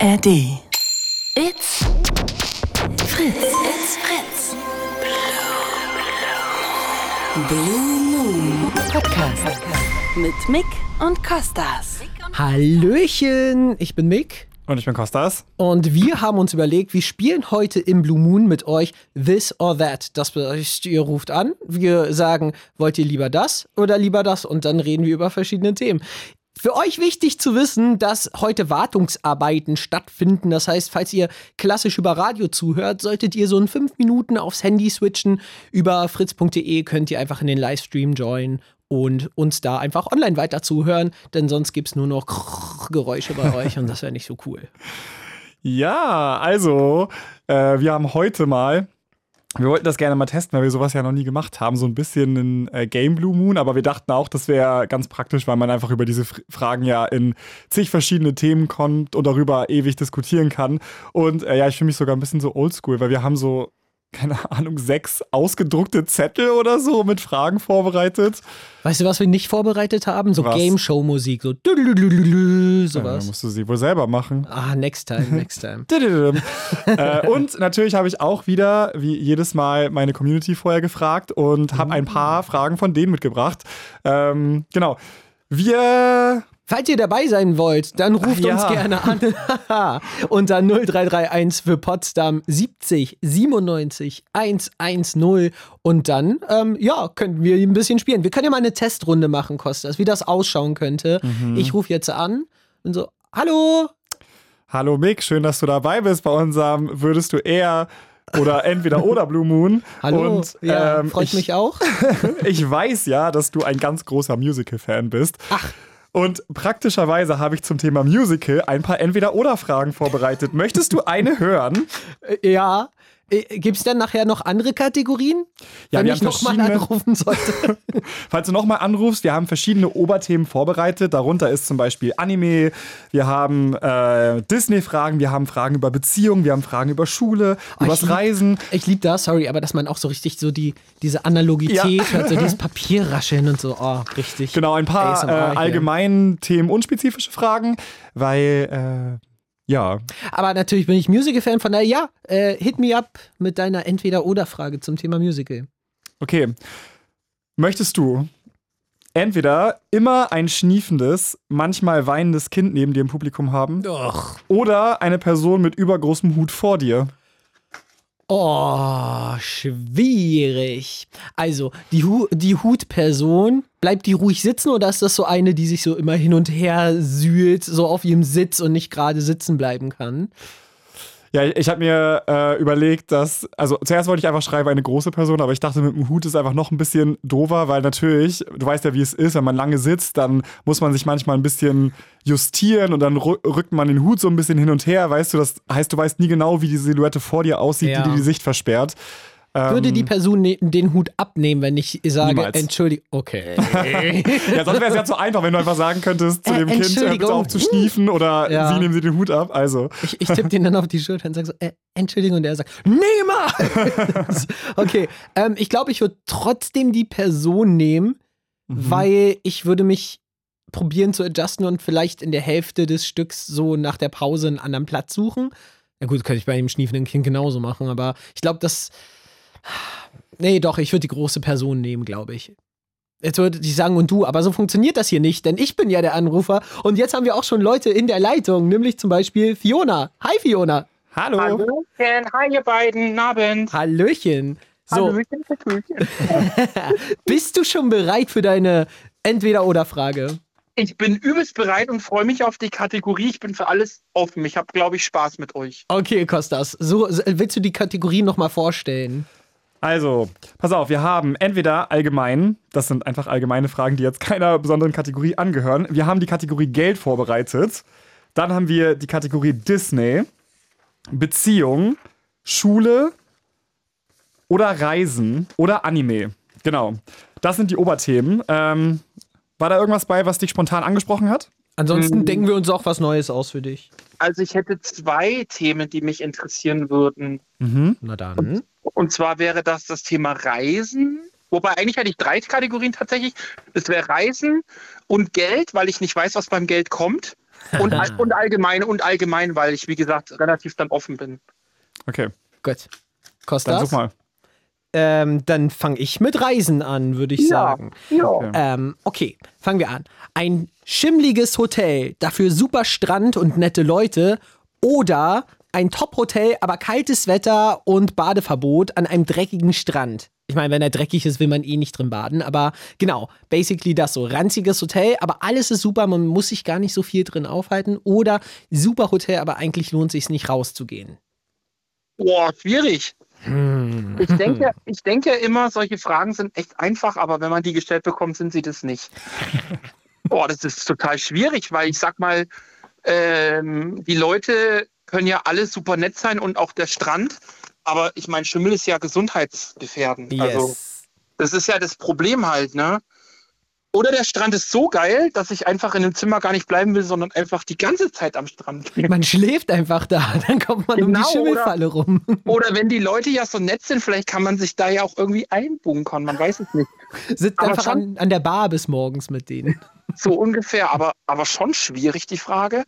ARD. It's Fritz. It's Fritz. Blue Moon Podcast. Mit Mick und Kostas. Hallöchen, ich bin Mick Und ich bin Kostas. und wir haben uns überlegt, wir spielen heute im Blue Moon mit euch This or That. Das bedeutet, ihr ruft an, wir sagen, wollt ihr lieber das oder lieber das und dann reden wir über verschiedene Themen. Für euch wichtig zu wissen, dass heute Wartungsarbeiten stattfinden. Das heißt, falls ihr klassisch über Radio zuhört, solltet ihr so in fünf Minuten aufs Handy switchen. Über fritz.de könnt ihr einfach in den Livestream joinen und uns da einfach online weiter zuhören, denn sonst gibt es nur noch Geräusche bei euch und das wäre nicht so cool. Ja, also, äh, wir haben heute mal, wir wollten das gerne mal testen, weil wir sowas ja noch nie gemacht haben, so ein bisschen ein äh, Game Blue Moon, aber wir dachten auch, das wäre ganz praktisch, weil man einfach über diese Fragen ja in zig verschiedene Themen kommt und darüber ewig diskutieren kann. Und äh, ja, ich fühle mich sogar ein bisschen so oldschool, weil wir haben so, keine Ahnung, sechs ausgedruckte Zettel oder so mit Fragen vorbereitet. Weißt du, was wir nicht vorbereitet haben? So Was? Game-Show-Musik, so dudulululu, Ja, sowas. dann musst du sie wohl selber machen. Ah, next time, next time. äh, und natürlich habe ich auch wieder, wie jedes Mal, meine Community vorher gefragt und habe ein paar Fragen von denen mitgebracht. Ähm, genau. Wir. Falls ihr dabei sein wollt, dann ruft uns ja. gerne an. Unter 0331 für Potsdam 70 97 110. Und dann, ähm, ja, könnten wir ein bisschen spielen. Wir können ja mal eine Testrunde machen, Kostas, wie das ausschauen könnte. Mhm. Ich rufe jetzt an und so, hallo. Hallo Mick, schön, dass du dabei bist bei unserem Würdest du eher oder entweder oder Blue Moon. Hallo. Und ja, ähm, freut ich, mich auch. ich weiß ja, dass du ein ganz großer Musical-Fan bist. Ach. Und praktischerweise habe ich zum Thema Musical ein paar Entweder-Oder-Fragen vorbereitet. Möchtest du eine hören? Ja. Gibt es dann nachher noch andere Kategorien? Ja, wenn wir ich nochmal anrufen sollte. Falls du nochmal anrufst, wir haben verschiedene Oberthemen vorbereitet. Darunter ist zum Beispiel Anime, wir haben äh, Disney-Fragen, wir haben Fragen über Beziehungen, wir haben Fragen über Schule, Oh, übers ich lieb- Reisen. Ich liebe das, sorry, aber dass man auch so richtig so die, diese Analogität Ja. hört, so dieses Papierrascheln und so. Oh, richtig. Genau, ein paar äh, allgemeinen Themen, unspezifische Fragen, weil, äh, ja, Aber natürlich bin ich Musical-Fan, von daher, ja, äh, hit me up mit deiner Entweder-Oder-Frage zum Thema Musical. okay. Möchtest du entweder immer ein schniefendes, manchmal weinendes Kind neben dir im Publikum haben Doch. oder eine Person mit übergroßem Hut vor dir? Oh, schwierig. Also, die, Hu die Hutperson, bleibt die ruhig sitzen oder ist das so eine, die sich so immer hin und her sühlt, so auf ihrem Sitz und nicht gerade sitzen bleiben kann? Ja, ich habe mir äh, überlegt, dass, also zuerst wollte ich einfach schreiben, eine große Person, aber ich dachte, mit dem Hut ist einfach noch ein bisschen doofer, weil natürlich, du weißt ja, wie es ist, wenn man lange sitzt, dann muss man sich manchmal ein bisschen justieren und dann rü- rückt man den Hut so ein bisschen hin und her, weißt du, das heißt, du weißt nie genau, wie die Silhouette vor dir aussieht, Ja. die dir die Sicht versperrt. Ähm, Würde die Person ne den Hut abnehmen, wenn ich sage, Niemals. Entschuldigung, okay. ja, sonst wäre es ja zu einfach, wenn du einfach sagen könntest zu Äh, dem Kind, hör bitte Entschuldigung. auf zu schniefen oder Ja. sie nehmen sie den Hut ab. Also, Ich, ich tippe den dann auf die Schulter und sage so, äh, Entschuldigung, und er sagt, Nehmer! okay, ähm, ich glaube, ich würde trotzdem die Person nehmen, Mhm. weil ich würde mich probieren zu adjusten und vielleicht in der Hälfte des Stücks so nach der Pause einen anderen Platz suchen. Ja gut, könnte ich bei dem schniefenden Kind genauso machen, aber ich glaube, das. Nee, doch, ich würde die große Person nehmen, glaube ich. Jetzt würde ich sagen, und du, aber so funktioniert das hier nicht, denn ich bin ja der Anrufer und jetzt haben wir auch schon Leute in der Leitung, nämlich zum Beispiel Fiona. Hi Fiona. hallo. Hallöchen, hi ihr beiden, Guten Abend. Hallöchen. So, Hallöchen, Hallöchen. bist du schon bereit für deine Entweder-Oder-Frage? Ich bin übelst bereit und freue mich auf die Kategorie. Ich bin für alles offen. Ich habe, glaube ich, Spaß mit euch. Okay, Kostas, so willst du die Kategorie nochmal vorstellen? Also, pass auf, wir haben entweder allgemein, das sind einfach allgemeine Fragen, die jetzt keiner besonderen Kategorie angehören. Wir haben die Kategorie Geld vorbereitet. Dann haben wir die Kategorie Disney, Beziehung, Schule oder Reisen oder Anime. Genau. Das sind die Oberthemen. Ähm, war da irgendwas bei, was dich spontan angesprochen hat? Ansonsten Mhm. denken wir uns auch was Neues aus für dich. Also ich hätte zwei Themen, die mich interessieren würden. Mhm. Na dann. Und zwar wäre das das Thema Reisen. Wobei eigentlich hätte ich drei Kategorien tatsächlich. Es wäre Reisen und Geld, weil ich nicht weiß, was beim Geld kommt. Und, all- und allgemein, und allgemein, weil ich, wie gesagt, relativ dann offen bin. Okay, Gut. dann Kostas? such mal. Ähm, dann fange ich mit Reisen an, würde ich sagen. Ja. Ähm, okay, fangen wir an. Ein schimmliges Hotel, dafür super Strand und nette Leute oder ein Top-Hotel, aber kaltes Wetter und Badeverbot an einem dreckigen Strand. Ich meine, wenn er dreckig ist, will man eh nicht drin baden, aber genau, basically das so. Ranziges Hotel, aber alles ist super, man muss sich gar nicht so viel drin aufhalten. Oder super Hotel, aber eigentlich lohnt sich nicht rauszugehen. Boah, schwierig. Hm. Ich denke, ich denke immer, solche Fragen sind echt einfach, aber wenn man die gestellt bekommt, sind sie das nicht. Boah, das ist total schwierig, weil ich sag mal, ähm, die Leute können ja alle super nett sein und auch der Strand, aber ich meine, Schimmel ist ja gesundheitsgefährdend. Also, das ist ja das Problem halt, ne? Oder der Strand ist so geil, dass ich einfach in dem Zimmer gar nicht bleiben will, sondern einfach die ganze Zeit am Strand bin. Man schläft einfach da, dann kommt man um die Genau, Schimmelfalle rum. Oder wenn die Leute ja so nett sind, vielleicht kann man sich da ja auch irgendwie einbunkern, man weiß es nicht. Sitzt Aber einfach schon- an, an der Bar bis morgens mit denen. So ungefähr, aber, aber schon schwierig die Frage.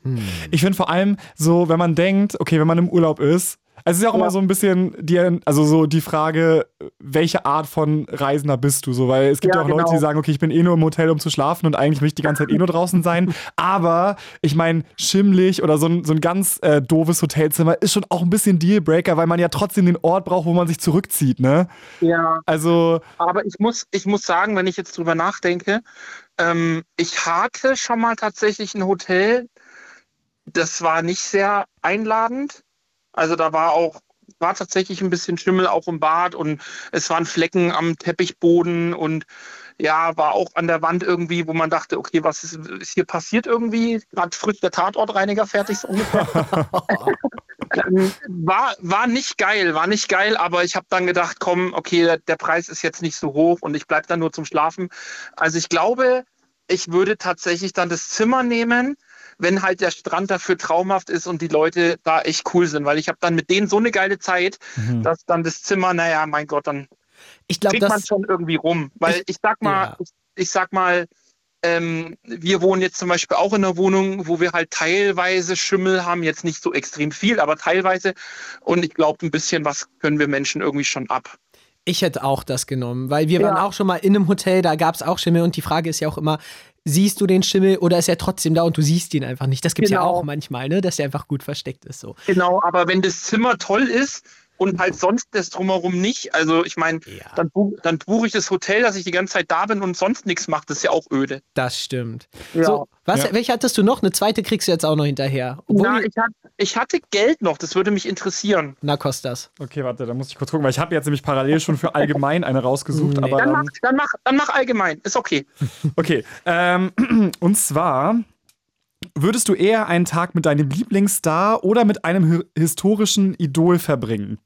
Ich finde vor allem so, wenn man denkt, okay, wenn man im Urlaub ist, es ist ja auch immer so ein bisschen die, also so die Frage, welche Art von Reisender bist du so, weil es gibt ja, Ja, auch Leute, genau. die sagen, okay, ich bin eh nur im Hotel, um zu schlafen und eigentlich möchte ich die ganze Zeit eh nur draußen sein, aber ich meine, schimmlig oder so ein, so ein ganz äh, doofes Hotelzimmer ist schon auch ein bisschen Dealbreaker, weil man ja trotzdem den Ort braucht, wo man sich zurückzieht, ne? Ja. Also, Aber ich muss, ich muss sagen, wenn ich jetzt drüber nachdenke, ähm, ich hatte schon mal tatsächlich ein Hotel, das war nicht sehr einladend. Also da war auch, war tatsächlich ein bisschen Schimmel auch im Bad und es waren Flecken am Teppichboden und ja, war auch an der Wand irgendwie, wo man dachte, okay, was ist, ist hier passiert irgendwie? Gerade frisch der Tatortreiniger fertig, so ungefähr. Ähm, war, war nicht geil, war nicht geil, aber ich habe dann gedacht, komm, okay, der, der Preis ist jetzt nicht so hoch und ich bleibe dann nur zum Schlafen. Also ich glaube, ich würde tatsächlich dann das Zimmer nehmen, wenn halt der Strand dafür traumhaft ist und die Leute da echt cool sind, weil ich habe dann mit denen so eine geile Zeit, mhm. dass dann das Zimmer, naja, mein Gott, dann Ich glaube, kriegt man schon irgendwie rum. Weil ich, sag mal, Ja. ich, ich sag mal, ähm, wir wohnen jetzt zum Beispiel auch in einer Wohnung, wo wir halt teilweise Schimmel haben, jetzt nicht so extrem viel, aber teilweise. Und ich glaube, ein bisschen was können wir Menschen irgendwie schon ab. Ich hätte auch das genommen, weil wir Ja. waren auch schon mal in einem Hotel, da gab es auch Schimmel und die Frage ist ja auch immer, siehst du den Schimmel oder ist er trotzdem da und du siehst ihn einfach nicht? Das gibt es ja Genau. auch manchmal, ne? dass er einfach gut versteckt ist. So. Genau, aber wenn das Zimmer toll ist und halt sonst das drumherum nicht, also ich meine, Ja. dann, dann buche ich das Hotel, dass ich die ganze Zeit da bin und sonst nichts mache, das ist ja auch öde. Das stimmt. Ja. So, was, Ja. welche hattest du noch? Eine zweite kriegst du jetzt auch noch hinterher. Obwohl Na, ich, hat, ich hatte Geld noch, das würde mich interessieren. Na, Kostas. okay, warte, da muss ich kurz gucken, weil ich habe jetzt nämlich parallel schon für allgemein eine rausgesucht, Nee. aber Dann mach, dann mach, dann mach allgemein, ist okay. Okay, ähm, und zwar würdest du eher einen Tag mit deinem Lieblingsstar oder mit einem hi historischen Idol verbringen?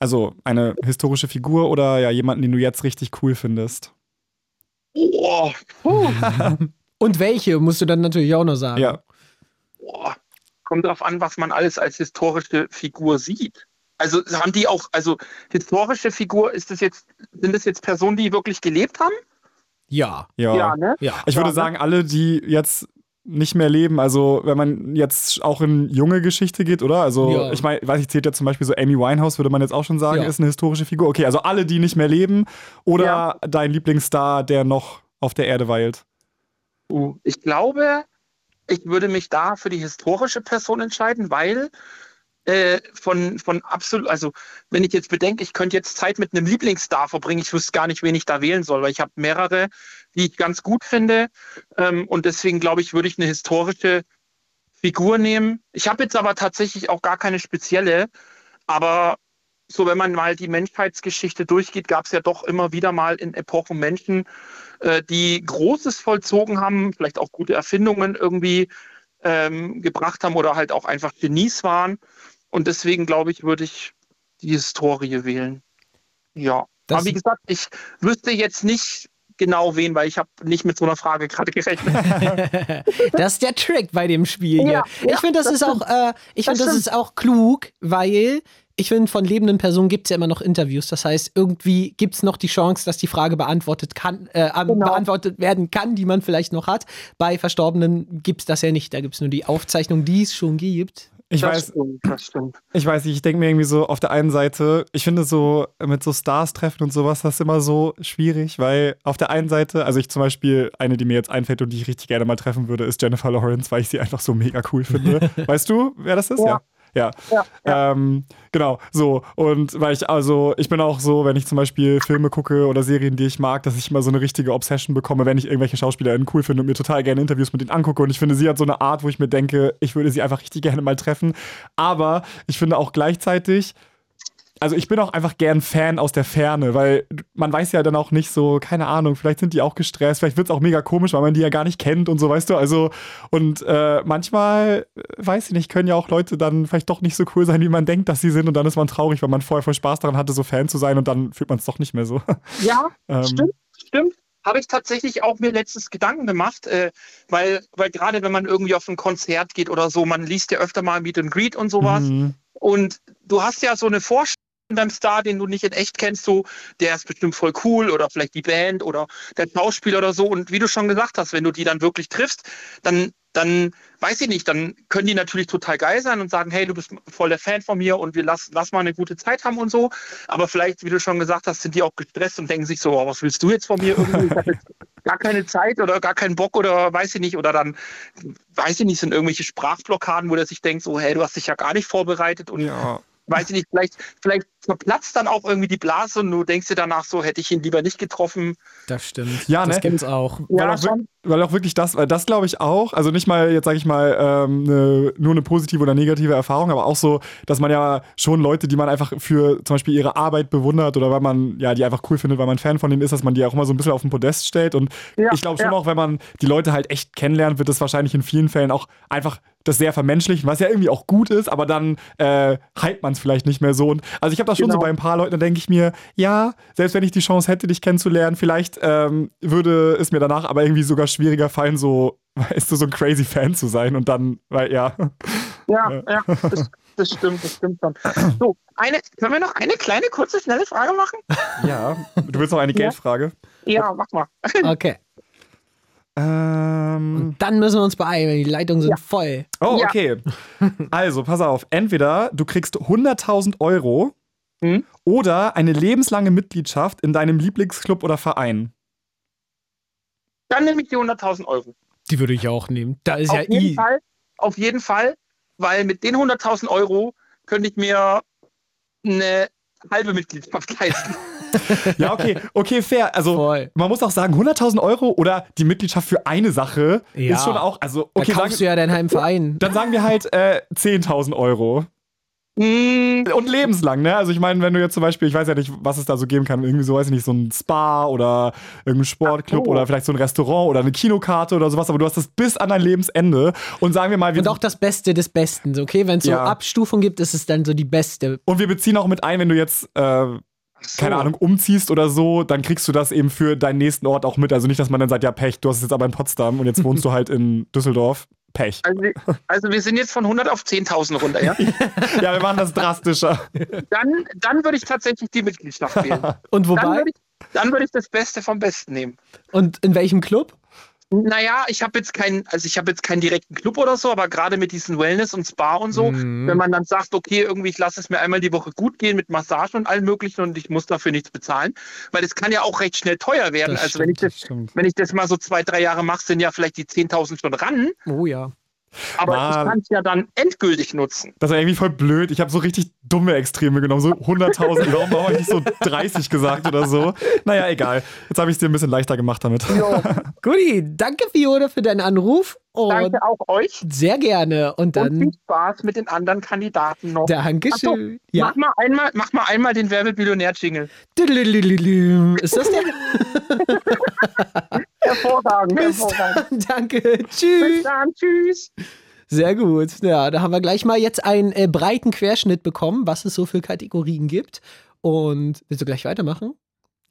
Also eine historische Figur oder ja jemanden, den du jetzt richtig cool findest. Boah. Und welche, musst du dann natürlich auch noch sagen. Ja. Boah, kommt drauf an, was man alles als historische Figur sieht. Also haben die auch, also historische Figur, ist das jetzt, sind das jetzt Personen, die wirklich gelebt haben? Ja. Ja. ne? Ja. Ich würde Ja, ne? sagen, alle, die jetzt nicht mehr leben, also wenn man jetzt auch in junge Geschichte geht, oder? Also Ja. ich meine, weiß ich, zählt ja zum Beispiel so Amy Winehouse, würde man jetzt auch schon sagen, Ja. ist eine historische Figur. Okay, also alle, die nicht mehr leben oder Ja. dein Lieblingsstar, der noch auf der Erde weilt. Uh, Ich glaube, ich würde mich da für die historische Person entscheiden, weil äh, von, von absolut, also wenn ich jetzt bedenke, ich könnte jetzt Zeit mit einem Lieblingsstar verbringen, ich wüsste gar nicht, wen ich da wählen soll, weil ich habe mehrere, die ich ganz gut finde. Ähm, und deswegen glaube ich, würde ich eine historische Figur nehmen. Ich habe jetzt aber tatsächlich auch gar keine spezielle, aber so wenn man mal die Menschheitsgeschichte durchgeht, gab es ja doch immer wieder mal in Epochen Menschen, äh, die Großes vollzogen haben, vielleicht auch gute Erfindungen irgendwie ähm, gebracht haben oder halt auch einfach Genies waren. Und deswegen glaube ich, würde ich die Historie wählen. Ja. Das- Aber wie gesagt, ich wüsste jetzt nicht genau wen, weil ich habe nicht mit so einer Frage gerade gerechnet. Das ist der Trick bei dem Spiel hier. Ja, ich ja, finde, das, das ist auch, äh, ich finde, das ist auch klug, weil ich finde, von lebenden Personen gibt es ja immer noch Interviews. Das heißt, irgendwie gibt es noch die Chance, dass die Frage beantwortet, kann, äh, Genau. beantwortet werden kann, die man vielleicht noch hat. Bei Verstorbenen gibt es das ja nicht. Da gibt es nur die Aufzeichnung, die es schon gibt. Ich das weiß, stimmt, das stimmt. Ich weiß nicht, ich denke mir irgendwie so auf der einen Seite, ich finde so mit so Stars treffen und sowas, das ist immer so schwierig, weil auf der einen Seite, also ich zum Beispiel, eine, die mir jetzt einfällt und die ich richtig gerne mal treffen würde, ist Jennifer Lawrence, weil ich sie einfach so mega cool finde. weißt du, wer das ist? Ja. Ja. Ja, ja. Ähm, genau, so. Und weil ich, also, ich bin auch so, wenn ich zum Beispiel Filme gucke oder Serien, die ich mag, dass ich immer so eine richtige Obsession bekomme, wenn ich irgendwelche SchauspielerInnen cool finde und mir total gerne Interviews mit denen angucke. Und ich finde, sie hat so eine Art, wo ich mir denke, ich würde sie einfach richtig gerne mal treffen. Aber ich finde auch gleichzeitig, also ich bin auch einfach gern Fan aus der Ferne, weil man weiß ja dann auch nicht so, keine Ahnung, vielleicht sind die auch gestresst, vielleicht wird es auch mega komisch, weil man die ja gar nicht kennt und so, weißt du, also und äh, manchmal, äh, weiß ich nicht, können ja auch Leute dann vielleicht doch nicht so cool sein, wie man denkt, dass sie sind und dann ist man traurig, weil man vorher voll Spaß daran hatte, so Fan zu sein und dann fühlt man es doch nicht mehr so. Ja, Ähm, stimmt, stimmt. Habe ich tatsächlich auch mir letztens Gedanken gemacht, äh, weil, weil gerade wenn man irgendwie auf ein Konzert geht oder so, man liest ja öfter mal Meet and Greet und sowas. mhm. Und du hast ja so eine Vorstellung beim Star, den du nicht in echt kennst, so, der ist bestimmt voll cool oder vielleicht die Band oder der Schauspieler oder so. Und wie du schon gesagt hast, wenn du die dann wirklich triffst, dann, dann weiß ich nicht, dann können die natürlich total geil sein und sagen, hey, du bist voll der Fan von mir und wir lass, lass mal eine gute Zeit haben und so. Aber vielleicht, wie du schon gesagt hast, sind die auch gestresst und denken sich so, oh, was willst du jetzt von mir irgendwie? Gar keine Zeit oder gar keinen Bock oder weiß ich nicht. Oder dann, weiß ich nicht, sind irgendwelche Sprachblockaden, wo der sich denkt, so, hey, du hast dich ja gar nicht vorbereitet und Ja. weiß ich nicht, vielleicht, vielleicht verplatzt dann auch irgendwie die Blase und du denkst dir danach so, hätte ich ihn lieber nicht getroffen. Das stimmt. Ja, das ne? gibt's auch. weil, Ja, auch, wir- schon. weil auch wirklich das, weil das glaube ich auch, also nicht mal jetzt sage ich mal ähm, ne, nur eine positive oder negative Erfahrung, aber auch so, dass man ja schon Leute, die man einfach für zum Beispiel ihre Arbeit bewundert oder weil man ja die einfach cool findet, weil man Fan von denen ist, dass man die auch immer so ein bisschen auf den Podest stellt und Ja, ich glaube schon ja. auch, wenn man die Leute halt echt kennenlernt, wird das wahrscheinlich in vielen Fällen auch einfach das sehr vermenschlichen, was ja irgendwie auch gut ist, aber dann äh, hypt man es vielleicht nicht mehr so. Und also ich habe das schon so Genau. bei ein paar Leuten, da denke ich mir, ja, selbst wenn ich die Chance hätte, dich kennenzulernen, vielleicht ähm, würde es mir danach aber irgendwie sogar schwieriger fallen, so, weißt du, so ein crazy Fan zu sein und dann, weil ja. Ja, ja, das, das stimmt, das stimmt schon. So, eine, können wir noch eine kleine, kurze, schnelle Frage machen? Ja. Du willst noch eine Ja. Geldfrage? Ja, mach mal. Okay. Ähm, Dann müssen wir uns beeilen. Die Leitungen sind Ja. voll. oh, Ja. okay. Also, pass auf. Entweder du kriegst 100.000 Euro Hm? oder eine lebenslange Mitgliedschaft in deinem Lieblingsclub oder Verein. Dann nehme ich die 100.000 Euro. Die würde ich auch nehmen. Da ist Auf ja jeden I. Fall, auf jeden Fall, weil mit den 100.000 Euro könnte ich mir eine halbe Mitgliedschaft leisten. Ja, okay, okay, fair. Also, Voll. man muss auch sagen, 100.000 Euro oder die Mitgliedschaft für eine Sache Ja. ist schon auch, also, Da okay, sagen, kaufst du ja deinen Heimverein. dann sagen wir halt äh, 10.000 Euro. Hm, Und lebenslang, ne? Also ich meine, wenn du jetzt zum Beispiel, ich weiß ja nicht, was es da so geben kann, irgendwie so, weiß ich nicht, so ein Spa oder irgendein Sportclub so. oder vielleicht so ein Restaurant oder eine Kinokarte oder sowas, aber du hast das bis an dein Lebensende. Und sagen wir mal, wir, Und auch das Beste des Besten. Okay, wenn es so Ja. Abstufungen gibt, ist es dann so die beste. und wir beziehen auch mit ein, wenn du jetzt, äh, so. keine Ahnung, umziehst oder so, dann kriegst du das eben für deinen nächsten Ort auch mit. Also nicht, dass man dann sagt, ja, Pech, du hast es jetzt aber in Potsdam und jetzt wohnst du halt in Düsseldorf. Pech. Also, also wir sind jetzt von 100 auf 10.000 runter, ja? Ja, wir machen das drastischer. Dann, dann würde ich tatsächlich die Mitgliedschaft wählen. Und Dann wobei? würde ich, dann würde ich das Beste vom Besten nehmen. Und in welchem Club? Naja, ich habe jetzt keinen, also ich habe jetzt keinen direkten Club oder so, aber gerade mit diesen Wellness und Spa und so, Mhm. wenn man dann sagt, okay, irgendwie ich lasse es mir einmal die Woche gut gehen mit Massage und allem möglichen und ich muss dafür nichts bezahlen, weil das kann ja auch recht schnell teuer werden. Das also wenn ich stimmt, das, Stimmt. wenn ich das mal so zwei, drei Jahre mache, sind ja vielleicht die 10.000 schon ran, Oh ja. Aber Mann. ich kann es ja dann endgültig nutzen. Das war irgendwie voll blöd. Ich habe so richtig dumme Extreme genommen. So 100.000. Warum habe ich nicht so 30 gesagt oder so? Naja, egal. Jetzt habe ich es dir ein bisschen leichter gemacht damit. Guti, danke Fiona für deinen Anruf. Und Danke auch euch sehr gerne. Und und viel dann Spaß mit den anderen Kandidaten noch. Dankeschön. Ja. Mach mal einmal, mach mal einmal den Werbebillionär-Jingle. Ist das der? Hervorragend, Bis hervorragend. dann. Danke. Bis Tschüss. dann, tschüss. Sehr gut. Ja, da haben wir gleich mal jetzt einen äh, breiten Querschnitt bekommen, was es so für Kategorien gibt. Und willst du gleich weitermachen?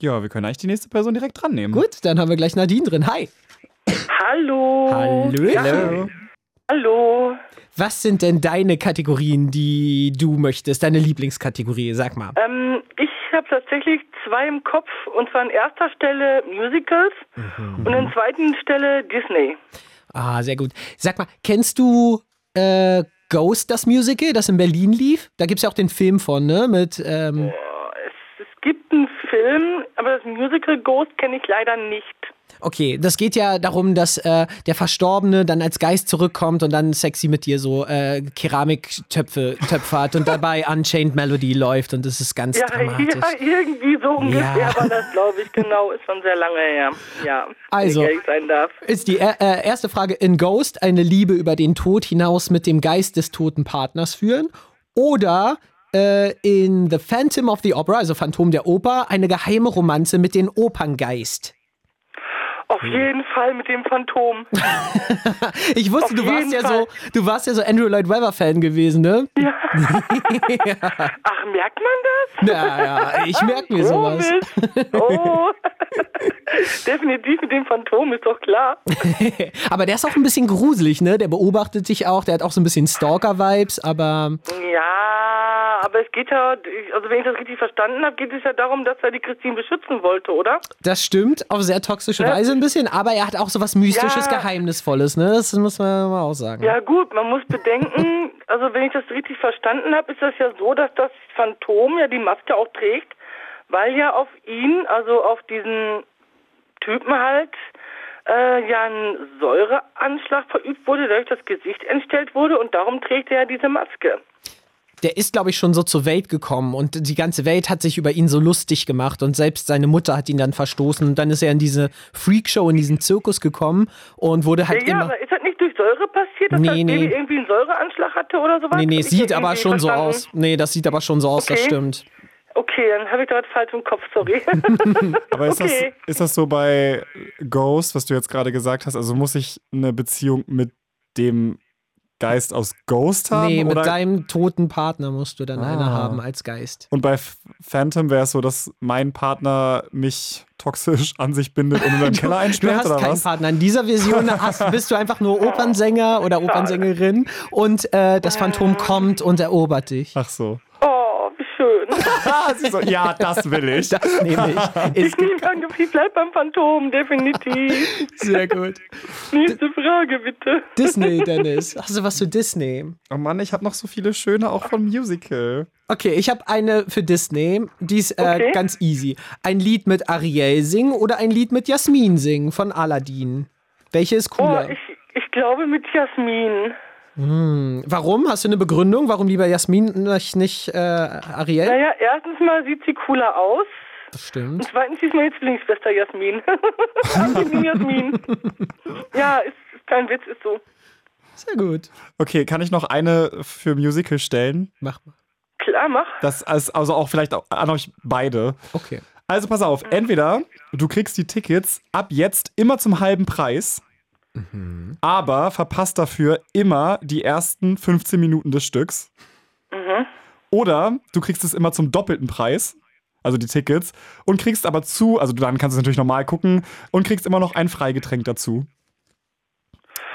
Ja, wir können eigentlich die nächste Person direkt dran nehmen. Gut, dann haben wir gleich Nadine drin. Hi. Hallo. Hallo. Ja, hallo. Was sind denn deine Kategorien, die du möchtest? Deine Lieblingskategorie, sag mal. Ähm, ich habe tatsächlich zwei im Kopf. Und zwar an erster Stelle Musicals Mhm. und an zweiten Stelle Disney. Ah, sehr gut. Sag mal, kennst du äh, Ghost, das Musical, das in Berlin lief? Da gibt es ja auch den Film von, ne? Mit, ähm, Es, es gibt einen Film, aber das Musical Ghost kenne ich leider nicht. Okay, das geht ja darum, dass äh, der Verstorbene dann als Geist zurückkommt und dann sexy mit dir so äh, Keramiktöpfe Töpfe hat und dabei Unchained Melody läuft und das ist ganz Ja, dramatisch. ja, irgendwie so ungefähr Ja. war das, glaube ich, genau. Ist schon sehr lange her. Ja, Also. Ist die äh, äh, erste Frage in Ghost eine Liebe über den Tod hinaus mit dem Geist des toten Partners führen? Oder äh, in The Phantom of the Opera, also Phantom der Oper, eine geheime Romanze mit dem Operngeist? Auf jeden Fall mit dem Phantom. Ich wusste, Auf du warst ja Fall. so, du warst ja so Andrew Lloyd Webber Fan gewesen, ne? Ach, merkt man das? Naja, ich merke mir sowas. Oh. Definitiv mit dem Phantom, ist doch klar. Aber der ist auch ein bisschen gruselig, ne? Der beobachtet dich auch, der hat auch so ein bisschen Stalker-Vibes, aber Ja, aber es geht ja, also wenn ich das richtig verstanden habe, geht es ja darum, dass er die Christine beschützen wollte, oder? das stimmt auf sehr toxische Ja. Weise ein bisschen, aber er hat auch so was Mystisches, Ja. Geheimnisvolles, ne? Das muss man mal auch sagen. Ja gut, man muss bedenken, also wenn ich das richtig verstanden habe, ist das ja so, dass das Phantom ja die Maske auch trägt, weil ja auf ihn, also auf diesen Typen halt, äh, ja ein Säureanschlag verübt wurde, dadurch das Gesicht entstellt wurde und darum trägt er ja diese Maske. Der ist, glaube ich, schon so zur Welt gekommen und die ganze Welt hat sich über ihn so lustig gemacht und selbst seine Mutter hat ihn dann verstoßen und dann ist er in diese Freakshow, in diesen Zirkus gekommen und wurde halt ja, ja, immer. aber ist das nicht durch Säure passiert, dass Nee, das Baby nee. irgendwie einen Säureanschlag hatte oder sowas? Nee, nee, sieht das aber schon so verstanden? aus. Nee, das sieht aber schon so aus, das Okay. stimmt. Okay, dann habe ich das falsch im Kopf, sorry. Aber ist, Okay. das, ist das so bei Ghost, was du jetzt gerade gesagt hast? Also muss ich eine Beziehung mit dem Geist aus Ghost haben? Nee, mit oder? deinem toten Partner musst du dann Ah. haben als Geist. Und bei Phantom wäre es so, dass mein Partner mich toxisch an sich bindet und in seinen Keller Du einsperrt hast oder keinen was? Partner. In dieser Version hast, bist du einfach nur Opernsänger oder Opernsängerin und äh, das Phantom kommt und erobert dich. Ach so. Oh, schön. Sie so, ja, das will ich. Das nehme ich. Ich Ist ge- nehme an, ich bleib beim Phantom, definitiv. sehr gut. Nächste Frage, bitte. Disney, Dennis. Hast du was zu Disney? Oh Mann, ich habe noch so viele schöne, auch von Musical. Okay, ich habe eine für Disney. Die ist äh, Okay. ganz easy. Ein Lied mit Ariel singen oder ein Lied mit Jasmin singen von Aladdin. Welche ist Oh, cooler? ich, ich glaube mit Jasmin. Warum? Hast du eine Begründung? Warum lieber Jasmin nicht, nicht äh, Ariel? Naja, erstens mal sieht sie cooler aus. Das stimmt. Und zweitens, sie ist meine Zwillingsschwester Jasmin. Jasmin, Jasmin. Ja, ist, ist kein Witz, ist so. Sehr gut. Okay, kann ich noch eine für Musical stellen? Mach mal. Klar, mach. Das als, also auch vielleicht auch an euch beide. Okay. Also pass auf, entweder du kriegst die Tickets ab jetzt immer zum halben Preis, aber verpasst dafür immer die ersten 15 Minuten des Stücks. Oder du kriegst es immer zum doppelten Preis, also die Tickets, und kriegst aber zu, also dann kannst du es natürlich normal gucken, und kriegst immer noch ein Freigetränk dazu.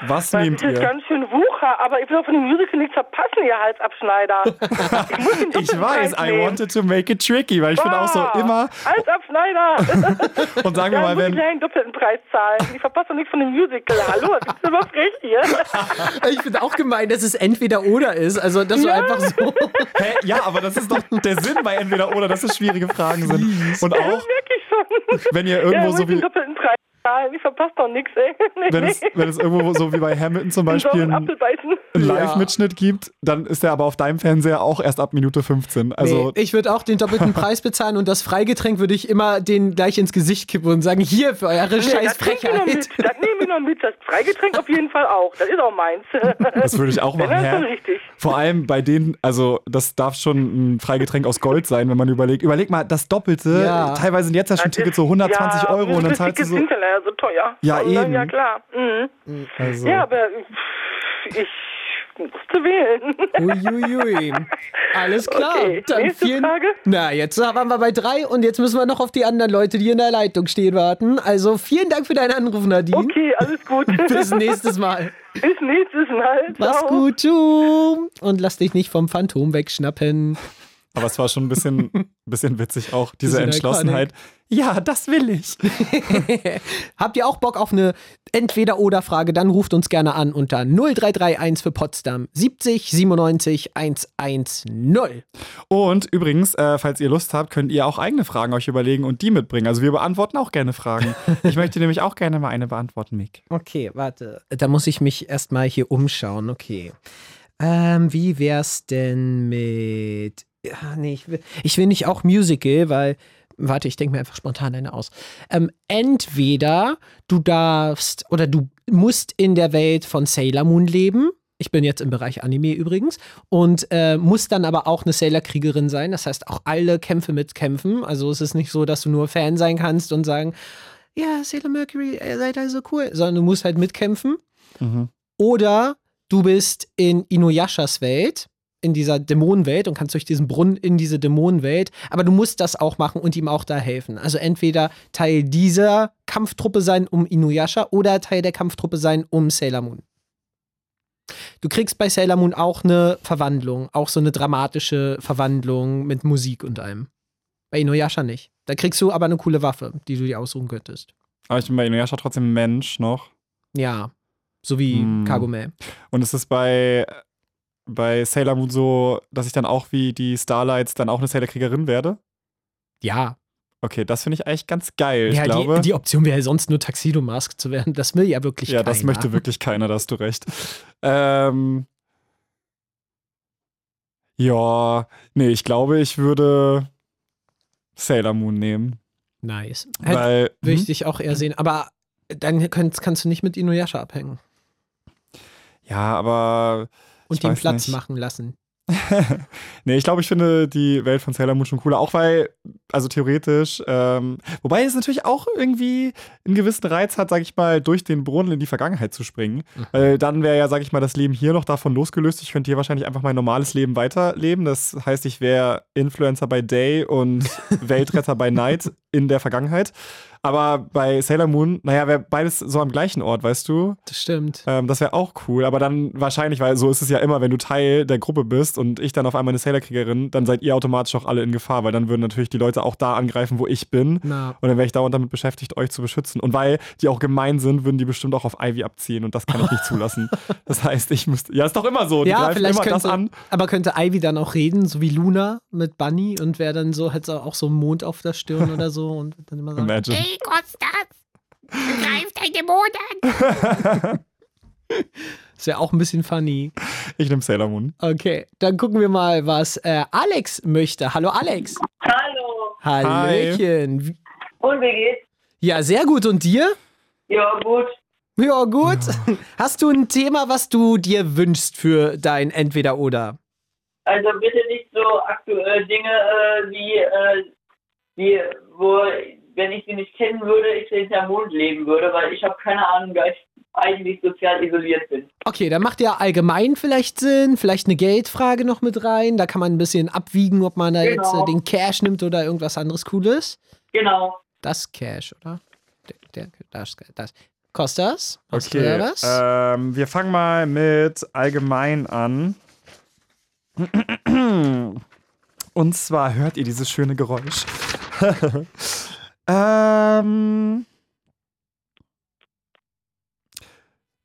Was Das nehmt ist jetzt ihr? ganz schön Wucher, aber ich will auch von dem Musical nichts verpassen, ihr Halsabschneider. ich muss Ich weiß, I nehmen. wanted to make it tricky, weil ich finde auch so immer, Halsabschneider! und sagen wir Ja, mal, muss ich wenn, gleich einen doppelten Preis zahlen. Ich verpasse nichts von dem Musical. Hallo, was ist frech hier? Ich finde auch gemein, dass es entweder oder ist. Also, dass du Ja. einfach so. Hä? Ja, aber das ist doch der Sinn bei entweder oder, dass es schwierige Fragen sind. Und Das auch, merke ich schon. wenn ihr Ja, irgendwo muss so wie, Ich verpasse doch nichts, ey. Nee, wenn es, wenn es irgendwo so wie bei Hamilton zum Beispiel sauren einen einen Live-Mitschnitt gibt, dann ist der aber auf deinem Fernseher auch erst ab Minute 15. Also, nee, ich würde auch den doppelten Preis bezahlen und das Freigetränk würde ich immer den gleich ins Gesicht kippen und sagen: Hier für eure Nee, scheiß das nehme ich noch Frechheit. mit. Das nehme ich noch mit. Das Freigetränk auf jeden Fall auch. Das ist auch meins. das würde ich auch machen. Das ist schon Hä? richtig. Vor allem bei denen, also das darf schon ein Freigetränk aus Gold sein, wenn man überlegt. Überleg mal, das Doppelte, Ja. teilweise sind jetzt ja schon Das Tickets so 120 ja, Euro und dann zahlst du so. sind ja so teuer. Ja, Und eben. Ja, klar. Mhm. Also, Ja, aber ich musste wählen. Uiuiui. Alles klar. Okay, Dann nächste vielen, Frage. Na, jetzt waren wir bei drei und jetzt müssen wir noch auf die anderen Leute, die in der Leitung stehen, warten. Also vielen Dank für deinen Anruf, Nadine. Okay, alles gut. Bis nächstes Mal. Bis nächstes Mal. Mach's Ciao. gut, tschüss. Und lass dich nicht vom Phantom wegschnappen. Aber es war schon ein bisschen, bisschen witzig auch, diese Entschlossenheit. Ja, das will ich. Habt ihr auch Bock auf eine Entweder-Oder-Frage? Dann ruft uns gerne an unter 0331 für Potsdam 70 97 110. Und übrigens, äh, falls ihr Lust habt, könnt ihr auch eigene Fragen euch überlegen und die mitbringen. Also wir beantworten auch gerne Fragen. Ich möchte nämlich auch gerne mal eine beantworten, Mick. Okay, warte. Da muss ich mich erstmal hier umschauen. Okay. Ähm, wie wär's denn mit. Ja, nee, ich will, ich will nicht auch Musical, weil. Warte, ich denke mir einfach spontan eine aus. Ähm, entweder du darfst oder du musst in der Welt von Sailor Moon leben. Ich bin jetzt im Bereich Anime übrigens. Und äh, musst dann aber auch eine Sailor-Kriegerin sein. Das heißt, auch alle Kämpfe mitkämpfen. Also es ist nicht so, dass du nur Fan sein kannst und sagen, ja, Sailor Mercury, ihr seid also cool. Sondern du musst halt mitkämpfen. Mhm. Oder du bist in Inuyashas Welt, in dieser Dämonenwelt und kannst durch diesen Brunnen in diese Dämonenwelt, aber du musst das auch machen und ihm auch da helfen. Also entweder Teil dieser Kampftruppe sein um Inuyasha oder Teil der Kampftruppe sein um Sailor Moon. Du kriegst bei Sailor Moon auch eine Verwandlung, auch so eine dramatische Verwandlung mit Musik und allem. Bei Inuyasha nicht. Da kriegst du aber eine coole Waffe, die du dir aussuchen könntest. Aber ich bin bei Inuyasha trotzdem Mensch noch. Ja, so wie Hm. Kagome. Und es ist bei, bei Sailor Moon so, dass ich dann auch wie die Starlights dann auch eine Sailor-Kriegerin werde. Ja, Okay, das finde ich eigentlich ganz geil. Ich ja, glaube. die, die Option wäre sonst nur Tuxedo Mask zu werden. Das will ja wirklich ja, keiner. das möchte wirklich keiner, da hast du recht. Ähm, ja, nee, ich glaube, ich würde Sailor Moon nehmen. Nice. Hätte, Weil, würde ich hm? dich auch eher sehen. Aber dann kannst, kannst du nicht mit Inuyasha abhängen ja, aber und Ich weiß Platz nicht. machen lassen. nee, ich glaube, ich finde die Welt von Sailor Moon schon cooler, auch weil, also theoretisch, ähm, wobei es natürlich auch irgendwie einen gewissen Reiz hat, sag ich mal, durch den Brunnen in die Vergangenheit zu springen. Mhm. Weil dann wäre ja, sag ich mal, das Leben hier noch davon losgelöst. Ich könnte hier wahrscheinlich einfach mein normales Leben weiterleben. Das heißt, ich wäre Influencer bei Day und Weltretter bei Night in der Vergangenheit. Aber bei Sailor Moon, naja, wäre beides so am gleichen Ort, weißt du? Das stimmt. Ähm, das wäre auch cool, aber dann wahrscheinlich, weil so ist es ja immer, wenn du Teil der Gruppe bist und ich dann auf einmal eine Sailor-Kriegerin, dann seid ihr automatisch auch alle in Gefahr, weil dann würden natürlich die Leute auch da angreifen, wo ich bin. Na, Und dann wäre ich dauernd damit beschäftigt, euch zu beschützen. Und weil die auch gemein sind, würden die bestimmt auch auf Ivy abziehen und das kann ich nicht zulassen. Das heißt, ich müsste. Ja, ist doch immer so. Die ja, greifen vielleicht immer könnte, das an. aber könnte Ivy dann auch reden, so wie Luna mit Bunny und wäre dann so, hätte auch so einen Mond auf der Stirn oder so und dann immer sagen, Imagine. Hey, Kostas! Greif dein Dämon an! das wäre auch ein bisschen funny. Ich nehme Sailor Moon. Okay, dann gucken wir mal, was äh, Alex möchte. Hallo Alex. Hallo. Hallöchen. Wie- Und wie geht's? Ja, sehr gut. Und dir? Ja, gut. Ja, gut. Hast du ein Thema, was du dir wünschst für dein Entweder-Oder? Also bitte nicht so aktuelle Dinge äh, wie, äh, wie, wo, wenn ich sie nicht kennen würde, ich hinter Mond leben würde, weil ich habe keine Ahnung, da ich eigentlich sozial isoliert bin. Okay, dann macht ja allgemein vielleicht Sinn, vielleicht eine Geldfrage noch mit rein. Da kann man ein bisschen abwiegen, ob man da Genau. jetzt äh, den Cash nimmt oder irgendwas anderes Cooles. Genau. Das Cash, oder? Der, der, das, das. Kostas? Hast du Okay. da was? Ähm, wir fangen mal mit allgemein an. Und zwar hört ihr dieses schöne Geräusch. ähm,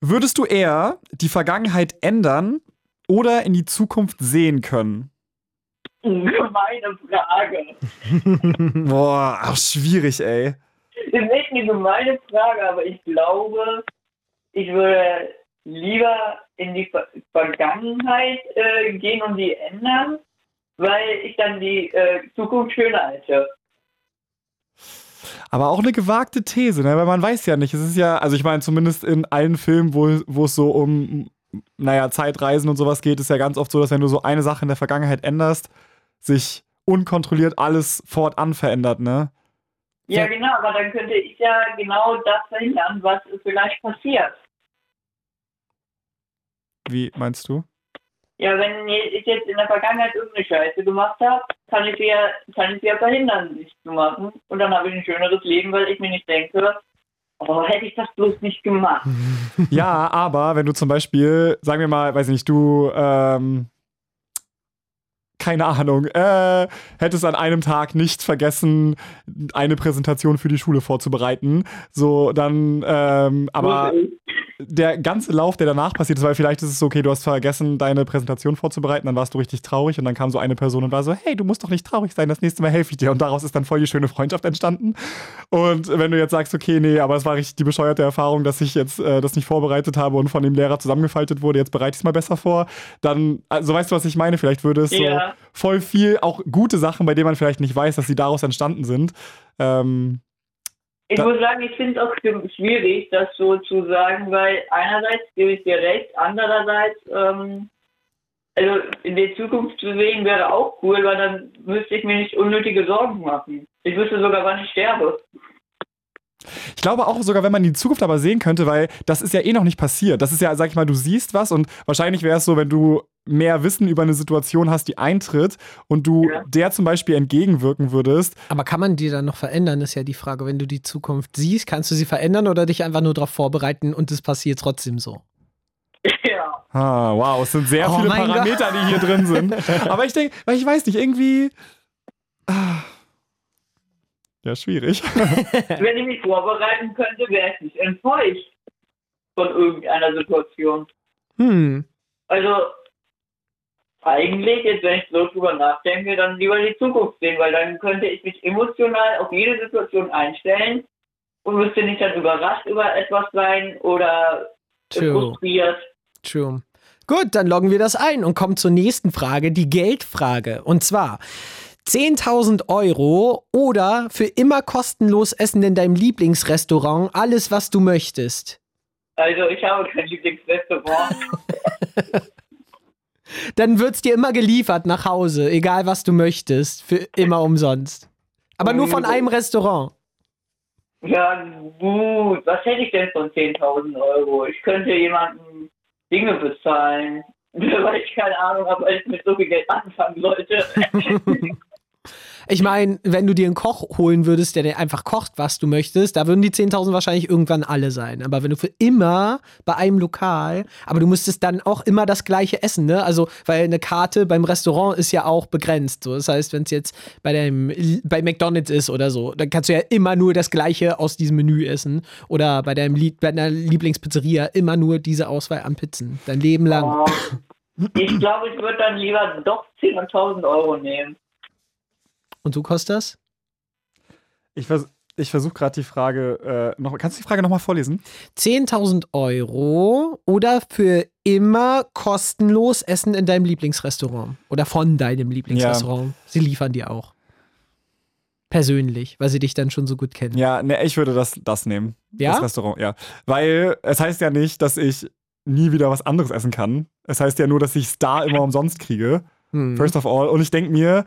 würdest du eher die Vergangenheit ändern oder in die Zukunft sehen können? Gemeine Frage. Boah, ach, schwierig, ey. Das ist echt eine gemeine Frage, aber ich glaube, ich würde lieber in die Ver Vergangenheit äh, gehen und die ändern, weil ich dann die äh, Zukunft schöner halte. Aber auch eine gewagte These, ne? weil man weiß ja nicht. Es ist ja, also ich meine, zumindest in allen Filmen, wo, wo es so um, naja, Zeitreisen und sowas geht, ist ja ganz oft so, dass wenn du so eine Sache in der Vergangenheit änderst, sich unkontrolliert alles fortan verändert, ne? Ja, Ja. genau, aber dann könnte ich ja genau das verhindern, was vielleicht passiert. Wie meinst du? Ja, wenn ich jetzt in der Vergangenheit irgendeine Scheiße gemacht habe, kann ich sie ja, kann ich sie ja verhindern, nichts zu machen. Und dann habe ich ein schöneres Leben, weil ich mir nicht denke, oh, hätte ich das bloß nicht gemacht. Ja, aber wenn du zum Beispiel, sagen wir mal, weiß ich nicht, du, ähm, keine Ahnung, äh, hättest an einem Tag nicht vergessen, eine Präsentation für die Schule vorzubereiten, so dann, ähm, aber der ganze Lauf, der danach passiert ist, weil vielleicht ist es so, okay, du hast vergessen, deine Präsentation vorzubereiten, dann warst du richtig traurig und dann kam so eine Person und war so, hey, du musst doch nicht traurig sein, das nächste Mal helfe ich dir. Und daraus ist dann voll die schöne Freundschaft entstanden. Und wenn du jetzt sagst, okay, nee, aber es war richtig die bescheuerte Erfahrung, dass ich jetzt äh, das nicht vorbereitet habe und von dem Lehrer zusammengefaltet wurde, jetzt bereite ich es mal besser vor, dann, also weißt du, was ich meine? Vielleicht würde es Ja. so voll viel, auch gute Sachen, bei denen man vielleicht nicht weiß, dass sie daraus entstanden sind. Ähm, Ich Da- muss sagen, ich finde es auch schwierig, das so zu sagen, weil einerseits gebe ich dir recht, andererseits, ähm, also in der Zukunft zu sehen wäre auch cool, weil dann müsste ich mir nicht unnötige Sorgen machen. Ich wüsste sogar, wann ich sterbe. Ich glaube auch sogar, wenn man die Zukunft aber sehen könnte, weil das ist ja eh noch nicht passiert. Das ist ja, sag ich mal, du siehst was und wahrscheinlich wäre es so, wenn du mehr Wissen über eine Situation hast, die eintritt und du Ja. der zum Beispiel entgegenwirken würdest. Aber kann man die dann noch verändern, ist ja die Frage. Wenn du die Zukunft siehst, kannst du sie verändern oder dich einfach nur darauf vorbereiten und es passiert trotzdem so? ja. Ah, wow, es sind sehr Oh viele Parameter, die hier drin sind. Aber ich denke, weil ich weiß nicht, irgendwie. Ah. Ja, schwierig. Wenn ich mich vorbereiten könnte, wäre ich nicht enttäuscht von irgendeiner Situation. Hm. Also eigentlich, jetzt wenn ich so drüber nachdenke, dann lieber die Zukunft sehen, weil dann könnte ich mich emotional auf jede Situation einstellen und müsste nicht dann überrascht über etwas sein oder True. frustriert. True. Gut, dann loggen wir das ein und kommen zur nächsten Frage, die Geldfrage. Und zwar 10.000 Euro oder für immer kostenlos Essen in deinem Lieblingsrestaurant, alles, was du möchtest. Also ich habe kein Lieblingsrestaurant. Dann wird's dir immer geliefert nach Hause, egal was du möchtest, für immer umsonst. Aber nur von einem Restaurant. ja gut, was hätte ich denn von 10.000 Euro? Ich könnte jemandem Dinge bezahlen. Weil ich keine Ahnung habe, weil ich mit so viel Geld anfangen sollte. Ich meine, wenn du dir einen Koch holen würdest, der dir einfach kocht, was du möchtest, da würden die 10.000 wahrscheinlich irgendwann alle sein. Aber wenn du für immer bei einem Lokal, aber du müsstest dann auch immer das gleiche essen, ne? Also, weil eine Karte beim Restaurant ist ja auch begrenzt. So. Das heißt, wenn es jetzt bei deinem bei McDonalds ist oder so, dann kannst du ja immer nur das gleiche aus diesem Menü essen. Oder bei deinem bei deiner Lieblingspizzeria immer nur diese Auswahl an Pizzen. Dein Leben lang. Oh, ich glaube, ich würde dann lieber doch 10.000 Euro nehmen. Und du Kostas? Ich, vers ich versuche gerade die Frage äh, noch. Kannst du die Frage nochmal vorlesen? 10.000 Euro oder für immer kostenlos Essen in deinem Lieblingsrestaurant oder von deinem Lieblingsrestaurant. Sie liefern dir auch. Persönlich, weil sie dich dann schon so gut kennen. Ja, ne, ich würde das, das nehmen. Ja? Das Restaurant, ja. Weil es heißt ja nicht, dass ich nie wieder was anderes essen kann. Es heißt ja nur, dass ich es da immer umsonst kriege. Hm. First of all. Und ich denke mir,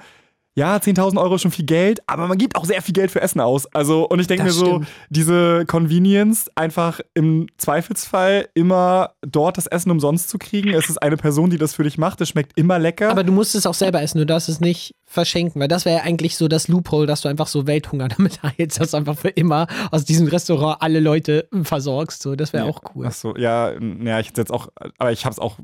ja, 10.000 Euro ist schon viel Geld, aber man gibt auch sehr viel Geld für Essen aus. Also, und ich denke mir so, stimmt. diese Convenience, einfach im Zweifelsfall immer dort das Essen umsonst zu kriegen. Es ist eine Person, die das für dich macht. Es schmeckt immer lecker. Aber du musst es auch selber essen, du darfst es nicht verschenken, weil das wäre ja eigentlich so das Loophole, dass du einfach so Welthunger damit heilst, dass du einfach für immer aus diesem Restaurant alle Leute versorgst. So, das wäre auch cool. Ach so, ja, ja, ich hätte jetzt auch, aber ich habe es auch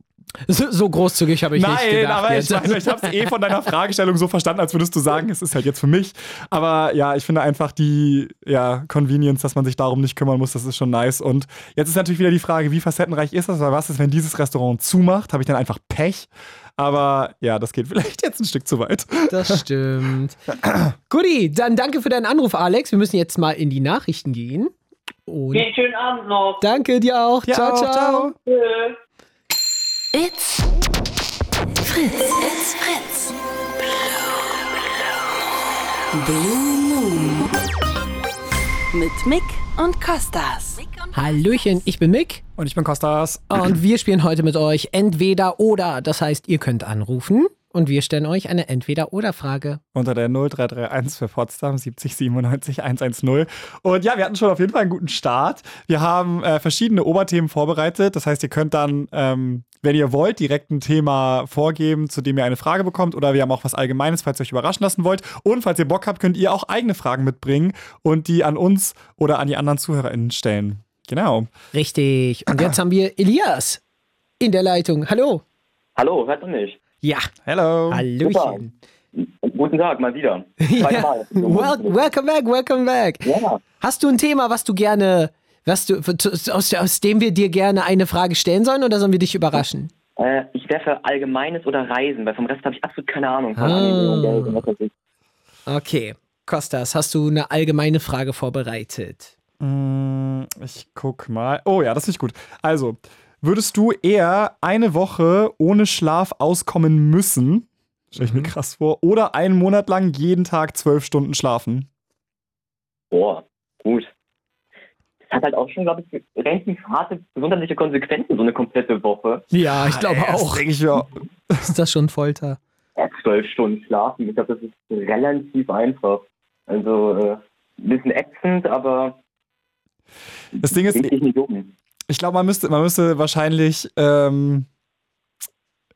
So, so großzügig habe ich nicht Nein, gedacht. aber jetzt. ich, meine, ich habe es eh von deiner Fragestellung so verstanden, als würdest du sagen, es ist halt jetzt für mich. Aber ja, ich finde einfach die ja, Convenience, dass man sich darum nicht kümmern muss, das ist schon nice. Und jetzt ist natürlich wieder die Frage, wie facettenreich ist das? Weil was ist, wenn dieses Restaurant zumacht? Habe ich dann einfach Pech? Aber ja, das geht vielleicht jetzt ein Stück zu weit. Das stimmt. Guti, dann danke für deinen Anruf, Alex. Wir müssen jetzt mal in die Nachrichten gehen. Und schönen Abend noch. danke dir auch. Ja, ciao, auch, ciao. It's Fritz. It's Fritz. Blue Moon. Mit Mick und Costas. Hallöchen, ich bin Mick Und ich bin Kostas. und wir spielen heute mit euch entweder oder. Das heißt, ihr könnt anrufen und wir stellen euch eine Entweder-Oder-Frage. Unter der 0331 für Potsdam 70 97 110. Und ja, wir hatten schon auf jeden Fall einen guten Start. Wir haben äh, verschiedene Oberthemen vorbereitet. Das heißt, ihr könnt dann, ähm, wenn ihr wollt, direkt ein Thema vorgeben, zu dem ihr eine Frage bekommt. Oder wir haben auch was Allgemeines, falls ihr euch überraschen lassen wollt. Und falls ihr Bock habt, könnt ihr auch eigene Fragen mitbringen und die an uns oder an die anderen ZuhörerInnen stellen. Genau. Richtig. Und jetzt haben wir Elias in der Leitung. Hallo. Hallo, hört man mich? Ja, Hello. Hallöchen. Guten Tag, mal wieder. Ja. Wel welcome back, welcome back. Ja, Hast du ein Thema, was du gerne, was du, aus, aus dem wir dir gerne eine Frage stellen sollen oder sollen wir dich überraschen? äh, ich wäre für Allgemeines oder Reisen, weil vom Rest habe ich absolut keine Ahnung. Von Ah. Geld. Okay. Kostas, hast du eine allgemeine Frage vorbereitet? Mm, Ich guck mal. Oh ja, das ist nicht gut. Also, würdest du eher eine Woche ohne Schlaf auskommen müssen? Stell ich mir krass vor. Oder einen Monat lang jeden Tag zwölf Stunden schlafen? Boah, gut. Das hat halt auch schon, glaube ich, relativ harte gesundheitliche Konsequenzen, so eine komplette Woche. Ja, ich glaube Das auch. ich ja. Ist das schon Folter? Ja, zwölf Stunden schlafen, ich glaube, das ist relativ einfach. Also, äh, ein bisschen ätzend, aber Das Ding ist, richtig nicht. Ich glaube, man müsste, man müsste wahrscheinlich, ähm,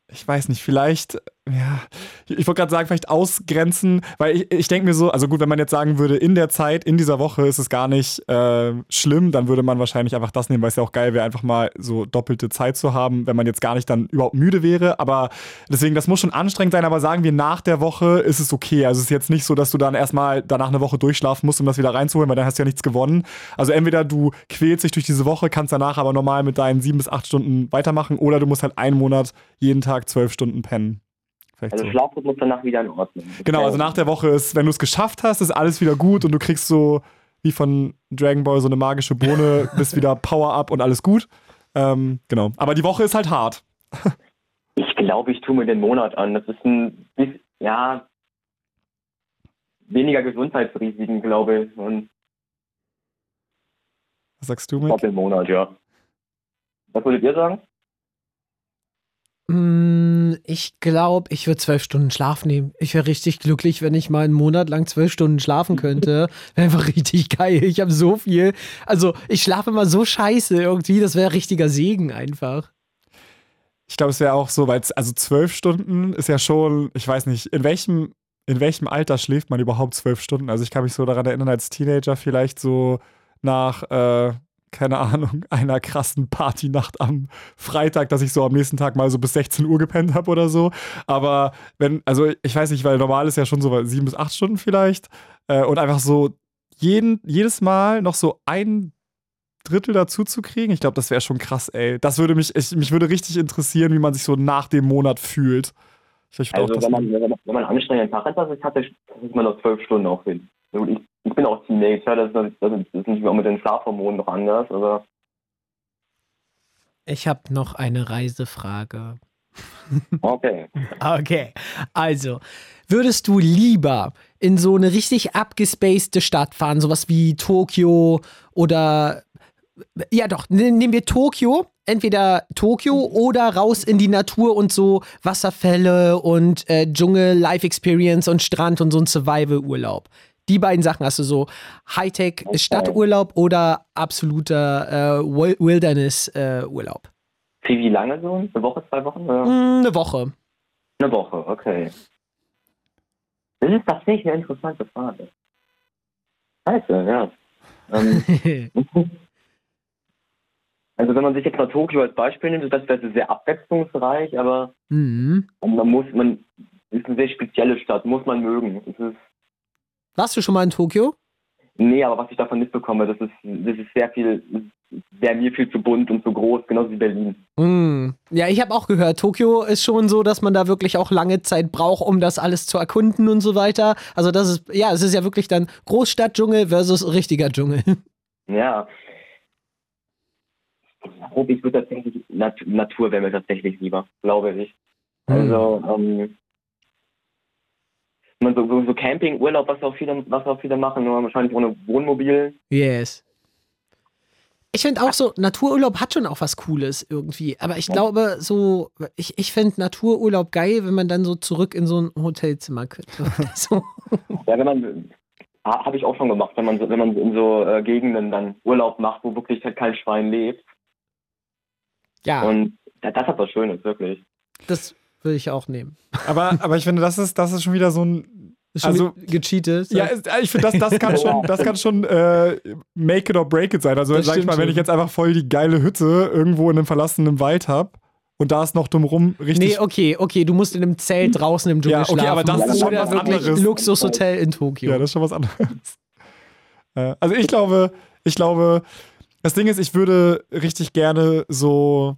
ich weiß nicht, vielleicht, ja, ich wollte gerade sagen, vielleicht ausgrenzen, weil ich, ich denke mir so, also gut, wenn man jetzt sagen würde, in der Zeit, in dieser Woche ist es gar nicht äh, schlimm, dann würde man wahrscheinlich einfach das nehmen, weil es ja auch geil wäre, einfach mal so doppelte Zeit zu haben, wenn man jetzt gar nicht dann überhaupt müde wäre. Aber deswegen, das muss schon anstrengend sein, aber sagen wir, nach der Woche ist es okay. Also es ist jetzt nicht so, dass du dann erstmal danach eine Woche durchschlafen musst, um das wieder reinzuholen, weil dann hast du ja nichts gewonnen. Also entweder du quälst dich durch diese Woche, kannst danach aber normal mit deinen sieben bis acht Stunden weitermachen, oder du musst halt einen Monat jeden Tag zwölf Stunden pennen. Vielleicht Also so. Schlafrhythmus danach wieder in Ordnung. Genau, also nach der Woche ist, wenn du es geschafft hast, ist alles wieder gut und du kriegst so wie von Dragon Ball so eine magische Bohne, bist wieder Power-Up und alles gut. Ähm, genau. Aber die Woche ist halt hart. Ich glaube, ich tue mir den Monat an. Das ist ein bisschen, ja, weniger Gesundheitsrisiken, glaube ich. Und Was sagst du, ich Mick? glaube den Monat, ja. Was würdet ihr sagen? Mm, Ich glaube, ich würde zwölf Stunden Schlaf nehmen. Ich wäre richtig glücklich, wenn ich mal einen Monat lang zwölf Stunden schlafen könnte. Wäre einfach richtig geil. Ich habe so viel. Also, ich schlafe immer so scheiße irgendwie. Das wäre richtiger Segen einfach. Ich glaube, es wäre auch so, weil also zwölf Stunden ist ja schon, ich weiß nicht, in welchem, in welchem Alter schläft man überhaupt zwölf Stunden? Also ich kann mich so daran erinnern, als Teenager vielleicht so nach, äh, keine Ahnung, einer krassen Partynacht am Freitag, dass ich so am nächsten Tag mal so bis 16 Uhr gepennt habe oder so. Aber wenn, also ich weiß nicht, weil normal ist ja schon so sieben bis acht Stunden vielleicht. Äh, und einfach so jeden, jedes Mal noch so ein Drittel dazu zu kriegen, ich glaube, das wäre schon krass, ey. Das würde mich, ich, mich würde richtig interessieren, wie man sich so nach dem Monat fühlt. Ich Also, auch wenn man, wenn man, wenn man einen anstrengenden Tag hat, das hatte, kriegt man noch zwölf Stunden auch hin. Gut, Ich, ich bin auch Teenager, das ist, das das ist nicht mehr mit den Schlafhormonen noch anders, aber Ich habe noch eine Reisefrage. okay. Okay, also würdest du lieber in so eine richtig abgespacede Stadt fahren, sowas wie Tokio oder ja doch, ne- nehmen wir Tokio, entweder Tokio oder raus in die Natur und so Wasserfälle und äh, Dschungel, Life Experience und Strand und so ein Survival-Urlaub. Die beiden Sachen hast du so Hightech Stadturlaub oder absoluter äh, Wil- Wilderness-Urlaub. Für wie lange so? Eine Woche, zwei Wochen? Oder? Hm, eine Woche. Eine Woche, okay. Das ist tatsächlich eine interessante Frage. Scheiße, ja. Ähm, also wenn man sich jetzt mal Tokio als Beispiel nimmt, das wäre sehr abwechslungsreich, aber mhm. man muss, man ist eine sehr spezielle Stadt, muss man mögen. Es ist, Warst du schon mal in Tokio? nee, aber was ich davon mitbekomme, das ist, das ist sehr viel, wäre mir viel zu bunt und zu groß, genauso wie Berlin. Mm. Ja, ich habe auch gehört, Tokio ist schon so, dass man da wirklich auch lange Zeit braucht, um das alles zu erkunden und so weiter. Also das ist, ja, es ist ja wirklich dann Großstadtdschungel versus richtiger Dschungel. Ja. Ich glaube, ich würde tatsächlich, Nat Natur wäre mir tatsächlich lieber, glaube ich. Also, ähm, man so, so, so Camping, Urlaub, was auch viele, was auch viele machen, nur wahrscheinlich ohne Wohnmobil. Yes. Ich finde auch so, Natururlaub hat schon auch was Cooles irgendwie. Aber ich glaube, so, ich, ich finde Natururlaub geil, wenn man dann so zurück in so ein Hotelzimmer könnte. so. Ja, wenn man, habe ich auch schon gemacht, wenn man so, wenn man in so äh, Gegenden dann Urlaub macht, wo wirklich halt kein Schwein lebt. Ja, Und das hat was Schönes, wirklich. das würde ich auch nehmen. Aber, aber ich finde, das ist, das ist schon wieder so ein. Also- gecheatet. Ja, ich finde, das, das kann schon, das kann schon äh, make it or break it sein. Also, Das sag ich mal, wenn ich jetzt einfach voll die geile Hütte irgendwo in einem verlassenen Wald habe und da ist noch drumrum richtig. Nee, okay, okay, du musst in einem Zelt draußen im Dschungel Ja, okay, schlafen. aber das ist schon Oder was anderes. Luxushotel in Tokio. Ja, das ist schon was anderes. Äh, also ich glaube, ich glaube, das Ding ist, ich würde richtig gerne so,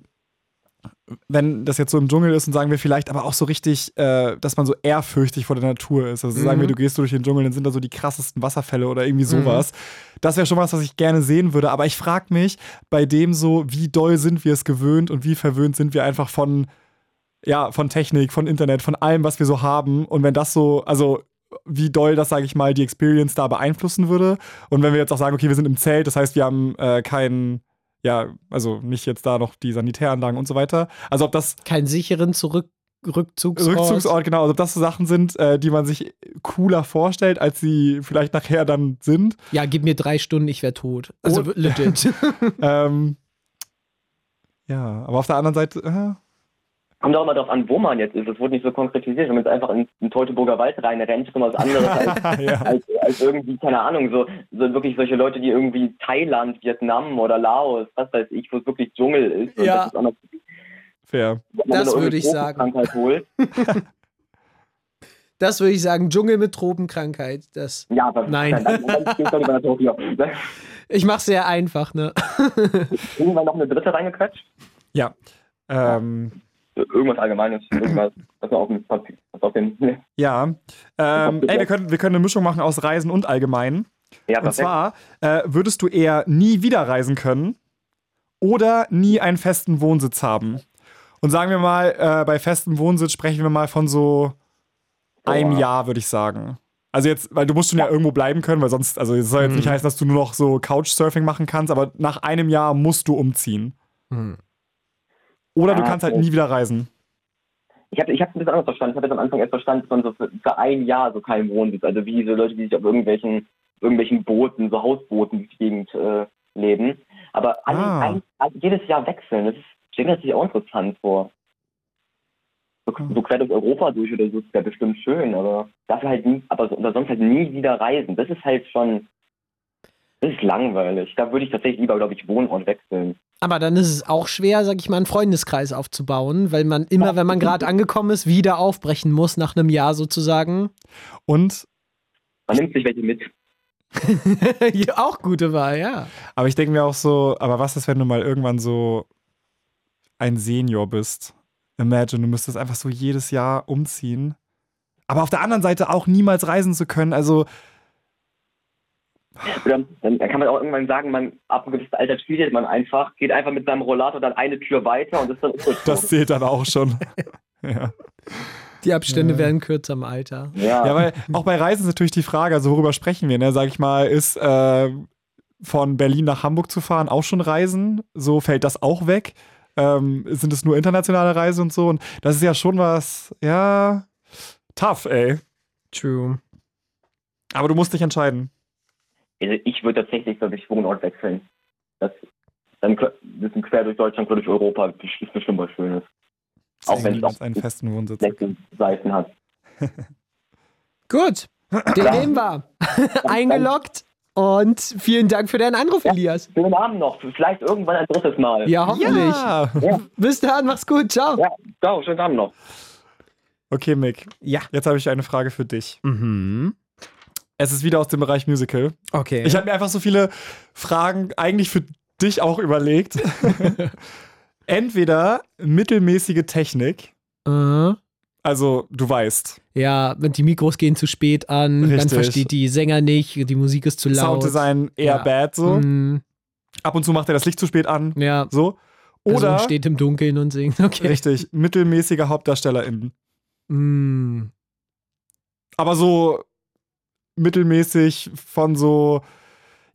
wenn das jetzt so im Dschungel ist und sagen wir vielleicht aber auch so richtig, äh, dass man so ehrfürchtig vor der Natur ist. Also sagen Mhm. wir, du gehst durch den Dschungel, dann sind da so die krassesten Wasserfälle oder irgendwie sowas. Das wäre schon was, was ich gerne sehen würde. Aber ich frage mich bei dem so, wie doll sind wir es gewöhnt und wie verwöhnt sind wir einfach von, ja, von Technik, von Internet, von allem, was wir so haben. Und wenn das so, also wie doll das, sage ich mal, die Experience da beeinflussen würde. Und wenn wir jetzt auch sagen, okay, wir sind im Zelt, das heißt, wir haben äh, keinen, ja, also nicht jetzt da noch die Sanitäranlagen und so weiter. Also ob das Keinen sicheren Zurück Rückzugsort. Rückzugsort, genau, also ob das so Sachen sind, äh, die man sich cooler vorstellt, als sie vielleicht nachher dann sind. Ja, gib mir drei Stunden, ich wäre tot. Also Und- legit. ähm, ja, aber auf der anderen Seite, äh, Kommt auch immer darauf an, wo man jetzt ist. Es wurde nicht so konkretisiert. Wenn man jetzt einfach in den Teutoburger Wald reinrennt, ist immer was anderes als, ja. als, als irgendwie, keine Ahnung, so, so wirklich solche Leute, die irgendwie Thailand, Vietnam oder Laos, was weiß ich, wo es wirklich Dschungel ist. Und Ja. das ist anders, fair. Das würde ich sagen. Das würde ich sagen, Dschungel mit Tropenkrankheit. Das. Ja, aber Nein. Tokio. Ich mach's sehr einfach, ne? Irgendwann noch eine dritte reingequetscht. Ja. Ähm, Irgendwas Allgemeines. Irgendwas, was auf dem Papier, was auf dem. ja. Ähm, ey, wir können, wir können eine Mischung machen aus Reisen und Allgemeinen. Ja, Und zwar äh, würdest du eher nie wieder reisen können oder nie einen festen Wohnsitz haben. Und sagen wir mal, äh, bei festem Wohnsitz sprechen wir mal von so einem Boah. Jahr, würde ich sagen. Also jetzt, weil du musst schon ja irgendwo bleiben können, weil sonst, also es soll jetzt nicht heißen, dass du nur noch so Couchsurfing machen kannst, aber nach einem Jahr musst du umziehen. Hm. Oder du Ah, kannst halt nie wieder reisen. Ich habe ich hab ein bisschen anders verstanden. Ich habe jetzt am Anfang erst verstanden, dass man so für, für ein Jahr so keinen Wohnsitz, also wie diese Leute, die sich auf irgendwelchen, irgendwelchen Booten, so Hausbooten durch die Gegend äh, leben. Aber alle, Ah. ein, ein, jedes Jahr wechseln, das ist, stelle mir sich auch interessant vor. So, so quer durch Europa durch oder so, das wäre bestimmt schön, aber dafür halt nie, aber so, sonst halt nie wieder reisen. Das ist halt schon, das ist langweilig. Da würde ich tatsächlich lieber, glaube ich, Wohnort wechseln. Aber dann ist es auch schwer, sag ich mal, einen Freundeskreis aufzubauen, weil man immer, wenn man gerade angekommen ist, wieder aufbrechen muss nach einem Jahr sozusagen. Und, Man nimmt sich welche mit. ja, auch gute Wahl, ja. aber ich denke mir auch so, aber was ist, wenn du mal irgendwann so ein Senior bist? Imagine, du müsstest einfach so jedes Jahr umziehen. Aber auf der anderen Seite auch niemals reisen zu können. Also, dann, dann kann man auch irgendwann sagen, man ab einem gewissen Alter studiert man einfach, geht einfach mit seinem Rollator dann eine Tür weiter und ist dann umgezogen. das zählt dann auch schon. ja. Die Abstände Ja. werden kürzer im Alter. ja. ja, weil auch bei Reisen ist natürlich die Frage, also worüber sprechen wir, ne? Sag ich mal, ist äh, von Berlin nach Hamburg zu fahren auch schon Reisen? So fällt das auch weg? Ähm, sind es nur internationale Reisen und so? Und das ist ja schon was, ja, tough, ey. True. Aber du musst dich entscheiden. Also ich würde tatsächlich, glaube ich, Wohnort wechseln. Das, dann bisschen quer durch Deutschland, quer durch Europa, das ist bestimmt was Schönes. Auch wenn es einen festen Wohnsitz. Seiten hat. Gut, den nehmen wir. Eingeloggt und vielen Dank für deinen Anruf, Elias. Schönen Abend noch, vielleicht irgendwann ein drittes Mal. Ja, hoffentlich. Ja. Bis dann, mach's gut, ciao. Ja, ciao, schönen Abend noch. Okay, Mick. Ja. Jetzt habe ich eine Frage für dich. Mhm. Es ist wieder aus dem Bereich Musical. Okay. Ich habe mir einfach so viele Fragen eigentlich für dich auch überlegt. Entweder mittelmäßige Technik, äh, also du weißt, ja, die Mikros gehen zu spät an, dann Richtig. versteht die Sänger nicht, die Musik ist zu laut. Sounddesign eher Ja. bad so. Mhm. Ab und zu macht er das Licht zu spät an, Ja, so. Oder steht im Dunkeln und singt. Okay. richtig, mittelmäßige HauptdarstellerInnen. Mm. Aber so mittelmäßig von so,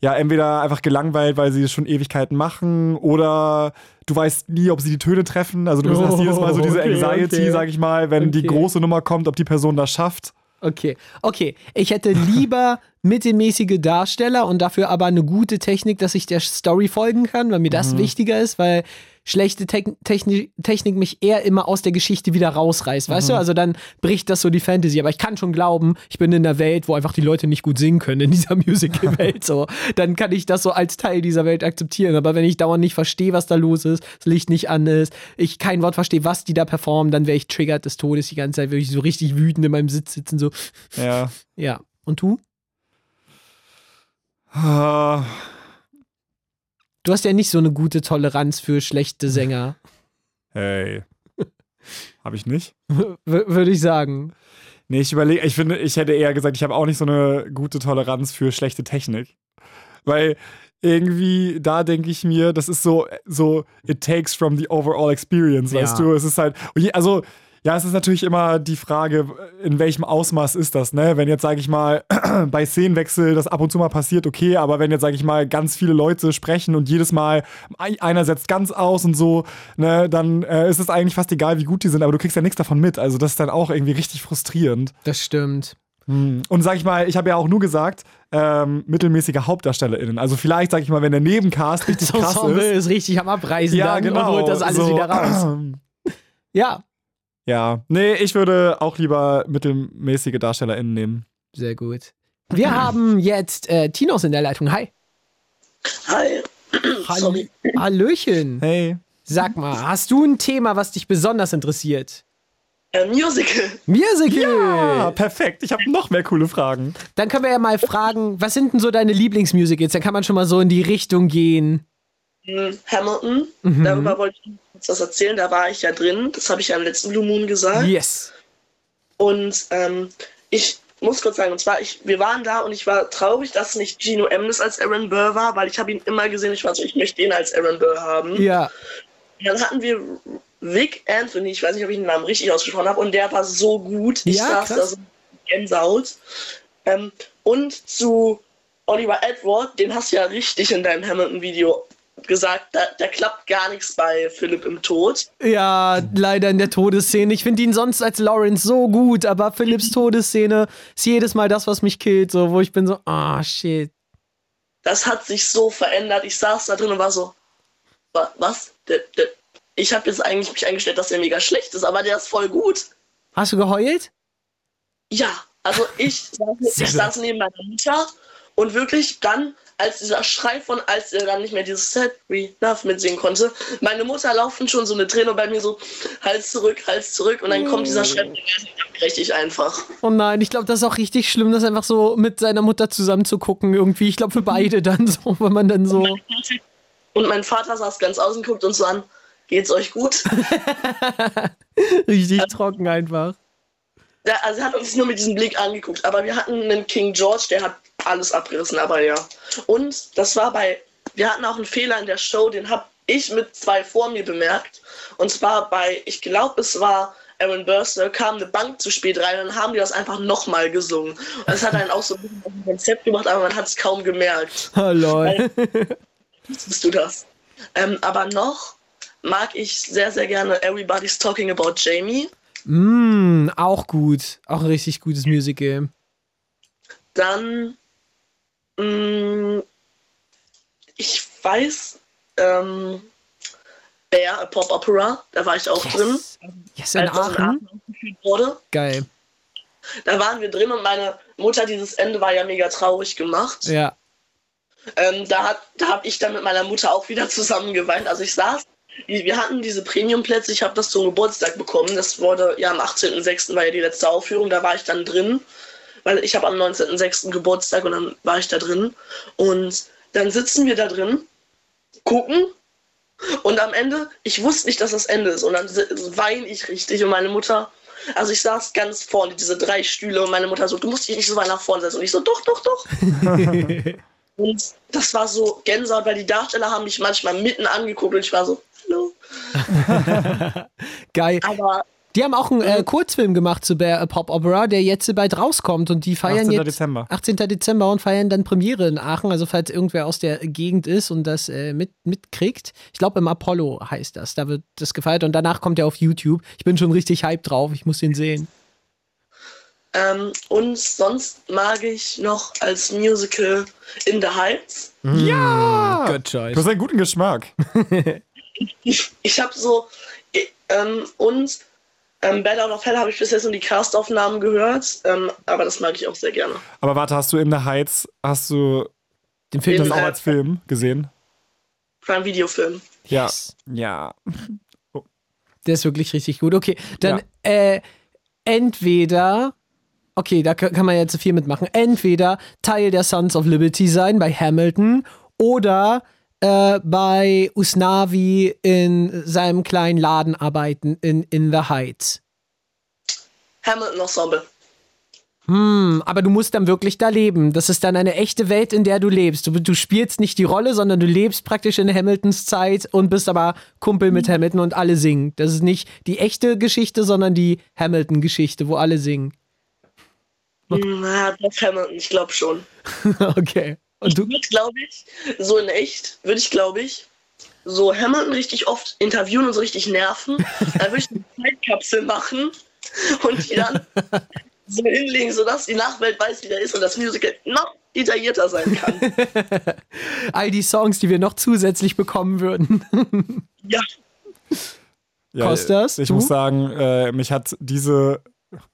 ja entweder einfach gelangweilt, weil sie es schon Ewigkeiten machen, oder du weißt nie, ob sie die Töne treffen. Also du hast Oh, jedes Mal so diese okay, Anxiety, okay. sag ich mal, wenn die Okay. große Nummer kommt, ob die Person das schafft. Okay, okay. Ich hätte lieber mittelmäßige Darsteller und dafür aber eine gute Technik, dass ich der Story folgen kann, weil mir das wichtiger ist, weil schlechte Tek Techni Technik mich eher immer aus der Geschichte wieder rausreißt, weißt du? Also dann bricht das so die Fantasy. Aber ich kann schon glauben, ich bin in einer Welt, wo einfach die Leute nicht gut singen können, in dieser Musical-Welt. So. Dann kann ich das so als Teil dieser Welt akzeptieren. Aber wenn ich dauernd nicht verstehe, was da los ist, das Licht nicht an ist, ich kein Wort verstehe, was die da performen, dann wäre ich triggert des Todes die ganze Zeit, würde ich so richtig wütend in meinem Sitz sitzen, so, Ja. ja. Und du? Ah, Du hast ja nicht so eine gute Toleranz für schlechte Sänger, Hey. Hab ich nicht? würde ich sagen. Nee, ich überlege, ich finde, ich hätte eher gesagt, ich habe auch nicht so eine gute Toleranz für schlechte Technik. Weil irgendwie, da denke ich mir, das ist so, so, it takes from the overall experience, Ja. weißt du? Es ist halt, also, ja, es ist natürlich immer die Frage, in welchem Ausmaß ist das, ne? Wenn jetzt, sage ich mal, bei Szenenwechsel das ab und zu mal passiert, okay, aber wenn jetzt, sage ich mal, ganz viele Leute sprechen und jedes Mal ein- einer setzt ganz aus und so, ne, dann äh, ist es eigentlich fast egal, wie gut die sind, aber du kriegst ja nichts davon mit. Also das ist dann auch irgendwie richtig frustrierend. Das stimmt. Und sag ich mal, ich habe ja auch nur gesagt, ähm, mittelmäßige HauptdarstellerInnen. Also vielleicht, sag ich mal, wenn der Nebencast richtig krass ist. ist richtig am Abreisen Ja, dann genau. und holt das alles so. wieder raus. Ja, Ja, nee, ich würde auch lieber mittelmäßige DarstellerInnen nehmen. sehr gut. Wir haben jetzt äh, Tinos in der Leitung. Hi. Hi. Hallo. Sorry. Hallöchen. Hey. Sag mal, hast du ein Thema, was dich besonders interessiert? Äh, Musical. Musical! Ah, perfekt. Ich habe noch mehr coole Fragen. Dann können wir ja mal fragen, was sind denn so deine Lieblingsmusicals? Dann kann man schon mal so in die Richtung gehen. Hm, Hamilton. Mhm. Darüber wollte ich was erzählen. Da war ich ja drin. Das habe ich ja im letzten Blue Moon gesagt. Yes. Und ähm, ich muss kurz sagen, und zwar, ich, wir waren da und ich war traurig, dass nicht Gino Emnes als Aaron Burr war, weil ich habe ihn immer gesehen. Ich war so, ich möchte ihn als Aaron Burr haben. Ja. Und dann hatten wir Vic Anthony, ich weiß nicht, ob ich den Namen richtig ausgesprochen habe, und der war so gut. Ich Ja, saß krass. da so Gänsehaut. Ähm, und zu Oliver Edward, den hast du ja richtig in deinem Hamilton-Video gesagt, da, da klappt gar nichts bei Philipp im Tod. Ja, leider in der Todesszene. Ich finde ihn sonst als Lawrence so gut, aber Philipps Todesszene ist jedes Mal das, was mich killt, so, wo ich bin so, ah, shit. Das hat sich so verändert. Ich saß da drin und war so, wa- was? Ich habe jetzt eigentlich mich eingestellt, dass er mega schlecht ist, aber der ist voll gut. Hast du geheult? Ja, also ich saß, ich saß neben meiner Mutter und wirklich dann, als dieser Schrei von, als er dann nicht mehr dieses Set We Love mitsingen konnte, meine Mutter laufen schon so eine Träne bei mir so, Hals zurück, Hals zurück und dann kommt dieser Schrei, der breche ich einfach. Oh nein, ich glaube, das ist auch richtig schlimm, das einfach so mit seiner Mutter zusammen zu gucken irgendwie. Ich glaube, für beide dann so, wenn man dann so. Und mein Vater saß ganz außen, guckt uns so an, geht's euch gut? richtig trocken einfach. Ja, also er hat uns nur mit diesem Blick angeguckt. Aber wir hatten einen King George, der hat alles abgerissen, aber ja. Und das war bei, wir hatten auch einen Fehler in der Show, den habe ich mit zwei vor mir bemerkt. Und zwar bei, ich glaube, es war Aaron Burster, kam eine Bank zu spät rein und dann haben die das einfach nochmal gesungen. Und das hat einen auch so ein bisschen auf ein Konzept gemacht, aber man hat es kaum gemerkt. Oh, lol. Wusstest du das? Ähm, aber noch mag ich sehr, sehr gerne Everybody's Talking About Jamie. mm, auch gut. Auch ein richtig gutes Musical. Dann, ich weiß, ähm, Bear, a Pop Opera, da war ich auch drin. Yes, in das in Aachen. Aachen. Geil. Da waren wir drin und meine Mutter, dieses Ende war ja mega traurig gemacht. Ja. Ähm, da hat, da habe ich dann mit meiner Mutter auch wieder zusammen geweint. Also ich saß, wir wir hatten diese Premium-Plätze, ich habe das zum Geburtstag bekommen. Das wurde ja am 18.06. war ja die letzte Aufführung, da war ich dann drin, weil ich habe am 19.06. Geburtstag und dann war ich da drin. Und dann sitzen wir da drin, gucken und am Ende, ich wusste nicht, dass das Ende ist und dann weine ich richtig und meine Mutter, also ich saß ganz vorne, diese drei Stühle und meine Mutter so, du musst dich nicht so weit nach vorne setzen und ich so, doch, doch, doch. Und das war so Gänsehaut, weil die Darsteller haben mich manchmal mitten angeguckt und ich war so, hallo. Geil. Aber Die haben auch einen äh, Kurzfilm gemacht zu Bear, äh, Pop Opera, der jetzt bald rauskommt und die feiern 18. jetzt Dezember. 18. Dezember und feiern dann Premiere in Aachen. Also falls irgendwer aus der Gegend ist und das äh, mit, mitkriegt, ich glaube im Apollo heißt das, da wird das gefeiert und danach kommt er auf YouTube. Ich bin schon richtig hyped drauf, ich muss den sehen. Ähm, und sonst mag ich noch als Musical In the Heights. Ja! Good Du choice. hast einen guten Geschmack. Ich, ich habe so. ich- Ähm, und ähm, Bad Out of Hell habe ich bis jetzt nur die Castaufnahmen gehört, ähm, aber das mag ich auch sehr gerne. Aber warte, hast du in the Heights, hast du Den Film das auch the- als Film gesehen? Prime Videofilm. Yes. Ja. Ja. Der ist wirklich richtig gut. Okay, dann äh, entweder, okay, da kann kann man jetzt viel mitmachen. Entweder Teil der Sons of Liberty sein bei Hamilton oder äh, bei Usnavi in seinem kleinen Laden arbeiten in, in The Heights. Hamilton Ensemble. Hm, aber du musst dann wirklich da leben. Das ist dann eine echte Welt, in der du lebst. Du, du spielst nicht die Rolle, sondern du lebst praktisch in Hamiltons Zeit und bist aber Kumpel mit Hamilton und alle singen. Das ist nicht die echte Geschichte, sondern die Hamilton-Geschichte, wo alle singen. Na, doch Hamilton, ich glaube schon. okay. Und du? würde, glaube ich, so in echt, würde ich, glaube ich, so Hamilton richtig oft interviewen und so richtig nerven. Dann würde ich eine Zeitkapsel machen und die dann so hinlegen, sodass die Nachwelt weiß, wie der ist und das Musical noch detaillierter sein kann. All die Songs, die wir noch zusätzlich bekommen würden. Ja. Ja, Kostas, Ich du? muss sagen, äh, mich hat diese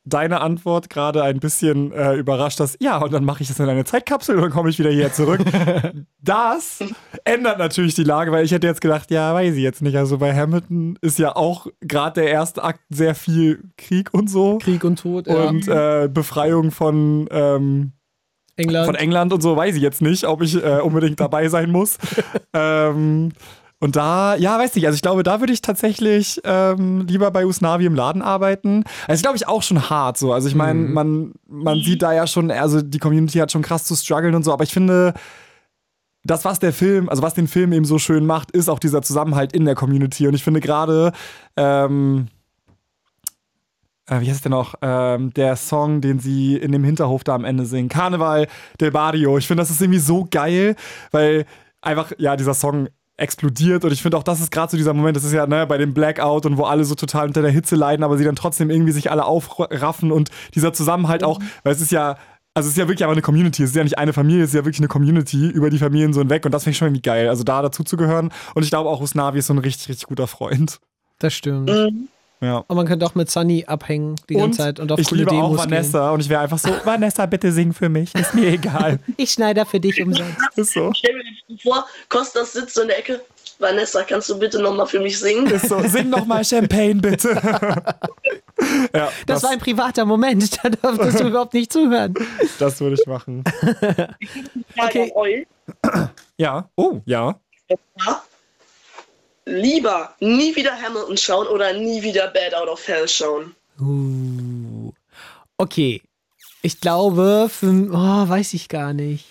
deine Antwort gerade ein bisschen äh, überrascht, dass ja, und dann mache ich das in eine Zeitkapsel und dann komme ich wieder hierher zurück. das ändert natürlich die Lage, weil ich hätte jetzt gedacht, ja, weiß ich jetzt nicht. Also bei Hamilton ist ja auch gerade der erste Akt sehr viel Krieg und so. Krieg und Tod, ja. Und äh, Befreiung von ähm, England. von England und so, weiß ich jetzt nicht, ob ich äh, unbedingt dabei sein muss. ähm, und da, ja, weiß nicht, also ich glaube, da würde ich tatsächlich ähm, lieber bei Usnavi im Laden arbeiten. Also, glaube ich, auch schon hart so. Also, ich meine, man, man sieht da ja schon, also die Community hat schon krass zu strugglen und so, aber ich finde, das, was der Film, also was den Film eben so schön macht, ist auch dieser Zusammenhalt in der Community. Und ich finde gerade, ähm, äh, wie heißt der noch? Ähm, der Song, den sie in dem Hinterhof da am Ende singen. Karneval del Barrio. Ich finde, das ist irgendwie so geil, weil einfach, ja, dieser Song explodiert. Und ich finde auch, das ist gerade so dieser Moment, das ist ja ne, bei dem Blackout und wo alle so total unter der Hitze leiden, aber sie dann trotzdem irgendwie sich alle aufraffen und dieser Zusammenhalt auch, weil es ist ja, also es ist ja wirklich aber eine Community, es ist ja nicht eine Familie, es ist ja wirklich eine Community über die Familien so hinweg. Und das finde ich schon irgendwie geil, also da dazu zu gehören und ich glaube auch Usnavi ist so ein richtig, richtig guter Freund. Das stimmt. Ja. Und man könnte auch mit Sunny abhängen die ganze Zeit und auf ich coole liebe Demos auch Vanessa und ich wäre einfach so, Vanessa, bitte sing für mich, ist mir egal. gehen. Ich schneide für dich umsonst. ist so. Stell mir vor, Kostas sitzt so in der Ecke. Vanessa, kannst du bitte nochmal für mich singen? Ist so, sing noch mal Champagne, bitte. ja, Das, war ein privater Moment, da durftest du überhaupt nicht zuhören. das würde ich machen. okay. Ja, oh, ja. Ja. Lieber nie wieder Hamilton schauen oder nie wieder Bad Out of Hell schauen. Uh. Okay. Ich glaube, für, oh, weiß ich gar nicht.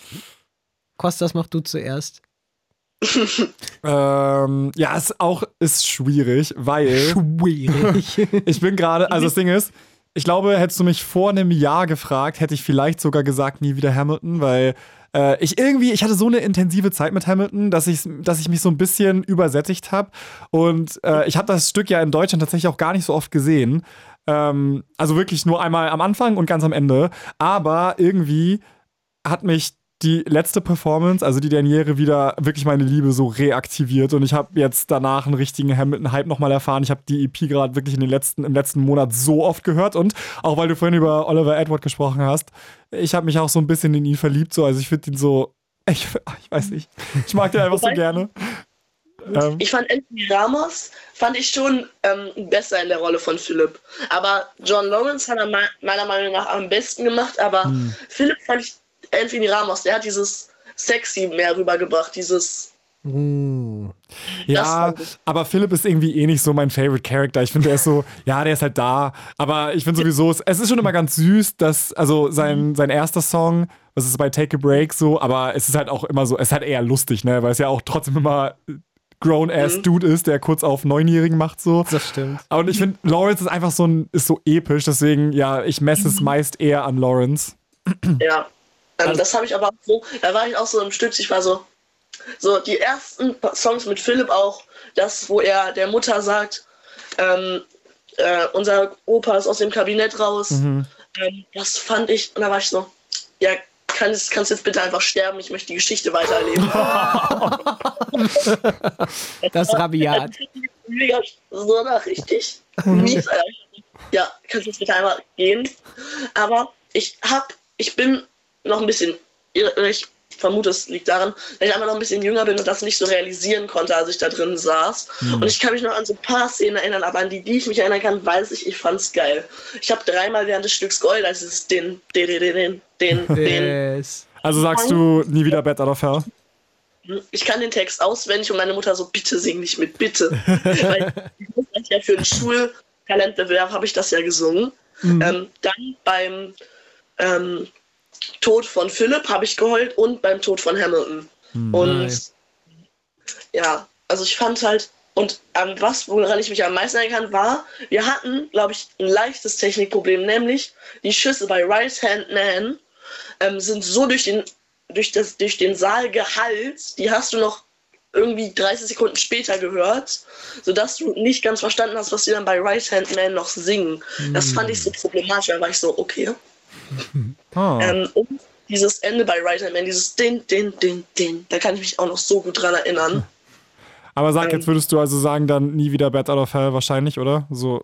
Kostas, mach du zuerst. Ähm, ja, ist auch ist schwierig, weil Schwierig. ich bin gerade, also das Ding ist, ich glaube, hättest du mich vor einem Jahr gefragt, hätte ich vielleicht sogar gesagt, nie wieder Hamilton, weil äh, ich irgendwie, ich hatte so eine intensive Zeit mit Hamilton, dass ich, dass ich mich so ein bisschen übersättigt habe. Und äh, ich habe das Stück ja in Deutschland tatsächlich auch gar nicht so oft gesehen. Ähm, also wirklich nur einmal am Anfang und ganz am Ende. Aber irgendwie hat mich die letzte Performance, also die Daniere, wieder wirklich meine Liebe so reaktiviert und ich habe jetzt danach einen richtigen Hamilton-Hype nochmal erfahren. Ich habe die EP gerade wirklich in den letzten, im letzten Monat so oft gehört und auch weil du vorhin über Oliver Edward gesprochen hast, ich habe mich auch so ein bisschen in ihn verliebt, so, also ich finde ihn so, ich, ich weiß nicht, ich mag den einfach so gerne. Ähm, Ich fand Anthony Ramos fand ich schon ähm, besser in der Rolle von Philipp. Aber John Lawrence hat er me- meiner Meinung nach am besten gemacht. Aber Hm. Philipp fand ich Anthony Ramos, der hat dieses Sexy mehr rübergebracht, dieses Uh. Ja, aber Philipp ist irgendwie eh nicht so mein Favorite Character. Ich finde, der ist so, ja, der ist halt da. Aber ich finde sowieso, es, ist schon immer ganz süß, dass, also sein, sein erster Song, was ist bei Take a Break so, aber es ist halt auch immer so, es ist halt eher lustig, ne, weil es ja auch trotzdem immer Grown-ass-Dude ist, der kurz auf Neunjährigen macht so. Das stimmt. Und ich finde, Lawrence ist einfach so ein, ist so episch, deswegen, ja, ich messe es meist eher an Lawrence. Ja. Ähm, Also- das habe ich aber auch so, da war ich auch so im Stück, ich war so, so die ersten Songs mit Philipp auch, das, wo er der Mutter sagt, ähm, äh, unser Opa ist aus dem Kabinett raus. Mhm. Ähm, das fand ich, und da war ich so, ja, kannst, kannst jetzt bitte einfach sterben, ich möchte die Geschichte weitererleben. Das rabiat. Mega, so nach richtig mies, Alter. Ja, kannst du jetzt bitte einmal gehen. Aber ich hab, ich bin noch ein bisschen, ich vermute, es liegt daran, dass ich einfach noch ein bisschen jünger bin und das nicht so realisieren konnte, als ich da drin saß. Und ich kann mich noch an so ein paar Szenen erinnern, aber an die, die ich mich erinnern kann, weiß ich, ich fand's geil. Ich habe dreimal während des Stücks geheult, als es den, den, den, den, den, den, Yes. Also sagst du nie wieder Bad Out of Hell? Ich kann den Text auswendig und meine Mutter so, bitte sing nicht mit, bitte. Weil ich muss ja für einen Schultalentbewerb habe ich das ja gesungen. Ähm, dann beim ähm, Tod von Philipp habe ich geheult und beim Tod von Hamilton. und Nice. ja, also ich fand halt, und ähm, was, woran ich mich am meisten erinnern kann, war, wir hatten, glaube ich, ein leichtes Technikproblem, nämlich die Schüsse bei Right Hand Man ähm, sind so durch den, durch, das, durch den Saal gehallt, die hast du noch irgendwie 30 Sekunden später gehört, sodass du nicht ganz verstanden hast, was die dann bei Right Hand Man noch singen. Das fand ich so problematisch, da war ich so, okay. Ah. Ähm, und dieses Ende bei Right Hand Man, dieses Din, Din, Din, Din, da kann ich mich auch noch so gut dran erinnern. Aber sag, ähm, jetzt würdest du also sagen, dann nie wieder Bad Out of Hell wahrscheinlich, oder? So.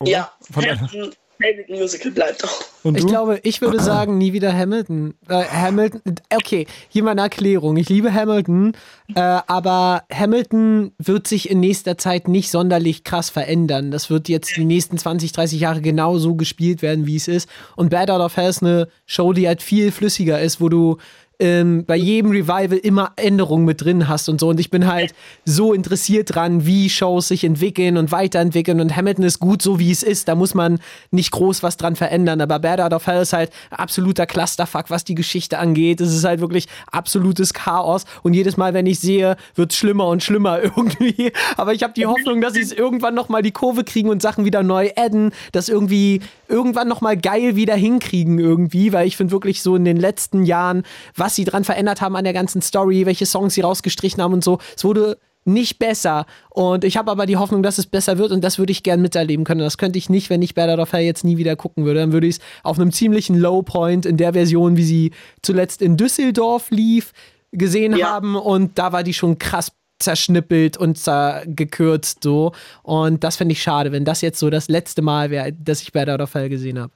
Oder? Ja, Von Hamilton, Hamilton Musical bleibt auch. Und Ich glaube, ich würde sagen, nie wieder Hamilton. Äh, Hamilton, okay, hier mal eine Erklärung. Ich liebe Hamilton, äh, aber Hamilton wird sich in nächster Zeit nicht sonderlich krass verändern. Das wird jetzt die nächsten 20, 30 Jahre genauso gespielt werden, wie es ist. Und Bad Out of Hell ist eine Show, die halt viel flüssiger ist, wo du ähm, bei jedem Revival immer Änderungen mit drin hast und so. Und ich bin halt so interessiert dran, wie Shows sich entwickeln und weiterentwickeln. Und Hamilton ist gut so, wie es ist. Da muss man nicht groß was dran verändern. Aber Bad Out of Hell ist halt absoluter Clusterfuck, was die Geschichte angeht. Es ist halt wirklich absolutes Chaos. Und jedes Mal, wenn ich sehe, wird es schlimmer und schlimmer irgendwie. Aber ich habe die Hoffnung, dass sie es irgendwann nochmal die Kurve kriegen und Sachen wieder neu adden. Das irgendwie irgendwann nochmal geil wieder hinkriegen irgendwie. Weil ich finde wirklich so in den letzten Jahren, was sie dran verändert haben an der ganzen Story, welche Songs sie rausgestrichen haben und so, es wurde nicht besser. Und ich habe aber die Hoffnung, dass es besser wird und das würde ich gern miterleben können. Das könnte ich nicht, wenn ich Out of Hell jetzt nie wieder gucken würde. Dann würde ich es auf einem ziemlichen Low Point in der Version, wie sie zuletzt in Düsseldorf lief, gesehen Ja. haben. Und da war die schon krass zerschnippelt und gekürzt so. Und das finde ich schade, wenn das jetzt so das letzte Mal wäre, dass ich Out of Hell gesehen habe.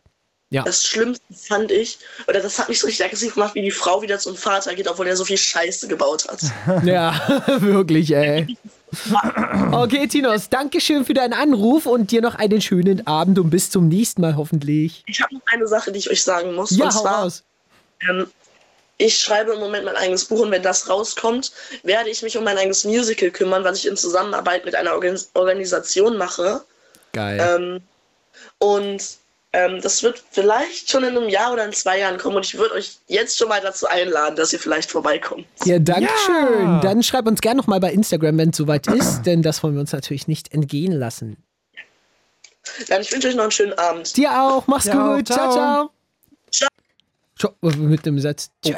Das Schlimmste fand ich, oder das hat mich so richtig aggressiv gemacht, wie die Frau wieder zum Vater geht, obwohl er so viel Scheiße gebaut hat. Ja, wirklich, ey. Okay, Tinos, danke schön für deinen Anruf und dir noch einen schönen Abend und bis zum nächsten Mal hoffentlich. Ich habe noch eine Sache, die ich euch sagen muss. Ja, und hau zwar, raus. ähm, ich schreibe im Moment mein eigenes Buch und wenn das rauskommt, werde ich mich um mein eigenes Musical kümmern, was ich in Zusammenarbeit mit einer Organ Organisation mache. Geil. Ähm, und ähm, das wird vielleicht schon in einem Jahr oder in zwei Jahren kommen und ich würde euch jetzt schon mal dazu einladen, dass ihr vielleicht vorbeikommt. Ja, danke schön. Ja. Dann schreib uns gerne noch mal bei Instagram, wenn es soweit ist, denn das wollen wir uns natürlich nicht entgehen lassen. Dann ich wünsche euch noch einen schönen Abend. Dir auch. Mach's Ja, gut. Ciao, ciao. ciao. Ciao. Ciao. Mit dem Satz. Nein.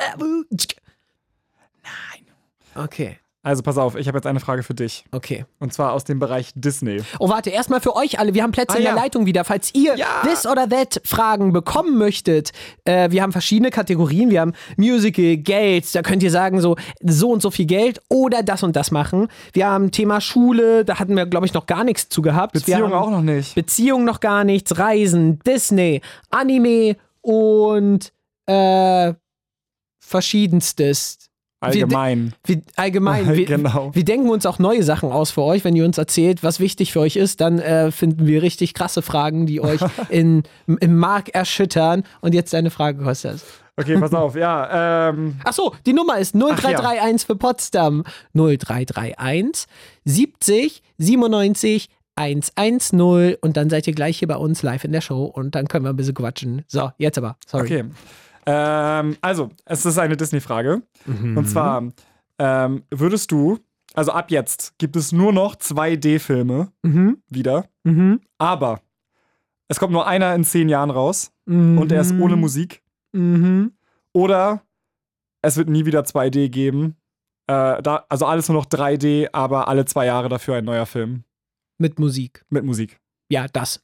Okay, Also pass auf, ich habe jetzt eine Frage für dich. okay. Und zwar aus dem Bereich Disney. Oh, warte, erstmal für euch alle. Wir haben Plätze Ah, in der ja. Leitung wieder. Falls ihr Ja. This oder That Fragen bekommen möchtet, äh, wir haben verschiedene Kategorien. Wir haben Musical, Geld, da könnt ihr sagen, so, so und so viel Geld oder das und das machen. Wir haben Thema Schule, da hatten wir, glaube ich, noch gar nichts zu gehabt. Beziehung wir haben auch noch nicht. Beziehung noch gar nichts, Reisen, Disney, Anime und äh, verschiedenstes. Allgemein. Wir, allgemein, wir, Genau. wir denken uns auch neue Sachen aus für euch. Wenn ihr uns erzählt, was wichtig für euch ist, dann äh, finden wir richtig krasse Fragen, die euch in, im Mark erschüttern. Und jetzt deine Frage, Kostas. Okay, pass auf, ja. Ähm, Achso, die Nummer ist 0331 für Potsdam. 0331 70 97 110 und dann seid ihr gleich hier bei uns live in der Show und dann können wir ein bisschen quatschen. So, jetzt aber. Sorry. okay. Ähm, also, es ist eine Disney-Frage. Mhm. Und zwar, ähm, würdest du also ab jetzt, gibt es nur noch 2D-Filme Mhm. wieder. Mhm. Aber es kommt nur einer in zehn Jahren raus und er ist ohne Musik. Mhm. Oder es wird nie wieder 2D geben. Äh, da, also alles nur noch 3D, aber alle zwei Jahre dafür ein neuer Film Mit Musik. mit Musik. Ja, das.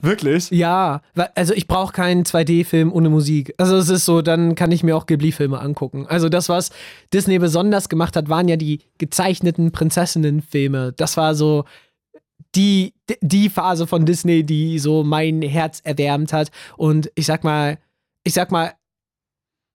Wirklich? Ja, also ich brauche keinen 2D-Film ohne Musik. Also es ist so, dann kann ich mir auch Ghibli-Filme angucken. Also das, was Disney besonders gemacht hat, waren ja die gezeichneten Prinzessinnen-Filme. Das war so die, die Phase von Disney, die so mein Herz erwärmt hat. Und ich sag mal, ich sag mal,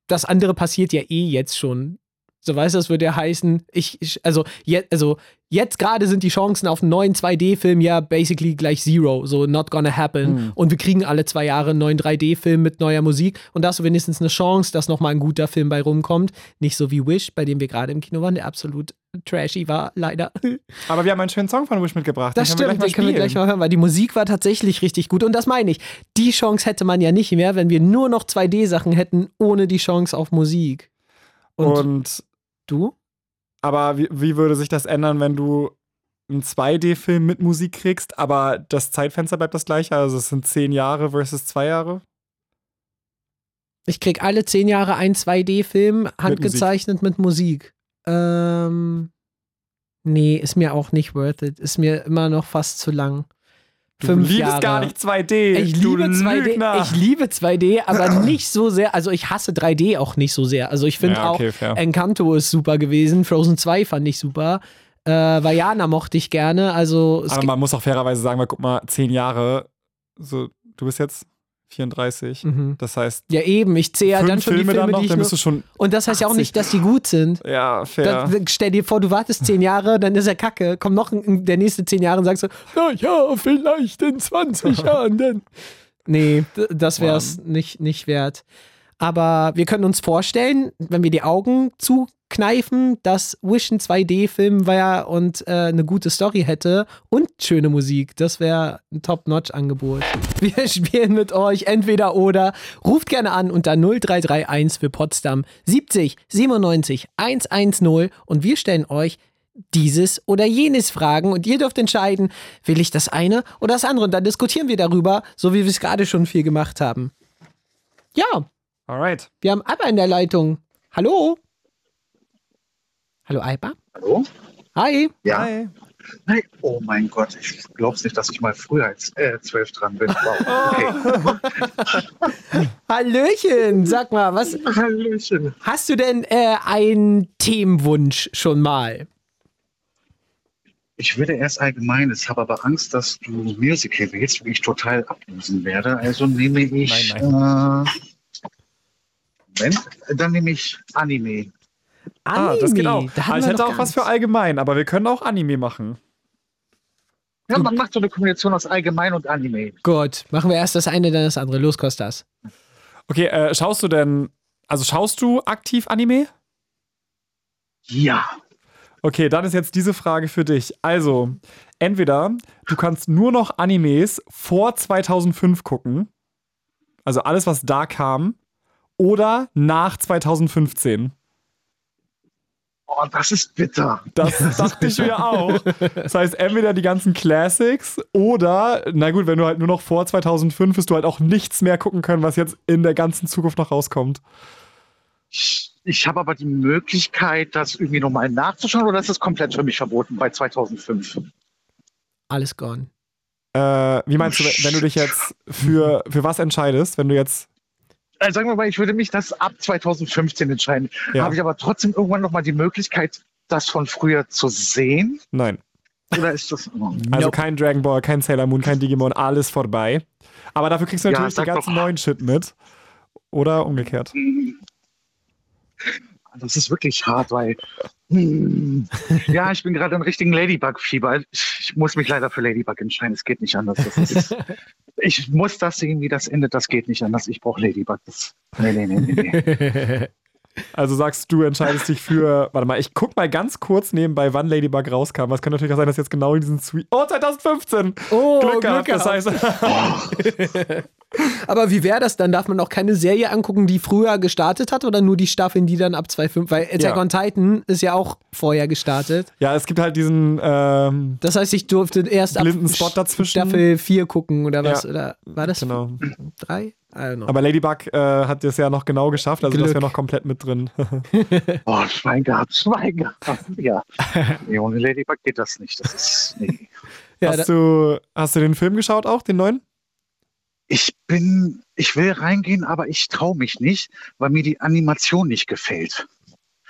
das andere passiert ja eh jetzt schon. So weißt du, das würde ja heißen, ich, ich also, je, also jetzt gerade sind die Chancen auf einen neuen 2D-Film ja basically gleich zero, so not gonna happen. Mhm. Und wir kriegen alle zwei Jahre einen neuen 3D-Film mit neuer Musik und da hast du wenigstens eine Chance, dass nochmal ein guter Film bei rumkommt. Nicht so wie Wish, bei dem wir gerade im Kino waren, der absolut trashy war, leider. Aber wir haben einen schönen Song von Wish mitgebracht. Das Den stimmt, den können wir gleich mal hören, weil die Musik war tatsächlich richtig gut. Und das meine ich. Die Chance hätte man ja nicht mehr, wenn wir nur noch 2D-Sachen hätten, ohne die Chance auf Musik. Und, Und, du? Aber wie, wie würde sich das ändern, wenn du einen 2D-Film mit Musik kriegst, aber das Zeitfenster bleibt das gleiche? Also es sind zehn Jahre versus zwei Jahre? Ich krieg alle zehn Jahre einen 2D-Film, handgezeichnet mit Musik. Ähm, nee, ist mir auch nicht worth it. Ist mir immer noch fast zu lang. Du Fünf liebst Jahre. gar nicht 2D. Ich liebe 2D, Lügner. ich liebe 2D, aber nicht so sehr. Also ich hasse 3D auch nicht so sehr. Also ich finde Ja, okay, auch fair. Encanto ist super gewesen, Frozen 2 fand ich super. Äh, Vajana mochte ich gerne. Also Aber man muss auch fairerweise sagen, weil guck mal, zehn Jahre, so, du bist jetzt 34. Mhm. Das heißt, ja eben, ich zähle ja dann schon Filme die Filme, dann noch, die ich dann bist du schon, Und das heißt ja auch 80. nicht, dass die gut sind. ja, fair. Da, stell dir vor, du wartest zehn Jahre, dann ist er kacke. Kommt noch ein, der nächste zehn Jahre und sagst so, na ja, vielleicht in 20 Jahren dann. Nee, das wäre es nicht, nicht wert. Aber wir können uns vorstellen, wenn wir die Augen zukneifen, dass Wish ein 2D-Film wäre und äh, eine gute Story hätte und schöne Musik. Das wäre ein Top-Notch-Angebot. Wir spielen mit euch entweder oder. Ruft gerne an unter 0331 für Potsdam 70 97 110 und wir stellen euch dieses oder jenes Fragen und ihr dürft entscheiden, will ich das eine oder das andere und dann diskutieren wir darüber, so wie wir es gerade schon viel gemacht haben. Ja, Alright. wir haben Alba in der Leitung. Hallo? Hallo Alba? Hallo? Hi. Ja. Hi. Hey, oh mein Gott, ich glaub's nicht, dass ich mal früher als äh, zwölf dran bin. Wow. Okay. Hallöchen. Sag mal, was Hallöchen. hast du denn äh, einen Themenwunsch schon mal? Ich würde erst allgemeines, habe aber Angst, dass du Musical wählst, wie ich total ablosen werde. Also nehme ich. Nein, Äh, Moment, dann nehme ich Anime. Ah, das geht auch. Da Aber ich wir hätte auch was für allgemein, aber wir können auch Anime machen. Ja, man macht so eine Kombination aus allgemein und Anime. Gut, machen wir erst das eine, dann das andere. Los, Kostas. Okay, äh, schaust du denn, also schaust du aktiv Anime? Ja. Okay, dann ist jetzt diese Frage für dich. Also, entweder du kannst nur noch Animes vor 2005 gucken, also alles, was da kam, oder nach 2015. Oh, das ist bitter. Das dachte ich mir auch. Das heißt, entweder die ganzen Classics oder, na gut, wenn du halt nur noch vor 2005 bist, du halt auch nichts mehr gucken können, was jetzt in der ganzen Zukunft noch rauskommt. Ich, ich habe aber die Möglichkeit, das irgendwie nochmal nachzuschauen oder ist das komplett für mich verboten bei 2005? Alles gone. Äh, wie meinst du, wenn du dich jetzt für, für was entscheidest, wenn du jetzt. Äh, sagen wir mal, ich würde mich das ab 2015 entscheiden. Ja. Habe ich aber trotzdem irgendwann nochmal die Möglichkeit, das von früher zu sehen? Nein. Oder ist das. Oh. Also Nope. kein Dragon Ball, kein Sailor Moon, kein Digimon, alles vorbei. Aber dafür kriegst du Ja, natürlich sag den ganzen doch. neuen Shit mit. Oder umgekehrt. Das ist wirklich hart, weil. Hm, ja, ich bin gerade im richtigen Ladybug-Fieber. Ich, muss mich leider für Ladybug entscheiden. Es geht nicht anders. Ist, ich muss das sehen, wie das endet. Das geht nicht anders. Ich brauche Ladybug. Das, nee, nee, nee, nee. Also sagst du, entscheidest dich für. Warte mal, ich guck mal ganz kurz nebenbei, wann Ladybug rauskam. Was könnte natürlich auch sein, dass jetzt genau in diesen Sweet. Oh, 2015! Oh, Glück gehabt. Glück Das heißt. Aber wie wäre das dann? Darf man auch keine Serie angucken, die früher gestartet hat oder nur die Staffeln, die dann ab 2.5? Weil Attack Ja. on Titan ist ja auch vorher gestartet. ja, es gibt halt diesen. Ähm, Das heißt, ich durfte erst ab Blinden Spot dazwischen. Staffel 4 gucken oder was? Ja. Oder war das genau. 3? Aber Ladybug äh, hat das ja noch genau geschafft, also das Glück. wäre noch komplett mit drin. Oh, Schwein gehabt, Schwein gehabt. Ja. Nee, ohne Ladybug geht das nicht. Das ist. Nee. Ja, da- hast, du, hast du den Film geschaut auch, den neuen? Ich bin, ich will reingehen, aber ich traue mich nicht, weil mir die Animation nicht gefällt.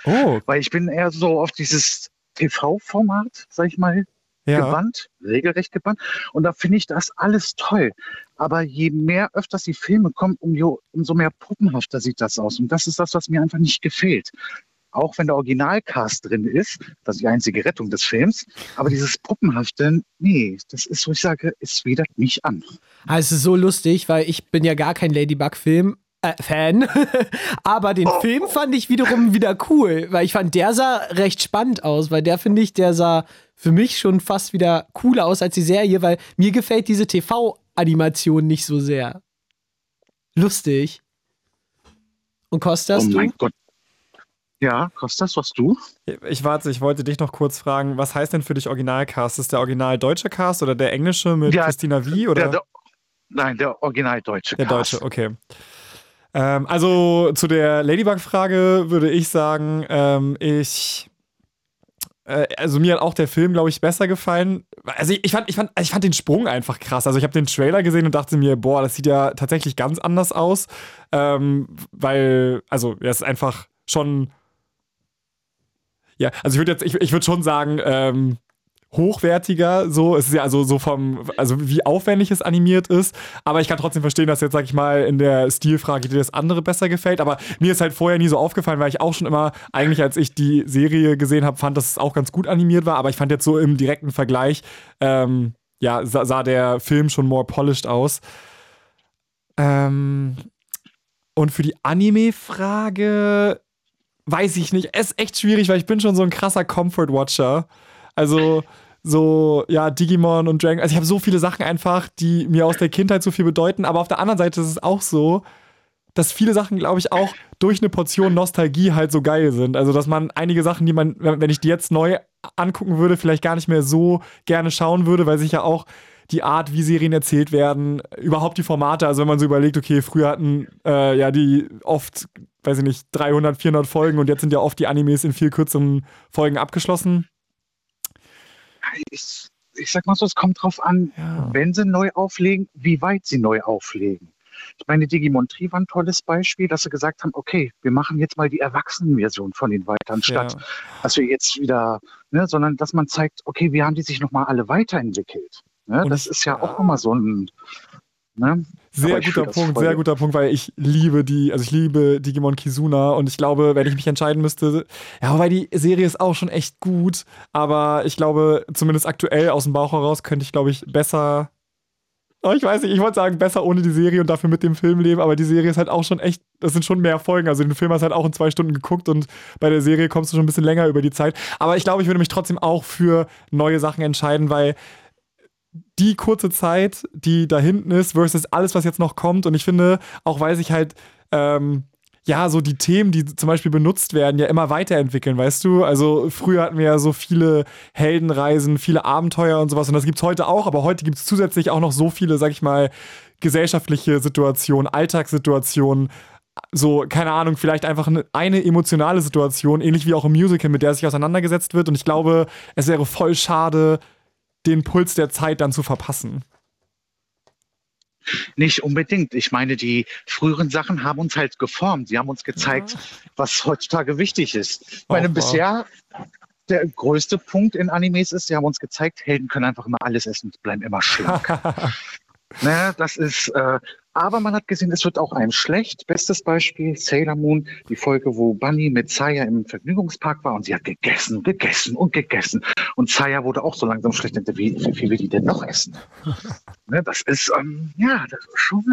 Oh, Weil ich bin eher so auf dieses TV-Format, sag ich mal, ja. gebannt, regelrecht gebannt. Und da finde ich das alles toll. Aber je mehr öfters die Filme kommen, umso, umso mehr puppenhafter sieht das aus. Und das ist das, was mir einfach nicht gefällt. Auch wenn der Originalcast drin ist, das ist die einzige Rettung des Films. Aber dieses Puppenhafte, nee, das ist, wo ich sage, es widert mich an. Ah, es ist so lustig, weil ich bin ja gar kein Ladybug-Film. Äh, Fan. Aber den Film fand ich wiederum wieder cool, weil ich fand, der sah recht spannend aus, weil der finde ich, der sah für mich schon fast wieder cooler aus als die Serie, weil mir gefällt diese TV-Animation nicht so sehr. Lustig. Und Kostas, oh du? mein Gott. Ja, Kostas, was du? Ich warte, ich wollte dich noch kurz fragen, was heißt denn für dich Originalcast? Ist der original deutsche Cast oder der englische mit Ja, Christina Wie oder Der, der, nein, der original deutsche der Cast. deutsche? Okay. Ähm, also zu der Ladybug-Frage würde ich sagen, ähm, ich also mir hat auch der Film, glaube ich, besser gefallen. Also ich, ich, fand, ich, fand, ich fand den Sprung einfach krass. Also ich habe den Trailer gesehen und dachte mir, boah, das sieht ja tatsächlich ganz anders aus. Ähm, weil, also, er ist einfach schon. Ja, also ich würde jetzt, ich, ich würde schon sagen, ähm, hochwertiger, so. Es ist ja also so vom, also wie aufwendig es animiert ist. Aber ich kann trotzdem verstehen, dass jetzt, sag ich mal, in der Stilfrage dir das andere besser gefällt. Aber mir ist halt vorher nie so aufgefallen, weil ich auch schon immer, eigentlich als ich die Serie gesehen habe, fand, dass es auch ganz gut animiert war. Aber ich fand jetzt so im direkten Vergleich, ähm, ja, sah, sah der Film schon more polished aus. Ähm, und für die Anime-Frage weiß ich nicht. Es ist echt schwierig, weil ich bin schon so ein krasser Comfort-Watcher. Also so, ja, Digimon und Dragon. Also ich habe so viele Sachen einfach, die mir aus der Kindheit so viel bedeuten. Aber auf der anderen Seite ist es auch so, dass viele Sachen, glaube ich, auch durch eine Portion Nostalgie halt so geil sind. Also, dass man einige Sachen, die man, wenn ich die jetzt neu angucken würde, vielleicht gar nicht mehr so gerne schauen würde, weil sich ja auch die Art, wie Serien erzählt werden, überhaupt die Formate, also wenn man so überlegt, okay, früher hatten äh, ja die oft, weiß ich nicht, 300, 400 Folgen und jetzt sind ja oft die Animes in viel kürzeren Folgen abgeschlossen. Ich, ich sag mal so, es kommt drauf an, Ja. wenn sie neu auflegen, wie weit sie neu auflegen. Ich meine, Digimon Tri war ein tolles Beispiel, dass sie gesagt haben, okay, wir machen jetzt mal die Erwachsenenversion von den weiter, anstatt Ja. dass wir jetzt wieder, ne, sondern dass man zeigt, okay, wie haben die sich nochmal alle weiterentwickelt. Ne, das ist ja auch nochmal so ein, ne? Sehr guter Punkt, sehr guter Punkt, weil ich liebe die, also ich liebe Digimon Kizuna und ich glaube, wenn ich mich entscheiden müsste, ja, wobei die Serie ist auch schon echt gut, aber ich glaube, zumindest aktuell aus dem Bauch heraus könnte ich, glaube ich, besser. Oh, ich weiß nicht, ich wollte sagen, besser ohne die Serie und dafür mit dem Film leben, aber die Serie ist halt auch schon echt, das sind schon mehr Folgen. Also den Film hast du halt auch in zwei Stunden geguckt und bei der Serie kommst du schon ein bisschen länger über die Zeit. Aber ich glaube, ich würde mich trotzdem auch für neue Sachen entscheiden, weil die kurze Zeit, die da hinten ist, versus alles, was jetzt noch kommt. Und ich finde, auch weil sich halt, ähm, ja, so die Themen, die zum Beispiel benutzt werden, ja immer weiterentwickeln, weißt du? Also früher hatten wir ja so viele Heldenreisen, viele Abenteuer und sowas. Und das gibt's heute auch, aber heute gibt's zusätzlich auch noch so viele, sag ich mal, gesellschaftliche Situationen, Alltagssituationen, so, keine Ahnung, vielleicht einfach eine, eine emotionale Situation, ähnlich wie auch im Musical, mit der sich auseinandergesetzt wird. Und ich glaube, es wäre voll schade, den Puls der Zeit dann zu verpassen. Nicht unbedingt. Ich meine, die früheren Sachen haben uns halt geformt. Sie haben uns gezeigt, was heutzutage wichtig ist. Ich meine, Auch bisher der größte Punkt in Animes ist, sie haben uns gezeigt, Helden können einfach immer alles essen und bleiben immer schlank. ne, das ist, äh, aber man hat gesehen, es wird auch einem schlecht. Bestes Beispiel, Sailor Moon, die Folge, wo Bunny mit Saya im Vergnügungspark war und sie hat gegessen, gegessen und gegessen. Und Saya wurde auch so langsam schlecht. Wie, wie viel will die denn noch essen? ne, das ist, ähm, ja, das ist schon,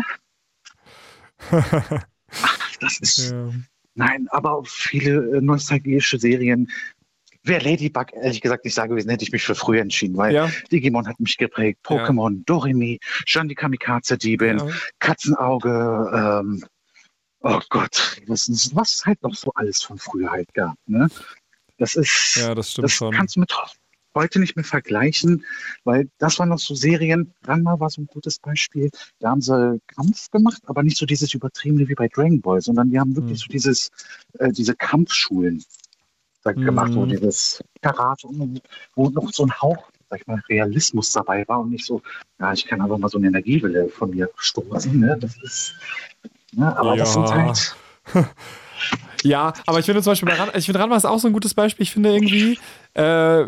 ach, das ist, Ja. Nein, aber viele äh, nostalgische Serien. Wäre Ladybug ehrlich gesagt nicht da gewesen, hätte ich mich für früher entschieden, weil Ja. Digimon hat mich geprägt, Pokémon, Doremi, Jean die Kamikaze-Diebin, Ja. Katzenauge, ähm, oh Gott, was es halt noch so alles von früher halt gab. Ne? Das ist, Ja, das stimmt das schon. kannst du mit heute nicht mehr vergleichen, weil das waren noch so Serien, Ranma war so ein gutes Beispiel, da haben sie Kampf gemacht, aber nicht so dieses übertriebene wie bei Dragon Ball, sondern die haben wirklich Hm. so dieses, äh, diese Kampfschulen gemacht, wo Mhm. dieses Karate, und wo noch so ein Hauch, sag ich mal, Realismus dabei war und nicht so, ja, ich kann aber mal so eine Energiewelle von mir stoßen, ne? Das ist, ne? aber das sind Ja. halt, Ja, aber ich finde zum Beispiel bei Ran, ich finde Ranma ist auch so ein gutes Beispiel. Ich finde irgendwie, äh,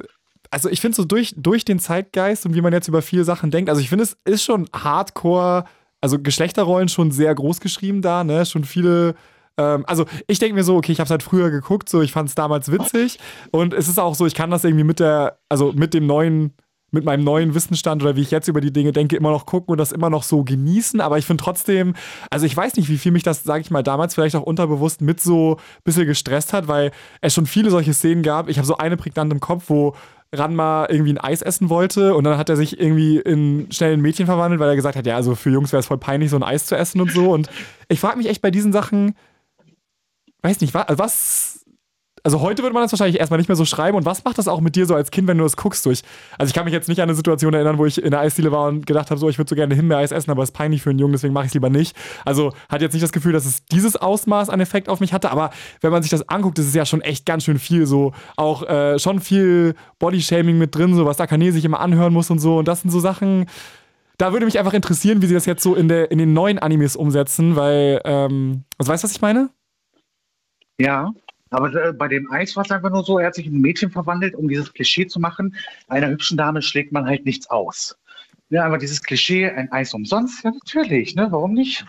also ich finde so durch, durch den Zeitgeist und wie man jetzt über viele Sachen denkt, also ich finde es ist schon hardcore, also Geschlechterrollen schon sehr groß geschrieben da, ne? Schon viele. Ähm, also ich denke mir so, okay, ich habe es halt früher geguckt, so ich fand es damals witzig und es ist auch so, ich kann das irgendwie mit der, also mit dem neuen mit meinem neuen Wissensstand oder wie ich jetzt über die Dinge denke, immer noch gucken und das immer noch so genießen. Aber ich finde trotzdem, also ich weiß nicht, wie viel mich das, sage ich mal, damals vielleicht auch unterbewusst mit so ein bisschen gestresst hat, weil es schon viele solche Szenen gab. Ich habe so eine prägnant im Kopf, wo Ranma irgendwie ein Eis essen wollte und dann hat er sich irgendwie in schnell in ein Mädchen verwandelt, weil er gesagt hat, ja, also für Jungs wäre es voll peinlich, so ein Eis zu essen und so. Und ich frage mich echt bei diesen Sachen, weiß nicht, wa- was. Also heute würde man das wahrscheinlich erstmal nicht mehr so schreiben. Und was macht das auch mit dir so als Kind, wenn du das guckst? Durch? Also ich kann mich jetzt nicht an eine Situation erinnern, wo ich in der Eisdiele war und gedacht habe, so ich würde so gerne Himbeereis essen, aber es ist peinlich für einen Jungen, deswegen mache ich es lieber nicht. Also hat jetzt nicht das Gefühl, dass es dieses Ausmaß an Effekt auf mich hatte, aber wenn man sich das anguckt, ist es ja schon echt ganz schön viel so. Auch äh, schon viel Bodyshaming mit drin, so was Akane sich immer anhören muss und so. Und das sind so Sachen, da würde mich einfach interessieren, wie sie das jetzt so in, der, in den neuen Animes umsetzen, weil, ähm, also weißt du, was ich meine? Ja, aber äh, bei dem Eis war es einfach nur so, er hat sich in ein Mädchen verwandelt, um dieses Klischee zu machen. Einer hübschen Dame schlägt man halt nichts aus. Ja, aber dieses Klischee, ein Eis umsonst, ja natürlich, ne? Warum nicht?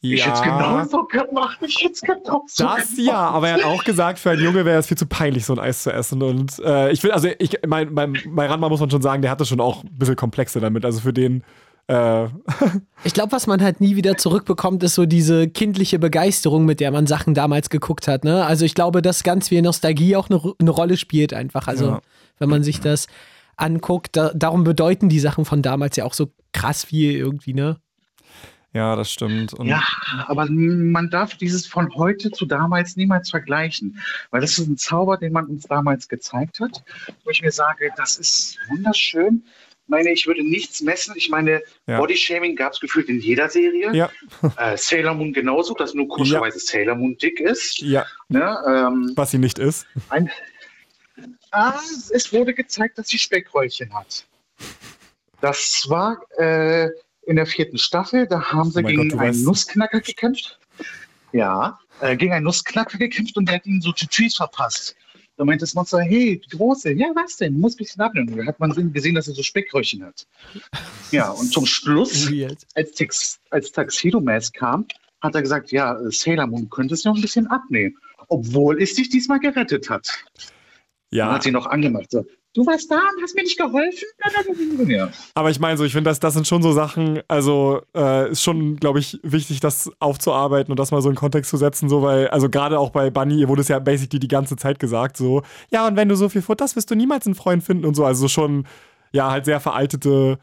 Ich hätte es genauso gemacht, ich hätte es genauso Das gemacht. ja, aber er hat auch gesagt, für einen Junge wäre es viel zu peinlich, so ein Eis zu essen. Und äh, ich will, also ich, mein, mein, bei Ranma muss man schon sagen, der hatte schon auch ein bisschen Komplexe damit. Also für den, äh, Ich glaube, was man halt nie wieder zurückbekommt, ist so diese kindliche Begeisterung, mit der man Sachen damals geguckt hat. Ne? Also ich glaube, dass ganz viel Nostalgie auch eine, eine Rolle spielt einfach. Also Ja. wenn man sich das anguckt, da, darum bedeuten die Sachen von damals ja auch so krass viel irgendwie, ne? ja, das stimmt. Und Ja, aber man darf dieses von heute zu damals niemals vergleichen, weil das ist ein Zauber, den man uns damals gezeigt hat, wo ich mir sage, das ist wunderschön. Ich meine, ich würde nichts messen. Ich meine, Ja. Bodyshaming gab es gefühlt in jeder Serie. Ja. Äh, Sailor Moon genauso, dass nur komischerweise Sailor Moon dick ist. ja, Ne? Ähm, was sie nicht ist. ein, ah, es wurde gezeigt, dass sie Speckröllchen hat. Das war äh, in der vierten Staffel, da haben sie Oh gegen Gott, einen weißt- Nussknacker gekämpft. Ja, äh, gegen einen Nussknacker gekämpft und der hat ihnen so Tütüs verpasst. Da meinte das Monster, hey, die Große, ja, was denn? Muss ein bisschen abnehmen. Da hat man gesehen, dass er so Speckröllchen hat. Ja, und zum Schluss, als, Tex, als Tuxedo Mask kam, hat er gesagt, ja, Sailor Moon könnte es noch ein bisschen abnehmen. Obwohl es sich diesmal gerettet hat. Dann Ja, hat sie noch angemacht. So, du warst da und hast mir nicht geholfen? Ja. aber ich meine so, ich finde, das, das sind schon so Sachen, also äh, ist schon, glaube ich, wichtig, das aufzuarbeiten und das mal so in Kontext zu setzen, so, weil, also gerade auch bei Bunny, ihr wurde es ja basically die ganze Zeit gesagt, so, ja, und wenn du so viel futterst, wirst du niemals einen Freund finden und so, also schon, ja, halt sehr veraltete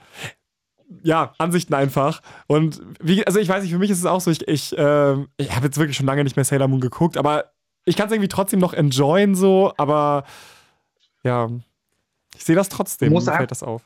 ja, Ansichten einfach. Und wie, also ich weiß nicht, für mich ist es auch so, ich, ich, äh, ich habe jetzt wirklich schon lange nicht mehr Sailor Moon geguckt, aber ich kann es irgendwie trotzdem noch enjoyen, so, aber ja, ich sehe das trotzdem, mir fällt das auf.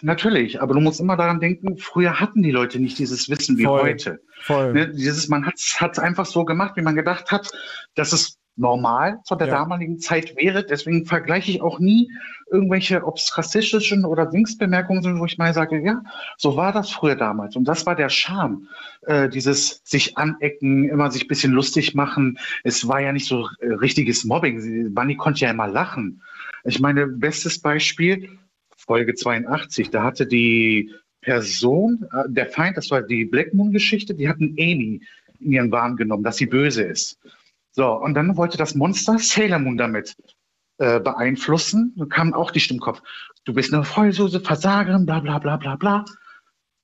Natürlich, aber du musst immer daran denken, früher hatten die Leute nicht dieses Wissen wie Voll. heute. Voll. Ne, dieses, man hat es einfach so gemacht, wie man gedacht hat, dass es normal zu der Ja. damaligen Zeit wäre. Deswegen vergleiche ich auch nie irgendwelche ob's rassistischen oder Dingsbemerkungen sind, wo ich mal sage, ja, so war das früher damals. Und das war der Charme. Äh, dieses sich anecken, immer sich ein bisschen lustig machen. Es war ja nicht so äh, richtiges Mobbing. Bunny konnte ja immer lachen. Ich meine, bestes Beispiel, Folge 82, da hatte die Person, äh, der Feind, das war die Black Moon-Geschichte, die hatten Amy in ihren Wahn genommen, dass sie böse ist. So, und dann wollte das Monster Sailor Moon damit äh, beeinflussen. Da kam auch die Stimme im Kopf. Du bist eine Vollsose, Versagerin, bla bla bla bla bla.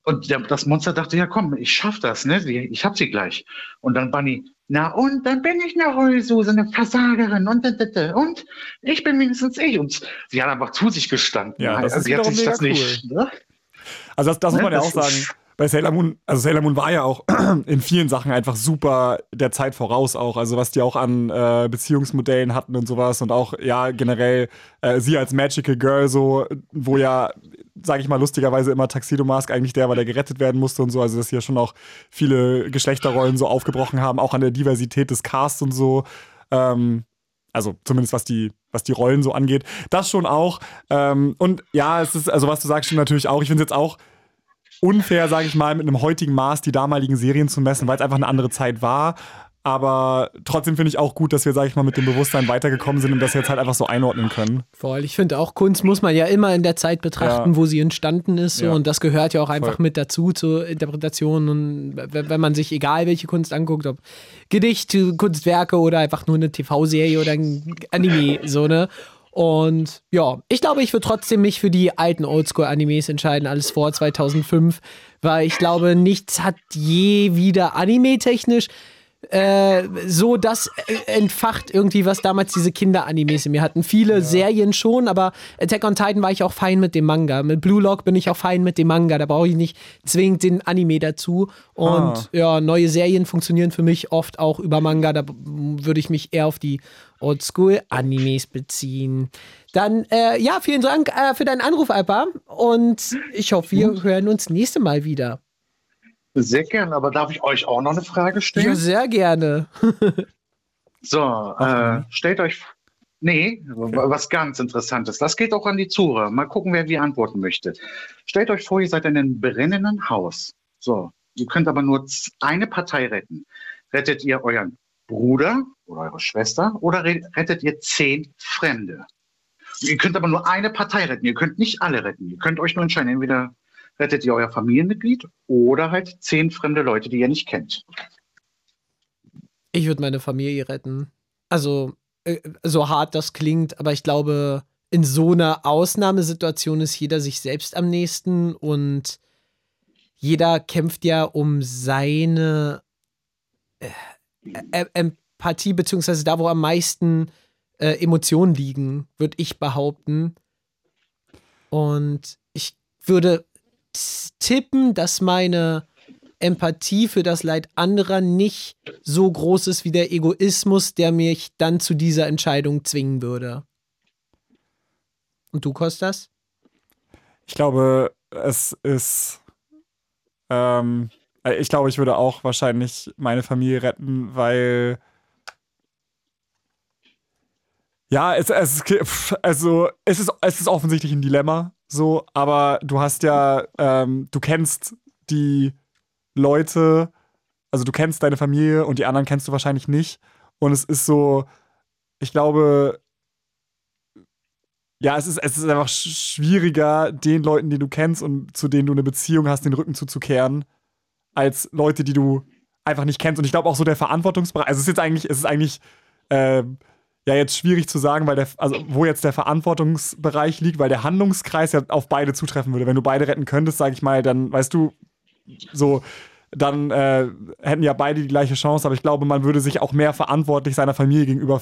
Und der, das Monster dachte, ja komm, ich schaff das, ne? Ich hab sie gleich. Und dann Bunny, Na und dann bin ich eine Heulsuse, eine Versagerin und und, ich bin mindestens ich. Und sie hat einfach zu sich gestanden. Ja, das Also ist sie hat sich das mega nicht. Ne? Also das, das muss Ne, man ja auch sagen. Bei Sailor Moon, also Sailor Moon war ja auch in vielen Sachen einfach super der Zeit voraus auch. Also was die auch an äh, Beziehungsmodellen hatten und sowas und auch ja generell äh, sie als Magical Girl so, wo ja, sage ich mal lustigerweise immer Tuxedo Mask eigentlich der war, der gerettet werden musste und so. Also dass ja schon auch viele Geschlechterrollen so aufgebrochen haben, auch an der Diversität des Casts und so. Ähm, also zumindest was die, was die Rollen so angeht. Das schon auch. Ähm, und ja, es ist, also was du sagst, stimmt natürlich auch. Ich finde es jetzt auch unfair, sage ich mal, mit einem heutigen Maß die damaligen Serien zu messen, weil es einfach eine andere Zeit war. Aber trotzdem finde ich auch gut, dass wir, sage ich mal, mit dem Bewusstsein weitergekommen sind und das jetzt halt einfach so einordnen können. Voll. Ich finde auch, Kunst muss man ja immer in der Zeit betrachten, Ja. wo sie entstanden ist. Ja. Und das gehört ja auch einfach Voll. mit dazu zur Interpretation. Und wenn wenn man sich egal welche Kunst anguckt, ob Gedicht, Kunstwerke oder einfach nur eine TV-Serie oder ein Anime, so, ne? Und ja, ich glaube, ich würde trotzdem mich für die alten Oldschool-Animes entscheiden, alles vor 2005, weil ich glaube, nichts hat je wieder anime-technisch äh, so das äh, entfacht irgendwie, was damals diese Kinder-Animes in mir hatten. Viele Serien schon, aber Attack on Titan war ich auch fein mit dem Manga. Mit Blue Lock bin ich auch fein mit dem Manga. Da brauche ich nicht zwingend den Anime dazu. Und Ah. ja, neue Serien funktionieren für mich oft auch über Manga. Da würde ich mich eher auf die Oldschool-Animes beziehen. Dann, äh, ja, vielen Dank äh, für deinen Anruf, Alpa. Und ich hoffe, wir hören uns nächste Mal wieder. Sehr gern, aber darf ich euch auch noch eine Frage stellen? Ja, sehr gerne. So, äh, stellt euch. Nee, was ganz Interessantes. Das geht auch an die Zuhörer. Mal gucken, wer wie antworten möchte. Stellt euch vor, ihr seid in einem brennenden Haus. So, ihr könnt aber nur eine Partei retten. Rettet ihr euren Bruder oder eure Schwester oder re- rettet ihr zehn Fremde? Ihr könnt aber nur eine Partei retten. Ihr könnt nicht alle retten. Ihr könnt euch nur entscheiden. Entweder rettet ihr euer Familienmitglied oder halt zehn fremde Leute, die ihr nicht kennt. Ich würde meine Familie retten. Also, äh, so hart das klingt, aber ich glaube, in so einer Ausnahmesituation ist jeder sich selbst am nächsten und jeder kämpft ja um seine äh, Empathie, beziehungsweise da, wo am meisten äh, Emotionen liegen, würde ich behaupten. Und ich würde tippen, dass meine Empathie für das Leid anderer nicht so groß ist wie der Egoismus, der mich dann zu dieser Entscheidung zwingen würde. Und du, Kostas? Ich glaube, es ist. Ähm, äh, ich glaube, ich würde auch wahrscheinlich meine Familie retten, weil. Ja, es, es, also, es, ist, es ist offensichtlich ein Dilemma, so, aber du hast ja, ähm, du kennst die Leute, also du kennst deine Familie und die anderen kennst du wahrscheinlich nicht. Und es ist so, ich glaube, ja, es ist, es ist einfach sch- schwieriger, den Leuten, die du kennst und zu denen du eine Beziehung hast, den Rücken zuzukehren, als Leute, die du einfach nicht kennst. Und ich glaube auch so der Verantwortungsbereich, also es ist jetzt eigentlich, es ist eigentlich, ähm, ja, jetzt schwierig zu sagen, weil der, also wo jetzt der Verantwortungsbereich liegt, weil der Handlungskreis ja auf beide zutreffen würde. Wenn du beide retten könntest, sage ich mal, dann, weißt du, so, dann äh, hätten ja beide die gleiche Chance, aber ich glaube, man würde sich auch mehr verantwortlich seiner Familie gegenüber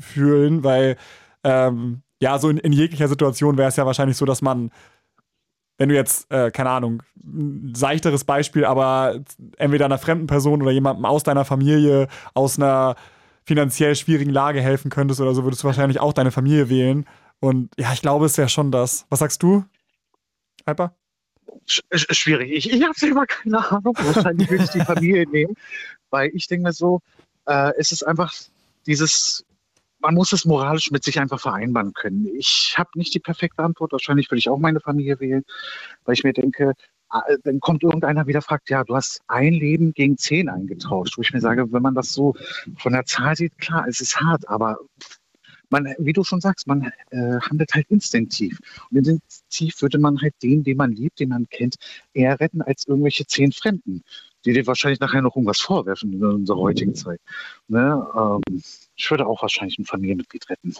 fühlen, weil ähm, ja, so in, in jeglicher Situation wäre es ja wahrscheinlich so, dass man, wenn du jetzt, äh, keine Ahnung, ein seichteres Beispiel, aber entweder einer fremden Person oder jemandem aus deiner Familie, aus einer finanziell schwierigen Lage helfen könntest oder so, würdest du wahrscheinlich auch deine Familie wählen. Und ja, ich glaube, es wäre schon das. Was sagst du, Alper? Sch sch- schwierig. Ich, ich habe selber keine Ahnung. Wahrscheinlich würde ich die Familie nehmen, weil ich denke so, äh, es ist einfach dieses, man muss es moralisch mit sich einfach vereinbaren können. Ich habe nicht die perfekte Antwort. Wahrscheinlich würde ich auch meine Familie wählen, weil ich mir denke, dann kommt irgendeiner wieder fragt, ja, du hast ein Leben gegen zehn eingetauscht. Wo ich mir sage, wenn man das so von der Zahl sieht, klar, es ist hart, aber man, wie du schon sagst, man äh, handelt halt instinktiv. Und instinktiv würde man halt den, den man liebt, den man kennt, eher retten als irgendwelche zehn Fremden. die dir wahrscheinlich nachher noch irgendwas vorwerfen in unserer heutigen Zeit. Ne? Ähm, ich würde auch wahrscheinlich ein Familienmitglied retten.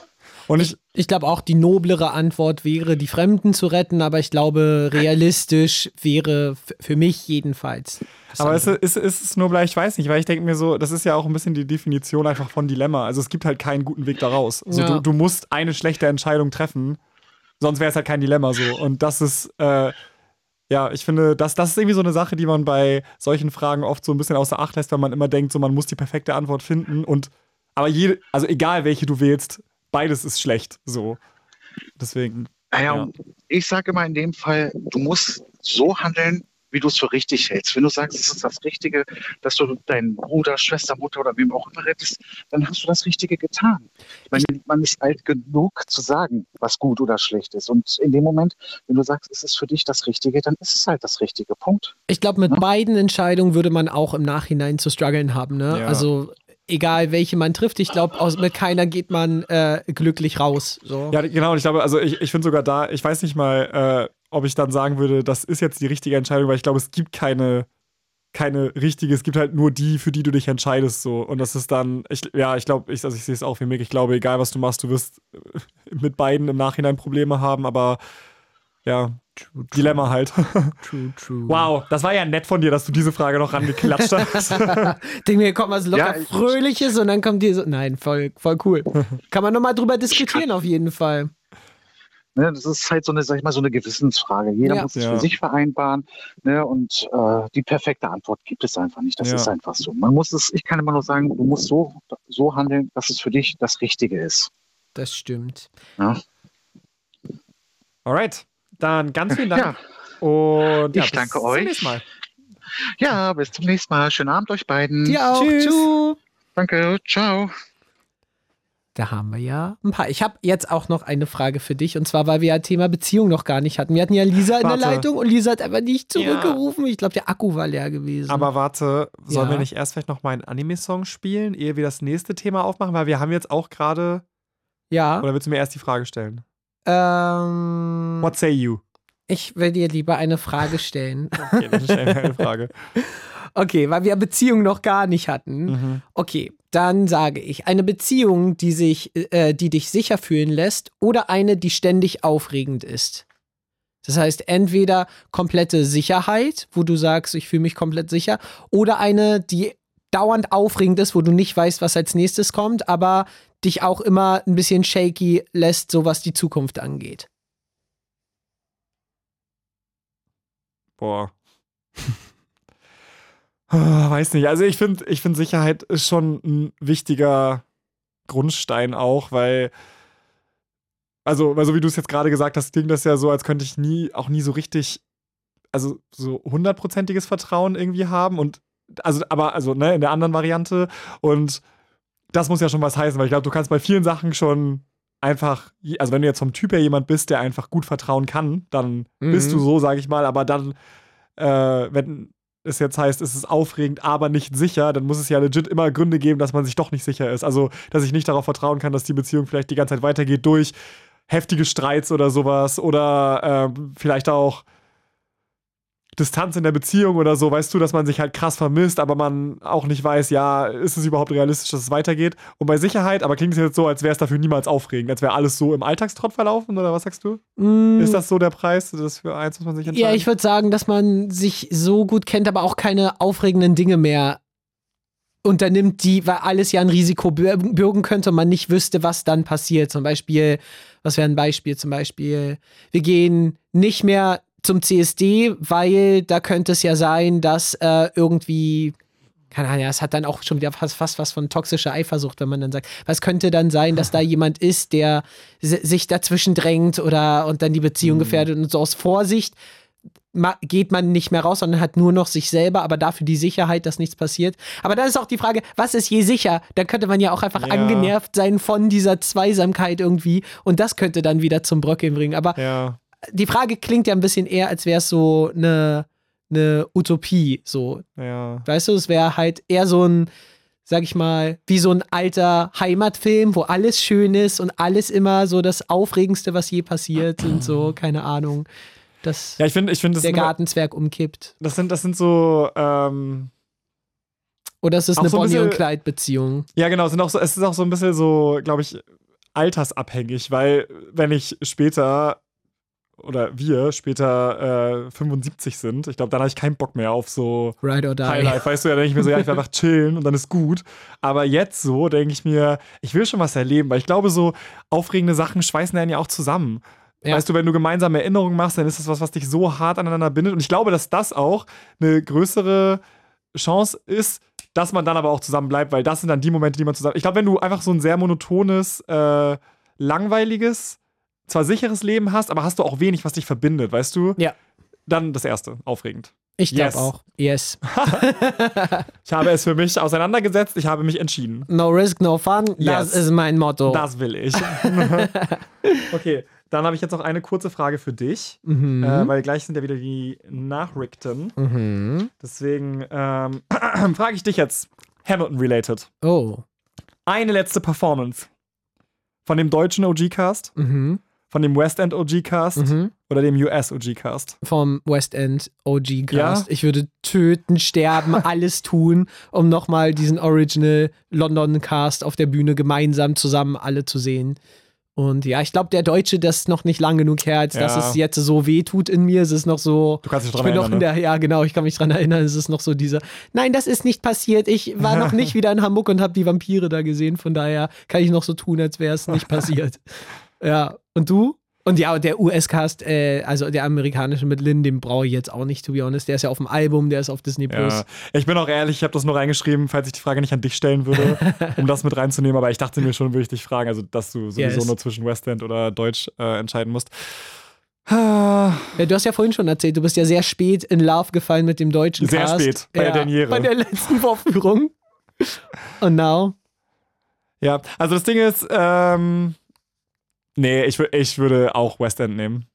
Und ich, Ich glaube auch, die noblere Antwort wäre, die Fremden zu retten, aber ich glaube, realistisch wäre für mich jedenfalls. aber ist, ist, ist es nur ich weiß nicht, weil ich denke mir so, das ist ja auch ein bisschen die Definition einfach von Dilemma. Also es gibt halt keinen guten Weg da raus. Also Ja. du, du musst eine schlechte Entscheidung treffen, sonst wäre es halt kein Dilemma so. Und das ist, äh, ja, ich finde, das, das ist irgendwie so eine Sache, die man bei solchen Fragen oft so ein bisschen außer Acht lässt, weil man immer denkt, so man muss die perfekte Antwort finden. Und aber jede, also egal welche du wählst, beides ist schlecht. So. Deswegen. Naja, Ja. ich sage immer in dem Fall, du musst so handeln, wie du es für richtig hältst. Wenn du sagst, es ist das Richtige, dass du deinen Bruder, Schwester, Mutter oder wem auch immer rettest, dann hast du das Richtige getan. Ich meine, man ist alt genug zu sagen, was gut oder schlecht ist. Und in dem Moment, wenn du sagst, es ist für dich das Richtige, dann ist es halt das Richtige. Punkt. Ich glaube, mit beiden Entscheidungen würde man auch im Nachhinein zu strugglen haben. Ne? Ja. Also egal, welche man trifft, ich glaube, mit keiner geht man äh, glücklich raus. So. Ja, genau. Und ich glaube, also ich, ich finde sogar da, ich weiß nicht mal, äh, ob ich dann sagen würde, das ist jetzt die richtige Entscheidung, weil ich glaube, es gibt keine, keine richtige, es gibt halt nur die, für die du dich entscheidest. So. Und das ist dann, ich, ja, ich glaube, ich, also ich sehe es auch wie Mick, ich glaube, egal was du machst, du wirst äh, mit beiden im Nachhinein Probleme haben, aber ja, Dilemma halt. True, true. Wow, das war ja nett von dir, dass du diese Frage noch rangeklatscht hast. Denk mir, kommt was locker Ja, ich- Fröhliches und dann kommt dir so. Nein, voll, voll cool. Kann man nochmal drüber diskutieren, auf jeden Fall. Ne, das ist halt so eine, sag ich mal, so eine Gewissensfrage. Jeder Ja. muss es Ja. für sich vereinbaren. Ne, und äh, die perfekte Antwort gibt es einfach nicht. Das Ja. ist einfach so. Man muss es, ich kann immer nur sagen, du musst so, so handeln, dass es für dich das Richtige ist. Das stimmt. Alright, dann ganz vielen Dank. Ja, Und ja, Ich bis danke zum euch. nächsten Mal. ja, bis zum nächsten Mal. Schönen Abend euch beiden. Dir auch. Tschüss. Tschüss. Danke. Ciao. Da haben wir ja ein paar. Ich habe jetzt auch noch eine Frage für dich und zwar, weil wir ja Thema Beziehung noch gar nicht hatten. Wir hatten ja Lisa in Warte. der Leitung und Lisa hat einfach nicht Ja. zurückgerufen. Ich glaube, der Akku war leer gewesen. Aber warte, sollen Ja. wir nicht erst vielleicht noch mal einen Anime-Song spielen, ehe wir das nächste Thema aufmachen? Weil wir haben jetzt auch gerade. ja. Oder willst du mir erst die Frage stellen? Ähm, What say you? ich will dir lieber eine Frage stellen. Okay, dann stell mir eine Frage. Okay, weil wir Beziehung noch gar nicht hatten. Mhm. Okay, dann sage ich, eine Beziehung, die sich, äh, die dich sicher fühlen lässt, oder eine, die ständig aufregend ist. Das heißt, entweder komplette Sicherheit, wo du sagst, ich fühle mich komplett sicher, oder eine, die dauernd aufregend ist, wo du nicht weißt, was als nächstes kommt, aber dich auch immer ein bisschen shaky lässt, so was die Zukunft angeht. Boah. Ah, Weiß nicht. Also ich finde, ich find Sicherheit ist schon ein wichtiger Grundstein auch, weil, also, also wie du es jetzt gerade gesagt hast, klingt das ja so, als könnte ich nie, auch nie so richtig, also so hundertprozentiges Vertrauen irgendwie haben und also, aber, also, ne, in der anderen Variante und das muss ja schon was heißen, weil ich glaube, du kannst bei vielen Sachen schon einfach, also wenn du jetzt vom Typ her jemand bist, der einfach gut vertrauen kann, dann bist Mhm. du so, sage ich mal, aber dann, äh, wenn es jetzt heißt, es ist aufregend, aber nicht sicher, dann muss es ja legit immer Gründe geben, dass man sich doch nicht sicher ist. Also, dass ich nicht darauf vertrauen kann, dass die Beziehung vielleicht die ganze Zeit weitergeht durch heftige Streits oder sowas oder ähm, vielleicht auch Distanz in der Beziehung oder so, weißt du, dass man sich halt krass vermisst, aber man auch nicht weiß, ja, ist es überhaupt realistisch, dass es weitergeht? Und bei Sicherheit, aber klingt es jetzt so, als wäre es dafür niemals aufregend, als wäre alles so im Alltagstrott verlaufen, oder was sagst du? Mm, Ist das so der Preis? Das für eins muss man sich entscheiden? Ja, ich würde sagen, dass man sich so gut kennt, aber auch keine aufregenden Dinge mehr unternimmt, die, weil alles ja ein Risiko bür- bürgen könnte und man nicht wüsste, was dann passiert. Zum Beispiel, was wäre ein Beispiel? Zum Beispiel, wir gehen nicht mehr zum CSD, weil da könnte es ja sein, dass äh, irgendwie keine Ahnung, es hat dann auch schon wieder fast, fast was von toxischer Eifersucht, wenn man dann sagt, was könnte dann sein, dass da jemand ist, der si- sich dazwischen drängt oder und dann die Beziehung gefährdet und so aus Vorsicht geht man nicht mehr raus, sondern hat nur noch sich selber, aber dafür die Sicherheit, dass nichts passiert. Aber dann ist auch die Frage, was ist je sicher? Dann könnte man ja auch einfach Ja. angenervt sein von dieser Zweisamkeit irgendwie und das könnte dann wieder zum Bröckeln bringen. Aber Ja. Die Frage klingt ja ein bisschen eher, als wäre es so eine, eine Utopie, so. Ja. Weißt du, es wäre halt eher so ein, sag ich mal, wie so ein alter Heimatfilm, wo alles schön ist und alles immer so das Aufregendste, was je passiert und so, keine Ahnung. dass Ja, ich finde, ich finde, das, der immer- Gartenzwerg umkippt. das sind, das sind so, ähm, Oder es ist eine so Bonnie- und Clyde-Beziehung. ja genau, es sind auch so, es ist auch so ein bisschen so, glaube ich, altersabhängig, weil wenn ich später oder wir später äh, 75 sind, ich glaube, dann habe ich keinen Bock mehr auf so Ride or die. Highlife, weißt du, da denke ich mir so, ja, ich will einfach chillen und dann ist gut. Aber jetzt so denke ich mir, ich will schon was erleben, weil ich glaube, so aufregende Sachen schweißen einen ja auch zusammen. Ja. Weißt du, wenn du gemeinsame Erinnerungen machst, dann ist das was, was dich so hart aneinander bindet. Und ich glaube, dass das auch eine größere Chance ist, dass man dann aber auch zusammen bleibt, weil das sind dann die Momente, die man zusammen. Ich glaube, wenn du einfach so ein sehr monotones, äh, langweiliges, zwar sicheres Leben hast, aber hast du auch wenig, was dich verbindet, weißt du? Ja. Dann das erste, aufregend. Ich glaube Yes. auch. Yes. Ich habe es für mich auseinandergesetzt, ich habe mich entschieden. No risk, no fun. Das Yes. ist mein Motto. Das will ich. okay, dann habe ich jetzt noch eine kurze Frage für dich, Mhm. äh, weil gleich sind ja wieder die Nachrichten. Mhm. Deswegen ähm, frage ich dich jetzt, Hamilton-related. Oh. Eine letzte Performance von dem deutschen OG-Cast, Mhm. Von dem West End OG-Cast Mhm. oder dem US OG-Cast. Vom West End OG Cast. Ja? Ich würde töten, sterben, alles tun, um nochmal diesen Original London Cast auf der Bühne gemeinsam zusammen alle zu sehen. Und ja, ich glaube, der Deutsche, das ist noch nicht lang genug her, als dass Ja. es jetzt so weh tut in mir. Es ist noch so. Du kannst dich Ich dran bin noch erinnern, in ne? der, ja genau, ich kann mich dran erinnern, es ist noch so diese, nein, das ist nicht passiert, ich war noch nicht wieder in Hamburg und habe die Vampire da gesehen, von daher kann ich noch so tun, als wäre es nicht passiert. Ja, und du? Und ja, der US-Cast, äh, also der amerikanische mit Lynn, den brauche ich jetzt auch nicht, to be honest. Der ist ja auf dem Album, der ist auf Disney Plus. Ja. Ich bin auch ehrlich, ich habe das nur reingeschrieben, falls ich die Frage nicht an dich stellen würde, um das mit reinzunehmen. Aber ich dachte mir schon, würde ich dich fragen, also dass du sowieso Yes. nur zwischen West End oder Deutsch äh, entscheiden musst. Ja, du hast ja vorhin schon erzählt, du bist ja sehr spät in Love gefallen mit dem deutschen Sehr Cast. spät, bei der ja, Derniere. Bei der letzten Vorführung. Und now? Ja, also das Ding ist, ähm, nee, ich, ich würde auch West End nehmen.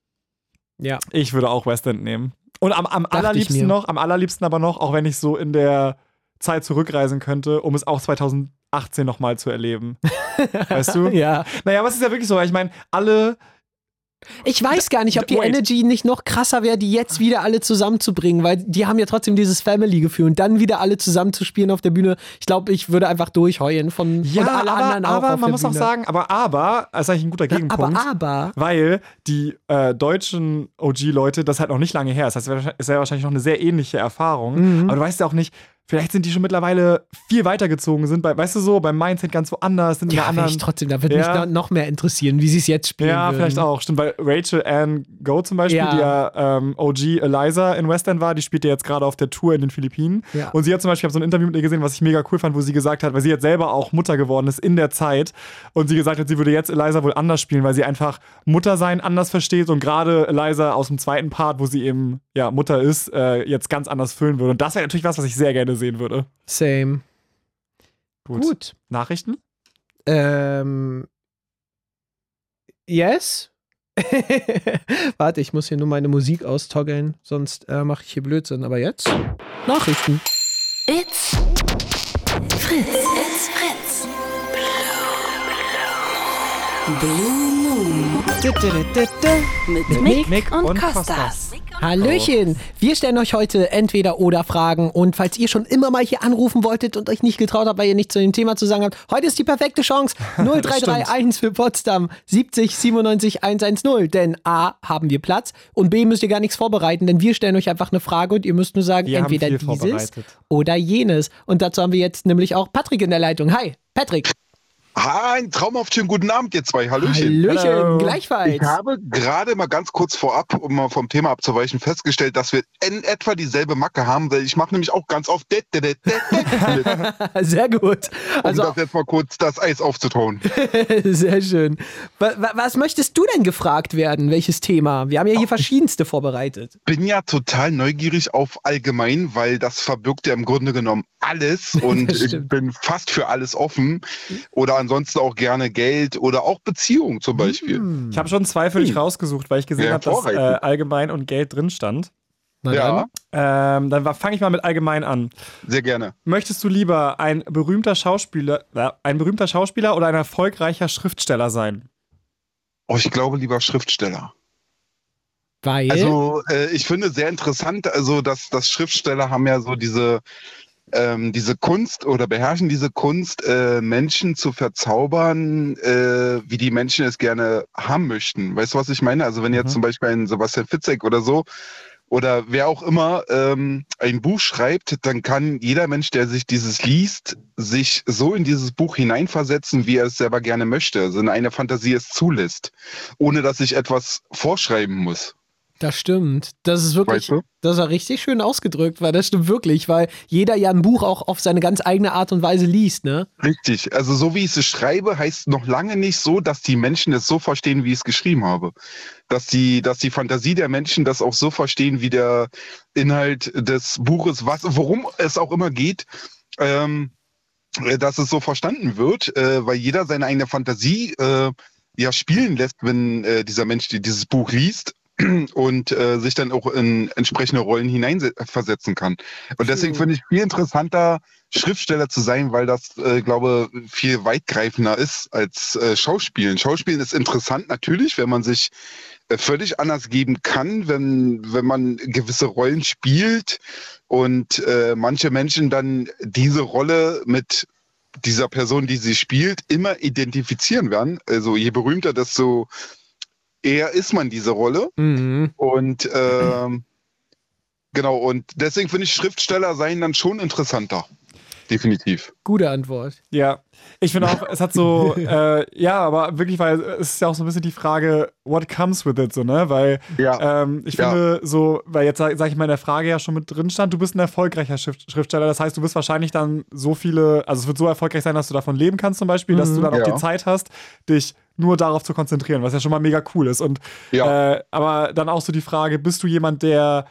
Ja. Ich würde auch West End nehmen. Und am, am allerliebsten noch, am allerliebsten aber noch, auch wenn ich so in der Zeit zurückreisen könnte, um es auch 2018 nochmal zu erleben. weißt du? Ja. Naja, es ist ja wirklich so, ich meine, alle Ich weiß gar nicht, ob die Wait. Energy nicht noch krasser wäre, die jetzt wieder alle zusammenzubringen, weil die haben ja trotzdem dieses Family-Gefühl und dann wieder alle zusammenzuspielen auf der Bühne. Ich glaube, ich würde einfach durchheulen von Ja, und alle aber, anderen auch aber man muss Bühne. auch sagen, aber aber, das ist eigentlich ein guter aber, Gegenpunkt. aber, Weil die äh, deutschen OG-Leute, das ist halt noch nicht lange her. Das heißt, es ist ja wahrscheinlich noch eine sehr ähnliche Erfahrung. Mhm. Aber du weißt ja auch nicht, vielleicht sind die schon mittlerweile viel weitergezogen, sind bei, weißt du so, beim Mindset ganz woanders, sind in ja, will anderen. ich trotzdem, da würde Ja. mich noch- mehr interessieren, wie sie es jetzt spielen Ja, würden. vielleicht auch. Stimmt, weil Rachel Ann Go zum Beispiel, Ja. die ja ähm, OG Eliza in West End war, die spielt ja jetzt gerade auf der Tour in den Philippinen. Ja. Und sie hat zum Beispiel, ich habe so ein Interview mit ihr gesehen, was ich mega cool fand, wo sie gesagt hat, weil sie jetzt selber auch Mutter geworden ist in der Zeit und sie gesagt hat, sie würde jetzt Eliza wohl anders spielen, weil sie einfach Muttersein anders versteht und gerade Eliza aus dem zweiten Part, wo sie eben ja Mutter ist, äh, jetzt ganz anders füllen würde. Und das wäre natürlich was, was ich sehr gerne sehen würde. Same. Gut. Gut. Nachrichten? Ähm. Yes? Warte, ich muss hier nur meine Musik austoggeln, sonst äh, mache ich hier Blödsinn. Aber jetzt? Nachrichten. It's Fritz. It's Fritz. Blue Moon. Mit Mick, Mick und, und Kostas. Hallöchen! Wir stellen euch heute entweder oder Fragen und falls ihr schon immer mal hier anrufen wolltet und euch nicht getraut habt, weil ihr nichts zu dem Thema zu sagen habt, heute ist die perfekte Chance. 0331 für Potsdam 70 97 110. Denn A, haben wir Platz und B, müsst ihr gar nichts vorbereiten, denn wir stellen euch einfach eine Frage und ihr müsst nur sagen, Wir entweder dieses oder jenes. Und dazu haben wir jetzt nämlich auch Patrick in der Leitung. Hi, Patrick. Ein traumhaft schönen guten Abend, ihr zwei. Hallöchen. Hallöchen, Hallo. gleichfalls. Ich habe gerade mal ganz kurz vorab, um mal vom Thema abzuweichen, festgestellt, dass wir in etwa dieselbe Macke haben, weil ich mache nämlich auch ganz oft det, det, det, Sehr gut. um Also, das jetzt mal kurz das Eis aufzutauen. Sehr schön. Wa- wa- Was möchtest du denn gefragt werden? Welches Thema? Wir haben ja hier verschiedenste vorbereitet. Bin ja total neugierig auf allgemein, weil das verbirgt ja im Grunde genommen alles und ich bin fast für alles offen oder ansonsten auch gerne Geld oder auch Beziehungen zum Beispiel. Hm. Ich habe schon zwei für dich rausgesucht, weil ich gesehen Ja, habe, dass äh, allgemein und Geld drin stand. Na Ja, Ähm, dann fange ich mal mit allgemein an. sehr gerne. Möchtest du lieber ein berühmter Schauspieler, äh, ein berühmter Schauspieler oder ein erfolgreicher Schriftsteller sein? Oh, ich glaube lieber Schriftsteller. Weil. Also äh, ich finde sehr interessant, also dass, dass Schriftsteller haben ja so diese, ähm, diese Kunst oder beherrschen diese Kunst, äh, Menschen zu verzaubern, äh, wie die Menschen es gerne haben möchten. Weißt du, was ich meine? Also wenn jetzt zum Beispiel ein Sebastian Fitzek oder so oder wer auch immer ähm, ein Buch schreibt, dann kann jeder Mensch, der sich dieses liest, sich so in dieses Buch hineinversetzen, wie er es selber gerne möchte, also in eine Fantasie es zulässt, ohne dass ich etwas vorschreiben muss. Das stimmt. Das ist wirklich, Weißt du? das war richtig schön ausgedrückt, weil das stimmt wirklich, weil jeder ja ein Buch auch auf seine ganz eigene Art und Weise liest, ne? Richtig. Also so wie ich es schreibe, heißt noch lange nicht so, dass die Menschen es so verstehen, wie ich es geschrieben habe. Dass die, dass die Fantasie der Menschen das auch so verstehen, wie der Inhalt des Buches, was, worum es auch immer geht, ähm, äh, dass es so verstanden wird, äh, weil jeder seine eigene Fantasie äh, ja spielen lässt, wenn äh, dieser Mensch die, dieses Buch liest und äh, sich dann auch in entsprechende Rollen hineinversetzen kann. Und deswegen finde ich viel interessanter, Schriftsteller zu sein, weil das, äh, glaube viel weitgreifender ist als äh, Schauspielen. Schauspielen ist interessant natürlich, wenn man sich äh, völlig anders geben kann, wenn, wenn man gewisse Rollen spielt und äh, manche Menschen dann diese Rolle mit dieser Person, die sie spielt, immer identifizieren werden. Also je berühmter, desto eher ist man diese Rolle. Mhm. Und ähm, genau, und deswegen finde ich Schriftsteller sein dann schon interessanter. Definitiv. Gute Antwort. Ja, ich finde auch, es hat so, äh, ja, aber wirklich, weil es ist ja auch so ein bisschen die Frage, what comes with it, so, ne? Weil ähm, ich Ja. finde so, weil jetzt sage sag ich mal in der Frage ja schon mit drin stand, du bist ein erfolgreicher Schrift Schriftsteller, das heißt, du wirst wahrscheinlich dann so viele, also es wird so erfolgreich sein, dass du davon leben kannst zum Beispiel, dass Mhm. du dann auch Ja. die Zeit hast, dich nur darauf zu konzentrieren, was ja schon mal mega cool ist. Und äh, aber dann auch so die Frage, bist du jemand, der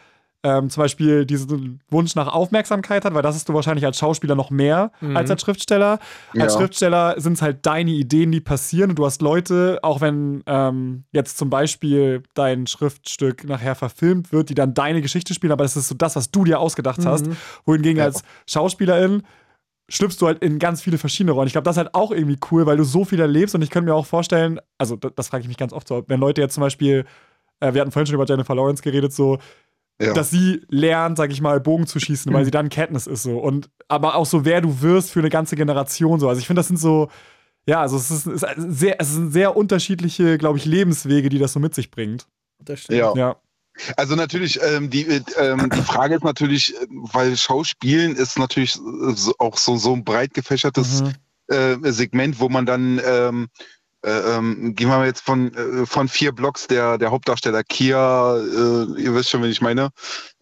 ähm, zum Beispiel diesen Wunsch nach Aufmerksamkeit hat, weil das hast du wahrscheinlich als Schauspieler noch mehr Mhm. als als Schriftsteller. Als Ja. Schriftsteller sind es halt deine Ideen, die passieren und du hast Leute, auch wenn ähm, jetzt zum Beispiel dein Schriftstück nachher verfilmt wird, die dann deine Geschichte spielen, aber das ist so das, was du dir ausgedacht Mhm. hast. Wohingegen Ja. als Schauspielerin schlüpfst du halt in ganz viele verschiedene Rollen. Ich glaube, das ist halt auch irgendwie cool, weil du so viel erlebst und ich könnte mir auch vorstellen, also das, das frage ich mich ganz oft so, wenn Leute jetzt zum Beispiel, äh, wir hatten vorhin schon über Jennifer Lawrence geredet, so, Ja. dass sie lernt, sag ich mal, Bogen zu schießen, weil sie dann Kenntnis ist so. Und aber auch so, wer du wirst für eine ganze Generation so. Also ich finde, das sind so, ja, also es ist, es ist sehr, es sind sehr unterschiedliche, glaube ich, Lebenswege, die das so mit sich bringt. Das stimmt. Ja. Ja. Also natürlich, ähm, die, äh, ähm, die Frage ist natürlich, äh, weil Schauspielen ist natürlich so, auch so, so ein breit gefächertes Mhm. äh, Segment, wo man dann, ähm, äh, ähm, gehen wir mal jetzt von, äh, von vier Blocks, der, der Hauptdarsteller Kia, äh, ihr wisst schon, wen ich meine,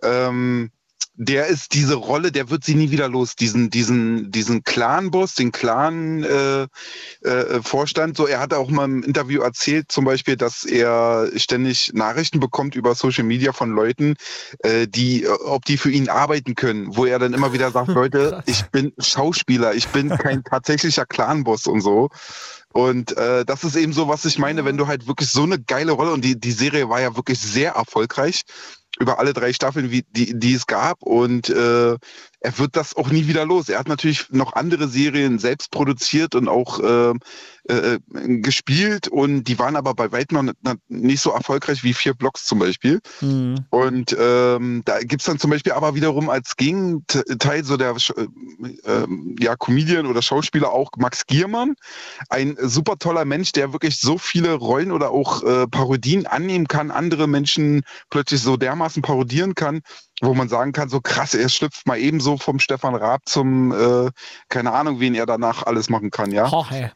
ähm, der ist diese Rolle, der wird sie nie wieder los. Diesen, diesen, diesen Clan-Boss, den Clan-Vorstand, so er hat auch mal im Interview erzählt, zum Beispiel, dass er ständig Nachrichten bekommt über Social Media von Leuten, äh, die, äh, ob die für ihn arbeiten können, wo er dann immer wieder sagt, Leute, ich bin Schauspieler, ich bin kein tatsächlicher Clan-Boss und so. Und äh, das ist eben so, was ich meine, wenn du halt wirklich so eine geile Rolle und die, die Serie war ja wirklich sehr erfolgreich über alle drei Staffeln, wie, die, die es gab. Und äh, er wird das auch nie wieder los. Er hat natürlich noch andere Serien selbst produziert und auch äh, äh, gespielt und die waren aber bei weitem noch nicht- so erfolgreich wie vier Blocks zum Beispiel. Mhm. Und ähm, da gibt's dann zum Beispiel aber wiederum als Gegenteil so der äh, ähm, ja, Comedian oder Schauspieler auch Max Giermann. Ein super toller Mensch, der wirklich so viele Rollen oder auch äh, Parodien annehmen kann, andere Menschen plötzlich so dermaßen parodieren kann, wo man sagen kann, so krass, er schlüpft mal ebenso vom Stefan Raab zum, äh, keine Ahnung, wen er danach alles machen kann, ja. Jorge.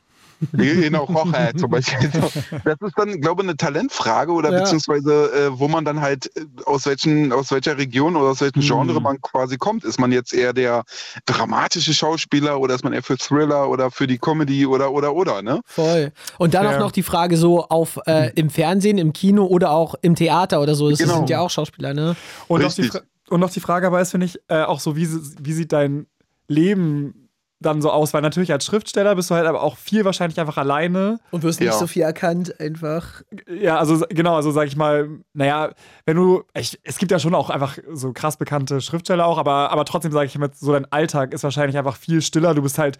Genau, Jorge zum Beispiel. Das ist dann, glaube ich, eine Talentfrage oder Ja. beziehungsweise äh, wo man dann halt äh, aus welchen, aus welcher Region oder aus welchem Genre man quasi kommt. Ist man jetzt eher der dramatische Schauspieler oder ist man eher für Thriller oder für die Comedy oder oder oder, ne? Voll. Und dann auch Ja. noch die Frage so auf äh, im Fernsehen, im Kino oder auch im Theater oder so. Das Genau. sind ja auch Schauspieler, ne? Und noch, die Richtig. Fra- und noch die Frage aber ist, finde ich, äh, auch so, wie, sie- wie sieht dein Leben dann so aus? Weil natürlich als Schriftsteller bist du halt aber auch viel wahrscheinlich einfach alleine. Und wirst nicht Ja. so viel erkannt, einfach. Ja, also genau, also sag ich mal, naja, wenn du, ich, es gibt ja schon auch einfach so krass bekannte Schriftsteller auch, aber, aber trotzdem sage ich mit, so dein Alltag ist wahrscheinlich einfach viel stiller. Du bist halt,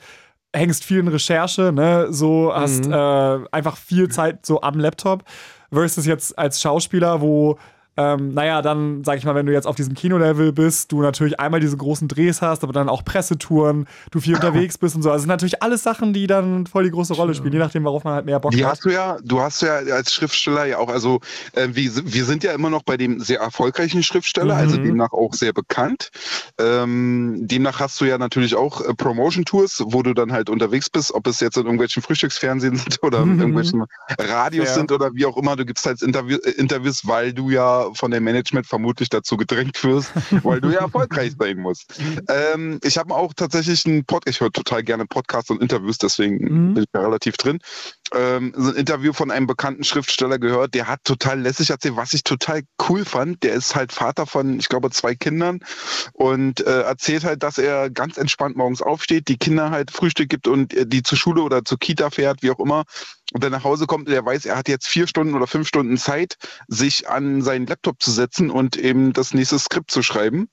hängst viel in Recherche, ne, so hast Mhm. äh, einfach viel Zeit so am Laptop versus jetzt als Schauspieler, wo ähm, naja, dann, sag ich mal, wenn du jetzt auf diesem Kinolevel bist, du natürlich einmal diese großen Drehs hast, aber dann auch Pressetouren, du viel unterwegs bist und so. Also sind natürlich alles Sachen, die dann voll die große Rolle spielen, je nachdem, worauf man halt mehr Bock Die hat. hast du ja, du hast ja als Schriftsteller ja auch, also äh, wir, wir sind ja immer noch bei dem sehr erfolgreichen Schriftsteller, also Mhm. demnach auch sehr bekannt. Ähm, demnach hast du ja natürlich auch äh, Promotion-Tours, wo du dann halt unterwegs bist, ob es jetzt in irgendwelchen Frühstücksfernsehen sind oder in Mhm. irgendwelchen Radios Ja. sind oder wie auch immer. Du gibst halt Interview, äh, Interviews, weil du ja von dem Management vermutlich dazu gedrängt wirst, weil du ja erfolgreich sein musst. Ähm, ich habe auch tatsächlich einen Podcast, ich höre total gerne Podcasts und Interviews, deswegen Mhm. bin ich da relativ drin. Ähm, so ein Interview von einem bekannten Schriftsteller gehört, der hat total lässig erzählt, was ich total cool fand. Der ist halt Vater von, ich glaube, zwei Kindern und äh, erzählt halt, dass er ganz entspannt morgens aufsteht, die Kinder halt Frühstück gibt und äh, die zur Schule oder zur Kita fährt, wie auch immer. Und dann nach Hause kommt, und er weiß, er hat jetzt vier Stunden oder fünf Stunden Zeit, sich an seinen Laptop zu setzen und eben das nächste Skript zu schreiben.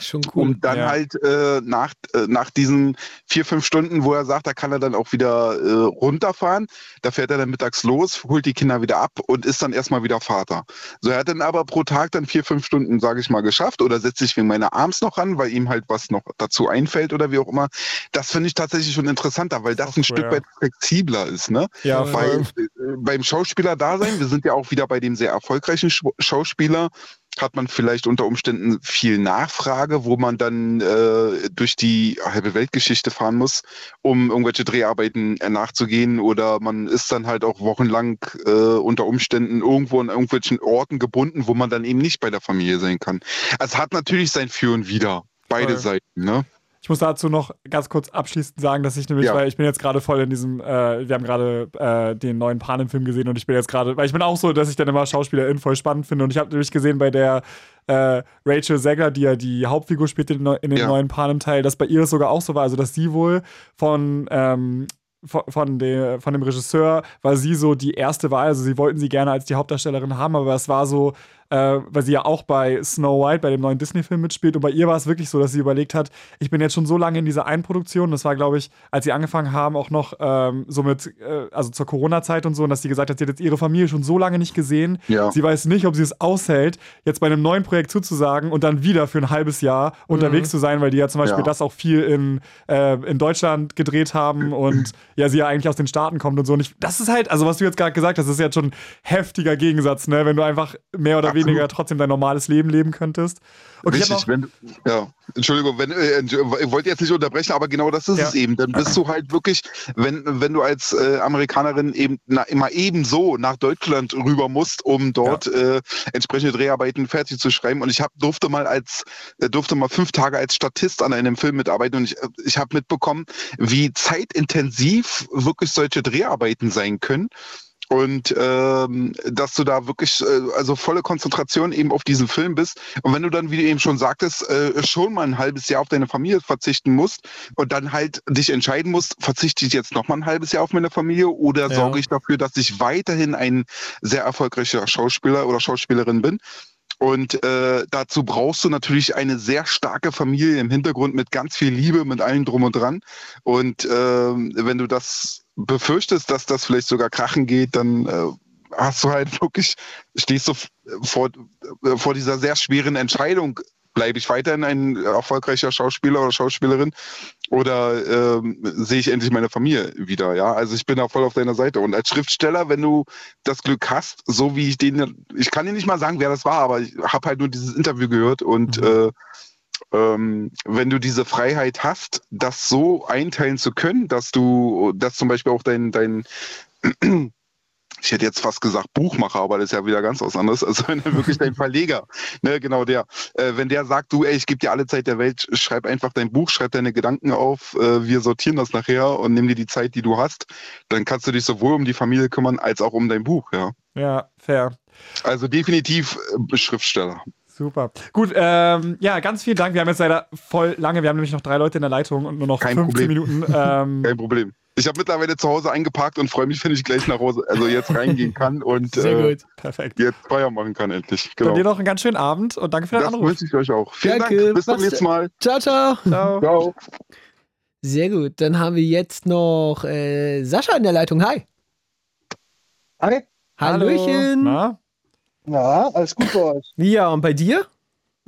Schon cool. Um dann Ja. halt äh, nach, äh, nach diesen vier, fünf Stunden, wo er sagt, da kann er dann auch wieder äh, runterfahren. Da fährt er dann mittags los, holt die Kinder wieder ab und ist dann erstmal wieder Vater. So, er hat dann aber pro Tag dann vier, fünf Stunden, sage ich mal, geschafft oder setzt sich wegen meiner Arms noch ran, weil ihm halt was noch dazu einfällt oder wie auch immer. Das finde ich tatsächlich schon interessanter, weil das auch ein Stück ja. weit flexibler ist, ne? Ja, Weil voll. äh, beim Schauspieler da sein, wir sind ja auch wieder bei dem sehr erfolgreichen Sch- Schauspieler, hat man vielleicht unter Umständen viel Nachfrage, wo man dann äh, durch die halbe Weltgeschichte fahren muss, um irgendwelche Dreharbeiten äh, nachzugehen oder man ist dann halt auch wochenlang äh, unter Umständen irgendwo an irgendwelchen Orten gebunden, wo man dann eben nicht bei der Familie sein kann. Also es hat natürlich sein Für und Wider, beide Voll. Seiten, ne? Ich muss dazu noch ganz kurz abschließend sagen, dass ich nämlich, Ja. weil ich bin jetzt gerade voll in diesem, äh, wir haben gerade äh, den neuen Panem-Film gesehen und ich bin jetzt gerade, weil ich bin auch so, dass ich dann immer SchauspielerInnen voll spannend finde und ich habe nämlich gesehen bei der äh, Rachel Zegler, die ja die Hauptfigur spielt in, in dem Ja. neuen Panem-Teil, dass bei ihr es sogar auch so war, also dass sie wohl von ähm, von, von, der, von dem Regisseur war sie so die erste Wahl. Also sie wollten sie gerne als die Hauptdarstellerin haben, aber es war so, äh, weil sie ja auch bei Snow White, bei dem neuen Disney-Film mitspielt. Und bei ihr war es wirklich so, dass sie überlegt hat, ich bin jetzt schon so lange in dieser Einproduktion. Das war, glaube ich, als sie angefangen haben, auch noch ähm, so mit, äh, also zur Corona-Zeit und so, und dass sie gesagt hat, sie hat jetzt ihre Familie schon so lange nicht gesehen. Ja. Sie weiß nicht, ob sie es aushält, jetzt bei einem neuen Projekt zuzusagen und dann wieder für ein halbes Jahr unterwegs zu sein, weil die ja zum Beispiel Ja. das auch viel in, äh, in Deutschland gedreht haben und ja, sie ja eigentlich aus den Staaten kommt und so. Und ich, das ist halt, also was du jetzt gerade gesagt hast, das ist jetzt schon ein heftiger Gegensatz, ne? Wenn du einfach mehr oder Absolut. Weniger trotzdem dein normales Leben leben könntest. Hab Richtig, wenn, ja, Entschuldigung, wenn, äh, ich wollte jetzt nicht unterbrechen, aber genau das ist Ja. es eben. Dann bist du halt wirklich, wenn, wenn du als äh, Amerikanerin eben na, immer ebenso nach Deutschland rüber musst, um dort äh, entsprechende Dreharbeiten fertig zu schreiben. Und ich hab, durfte mal als, äh, durfte mal fünf Tage als Statist an einem Film mitarbeiten und ich, äh, ich habe mitbekommen, wie zeitintensiv wirklich solche Dreharbeiten sein können. Und ähm, dass du da wirklich, äh, also volle Konzentration eben auf diesen Film bist. Und wenn du dann, wie du eben schon sagtest, äh, schon mal ein halbes Jahr auf deine Familie verzichten musst und dann halt dich entscheiden musst, verzichte ich jetzt noch mal ein halbes Jahr auf meine Familie oder Ja. sorge ich dafür, dass ich weiterhin ein sehr erfolgreicher Schauspieler oder Schauspielerin bin? Und äh, dazu brauchst du natürlich eine sehr starke Familie im Hintergrund mit ganz viel Liebe, mit allem drum und dran. Und ähm, wenn du das befürchtest, dass das vielleicht sogar krachen geht, dann äh, hast du halt wirklich, stehst du vor, äh, vor dieser sehr schweren Entscheidung. Bleibe ich weiterhin ein erfolgreicher Schauspieler oder Schauspielerin oder ähm, sehe ich endlich meine Familie wieder? Ja, also ich bin da voll auf deiner Seite. Und als Schriftsteller, wenn du das Glück hast, so wie ich den, ich kann dir nicht mal sagen, wer das war, aber ich habe halt nur dieses Interview gehört und Mhm. äh, ähm, wenn du diese Freiheit hast, das so einteilen zu können, dass du, dass zum Beispiel auch dein, dein ich hätte jetzt fast gesagt Buchmacher, aber das ist ja wieder ganz was anderes. Also wenn wirklich dein Verleger, ne, genau der, äh, wenn der sagt, du, ey, ich gebe dir alle Zeit der Welt, schreib einfach dein Buch, schreib deine Gedanken auf, äh, wir sortieren das nachher und nimm dir die Zeit, die du hast, dann kannst du dich sowohl um die Familie kümmern als auch um dein Buch, ja. Ja, fair. Also definitiv äh, Schriftsteller. Super. Gut, ähm, ja, ganz vielen Dank. Wir haben jetzt leider voll lange, wir haben nämlich noch drei Leute in der Leitung und nur noch Kein 15 Problem. Minuten. Ähm, Kein Problem. Ich habe mittlerweile zu Hause eingeparkt und freue mich, wenn ich gleich nach Hause, also jetzt reingehen kann und Sehr äh, jetzt Feier machen kann endlich. Dann Genau. dir noch einen ganz schönen Abend und danke für deinen Das Anruf. wünsche ich euch auch. Vielen Danke. Dank. Bis zum nächsten Mal. Ciao, ciao. Ciao. Ciao. Sehr gut. Dann haben wir jetzt noch äh, Sascha in der Leitung. Hi. Hi. Hallöchen. Na? Na, alles gut bei euch. Ja, und bei dir?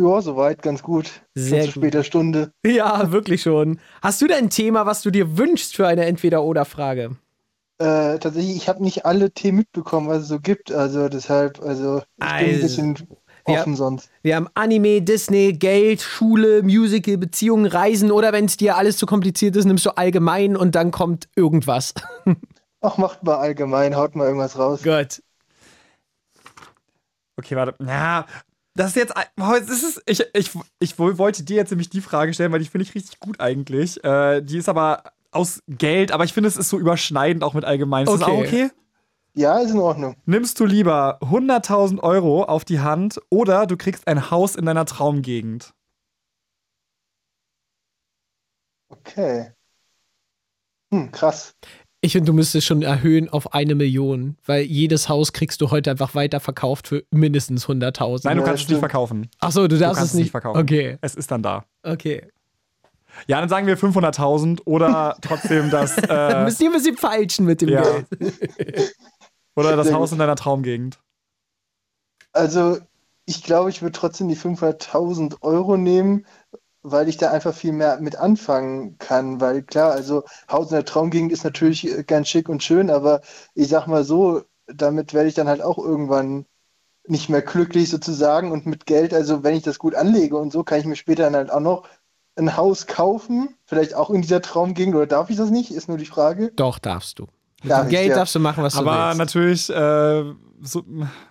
Ja, soweit, ganz gut. Sehr zu später Stunde. Ja, wirklich schon. Hast du denn ein Thema, was du dir wünschst für eine Entweder-Oder-Frage? Äh, tatsächlich, ich habe nicht alle Themen mitbekommen, was es so gibt. Also deshalb, also ich bin ein Also, bisschen offen sonst. Wir haben Anime, Disney, Geld, Schule, Musical, Beziehungen, Reisen oder wenn es dir alles zu kompliziert ist, nimmst du allgemein und dann kommt irgendwas. Ach, macht mal allgemein, haut mal irgendwas raus. Gut. Okay, warte. Ja, das ist jetzt. Das ist, ich, ich, ich woll- wollte dir jetzt nämlich die Frage stellen, weil die finde ich richtig gut eigentlich. Äh, die ist aber aus Geld, aber ich finde, es ist so überschneidend auch mit allgemein. Ist das auch Okay. okay? Ja, ist in Ordnung. Nimmst du lieber 100.000 Euro auf die Hand oder du kriegst ein Haus in deiner Traumgegend? Okay. Hm, krass. Ich finde, du müsstest schon erhöhen auf eine Million, weil jedes Haus kriegst du heute einfach weiterverkauft für mindestens 100.000. Nein, du Ja, kannst es nicht verkaufen. Achso, du darfst kannst es nicht verkaufen. Okay, Es ist dann da. okay. Ja, dann sagen wir 500.000 oder trotzdem das, Dann äh, müssen wir ein bisschen falschen mit dem ja. Geld. oder das Haus in deiner Traumgegend. Also, ich glaube, ich würde trotzdem die 500.000 Euro nehmen, weil ich da einfach viel mehr mit anfangen kann. Weil klar, also Haus in der Traumgegend ist natürlich äh, ganz schick und schön, aber ich sag mal so, damit werde ich dann halt auch irgendwann nicht mehr glücklich sozusagen und mit Geld, also wenn ich das gut anlege und so, kann ich mir später dann halt auch noch ein Haus kaufen, vielleicht auch in dieser Traumgegend oder darf ich das nicht? Ist nur die Frage. Doch, darfst du. Mit Darf dem ich, Geld ja. darfst du machen, was du Aber willst. natürlich äh, so,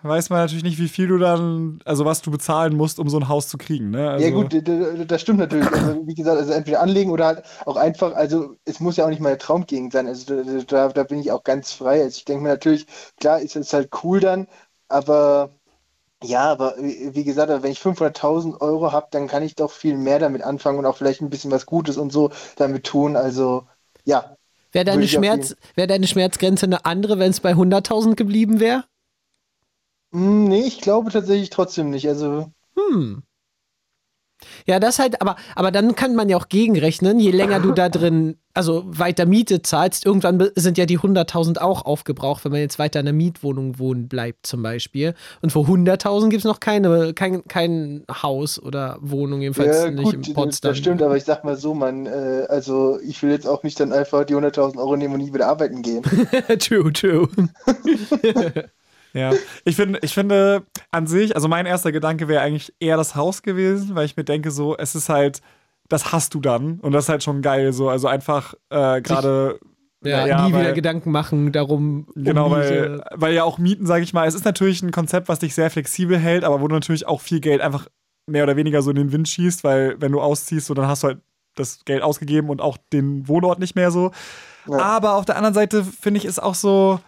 weiß man natürlich nicht, wie viel du dann, also was du bezahlen musst, um so ein Haus zu kriegen. Ne? Also, Ja gut, das stimmt natürlich. Also wie gesagt, also entweder anlegen oder halt auch einfach, also es muss ja auch nicht meine Traumgegend sein. Also da, da, da bin ich auch ganz frei. Also ich denke mir natürlich, klar ist es halt cool dann, aber ja, aber wie gesagt, wenn ich 500.000 Euro habe, dann kann ich doch viel mehr damit anfangen und auch vielleicht ein bisschen was Gutes und so damit tun. Also ja, Wäre deine, Schmerz, wär deine Schmerzgrenze eine andere, wenn es bei 100.000 geblieben wäre? Hm, nee, ich glaube tatsächlich trotzdem nicht. Also Hm. Ja, das halt, aber, aber dann kann man ja auch gegenrechnen, je länger du da drin, also weiter Miete zahlst, irgendwann sind ja die 100.000 auch aufgebraucht, wenn man jetzt weiter in einer Mietwohnung wohnen bleibt zum Beispiel. Und für 100.000 gibt es noch keine, kein, kein Haus oder Wohnung, jedenfalls Ja, nicht gut, in das- Potsdam. das stimmt, aber ich sag mal so, man, äh, also ich will jetzt auch nicht dann einfach die 100.000 Euro nehmen und nie wieder arbeiten gehen. true, true. Ja, ich finde, ich finde an sich, also mein erster Gedanke wäre eigentlich eher das Haus gewesen, weil ich mir denke, so, es ist halt, das hast du dann und das ist halt schon geil, so, also einfach äh, gerade. Ja, ja, nie wieder weil- Gedanken machen darum. um Genau, weil, weil ja auch Mieten, sage ich mal, es ist natürlich ein Konzept, was dich sehr flexibel hält, aber wo du natürlich auch viel Geld einfach mehr oder weniger so in den Wind schießt, weil wenn du ausziehst, so, dann hast du halt das Geld ausgegeben und auch den Wohnort nicht mehr so. Aber auf der anderen Seite finde ich es auch so,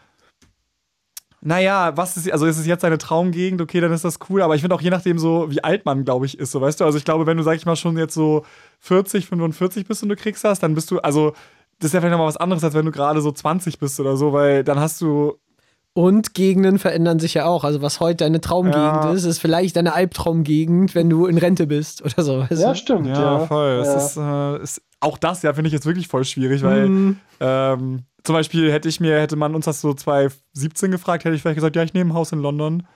naja, was ist, also ist es jetzt deine Traumgegend, okay, dann ist das cool, aber ich finde auch je nachdem so, wie alt man, glaube ich, ist, so, weißt du, also ich glaube, wenn du, sag ich mal, schon jetzt so 40, 45 bist und du kriegst das, dann bist du, also das ist ja vielleicht nochmal was anderes, als wenn du gerade so 20 bist oder so, weil dann hast du, Und Gegenden verändern sich ja auch. Also was heute deine Traumgegend Ja. ist, ist vielleicht deine Albtraumgegend, wenn du in Rente bist oder so. Weißt Ja, du? stimmt. ja, Ja, voll, ja. es ist, äh, ist, auch das, ja, finde ich jetzt wirklich voll schwierig, weil Mhm. ähm, zum Beispiel hätte ich mir, hätte man uns das so 2017 gefragt, hätte ich vielleicht gesagt, ja, ich nehme ein Haus in London,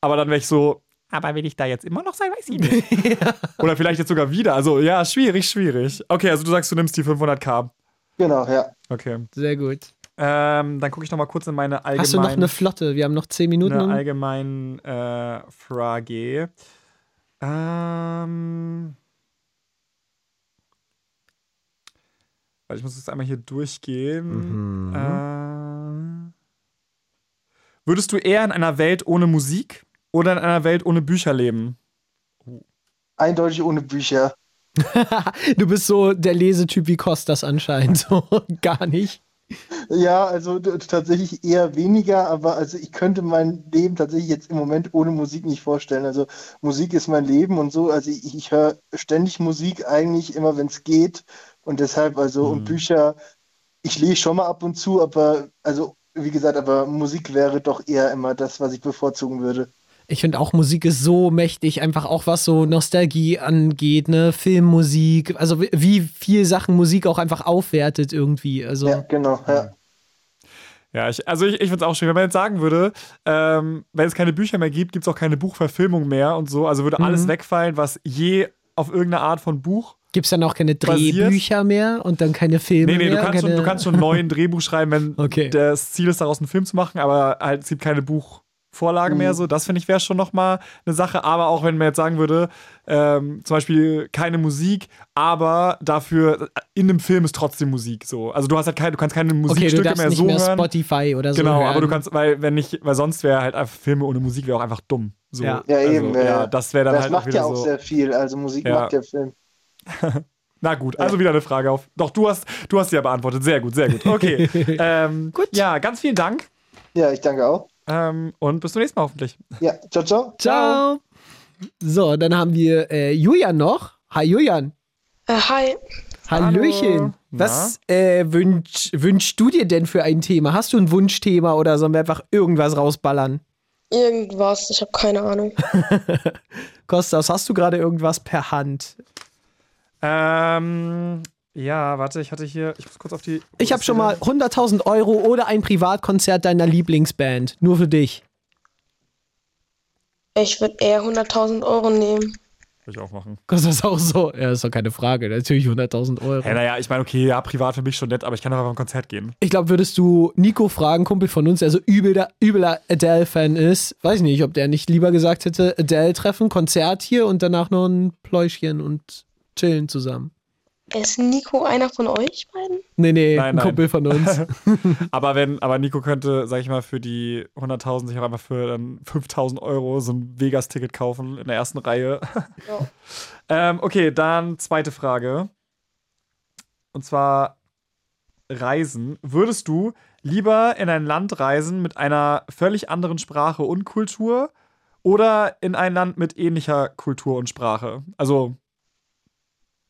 aber dann wäre ich so, aber will ich da jetzt immer noch sein, weiß ich nicht. Oder vielleicht jetzt sogar wieder. Also ja, schwierig, schwierig. Okay, also du sagst, du nimmst die 500k. Genau, ja. Okay. Sehr gut. Ähm, dann gucke ich noch mal kurz in meine allgemeinen. Hast du noch eine Flotte? Wir haben noch zehn Minuten. eine allgemeinen äh, Frage. Ähm. Warte, ich muss jetzt einmal hier durchgehen. Äh, würdest du eher in einer Welt ohne Musik oder in einer Welt ohne Bücher leben? Eindeutig ohne Bücher. du bist so der Lesetyp wie Kostas anscheinend. So gar nicht. Ja, also tatsächlich eher weniger, aber also ich könnte mein Leben tatsächlich jetzt im Moment ohne Musik nicht vorstellen. Also Musik ist mein Leben und so. Also ich, ich höre ständig Musik eigentlich immer, wenn es geht. Und deshalb, also, und Bücher, ich lese schon mal ab und zu, aber also wie gesagt, aber Musik wäre doch eher immer das, was ich bevorzugen würde. Ich finde auch Musik ist so mächtig, einfach auch was so Nostalgie angeht, ne, Filmmusik, also wie- wie viel Sachen Musik auch einfach aufwertet irgendwie. Also Ja, genau, ja. Ja, ich, also ich, ich finde es auch schön, wenn man jetzt sagen würde, ähm, wenn es keine Bücher mehr gibt, gibt es auch keine Buchverfilmung mehr und so. Also würde Mhm. alles wegfallen, was je auf irgendeine Art von Buch. Gibt es dann auch keine Basiert? Drehbücher mehr und dann keine Filme Nee, nee, du mehr? kannst, schon, keine... du kannst schon einen neuen Drehbuch schreiben, wenn das Ziel ist, daraus einen Film zu machen, aber halt, es gibt keine Buchvorlage mehr Mhm. so. Das finde ich wäre schon nochmal eine Sache. Aber auch wenn man jetzt sagen würde, ähm, zum Beispiel keine Musik, aber dafür in einem Film ist trotzdem Musik so. Also du hast halt keine, du kannst keine Okay, Musikstücke darfst mehr nicht so mehr hören. Spotify oder so Genau, hören. aber du kannst, weil wenn nicht, weil sonst wäre halt einfach Filme ohne Musik wäre auch einfach dumm. So. Ja. Ja, also, eben. äh, ja, das wäre dann das halt macht auch ja auch so. sehr viel. Also Musik Ja. macht der Film. Na gut, also wieder eine Frage auf. Doch, du hast, du hast sie ja beantwortet. Sehr gut, sehr gut. Okay. ähm, gut. Ja, ganz vielen Dank. Ja, ich danke auch. Ähm, und bis zum nächsten Mal hoffentlich. Ja, ciao, ciao. Ciao. So, dann haben wir äh, Julian noch. Hi Julian. Äh, hi. Hallöchen. Hallo. Was äh, wünsch, wünschst du dir denn für ein Thema? Hast du ein Wunschthema oder sollen wir einfach irgendwas rausballern? Irgendwas, ich habe keine Ahnung. Kostas, hast du gerade irgendwas per Hand? Ähm, ja, warte, ich hatte hier, ich muss kurz auf die. Ich habe schon mal 100.000 Euro oder ein Privatkonzert deiner Lieblingsband. Nur für dich. Ich würde eher 100.000 Euro nehmen. Würde ich auch machen. Kostas auch so. Ja, ist doch keine Frage. Natürlich 100.000 Euro. Hey, naja, ich meine, okay, ja, privat für mich schon nett, aber ich kann doch einfach auf ein Konzert gehen. Ich glaube, würdest du Nico fragen, Kumpel von uns, der so übler, übler Adele-Fan ist, weiß ich nicht, ob der nicht lieber gesagt hätte, Adele treffen, Konzert hier und danach noch ein Pläuschchen und chillen zusammen. Ist Nico einer von euch beiden? Nee, nee, Nein, ein nein. Kumpel von uns. aber wenn, aber Nico könnte, sag ich mal, für die 100.000 sich auch einfach für dann 5.000 Euro so ein Vegas-Ticket kaufen in der ersten Reihe. Ja. ähm, okay, dann zweite Frage. Und zwar Reisen. Würdest du lieber in ein Land reisen mit einer völlig anderen Sprache und Kultur oder in ein Land mit ähnlicher Kultur und Sprache? Also,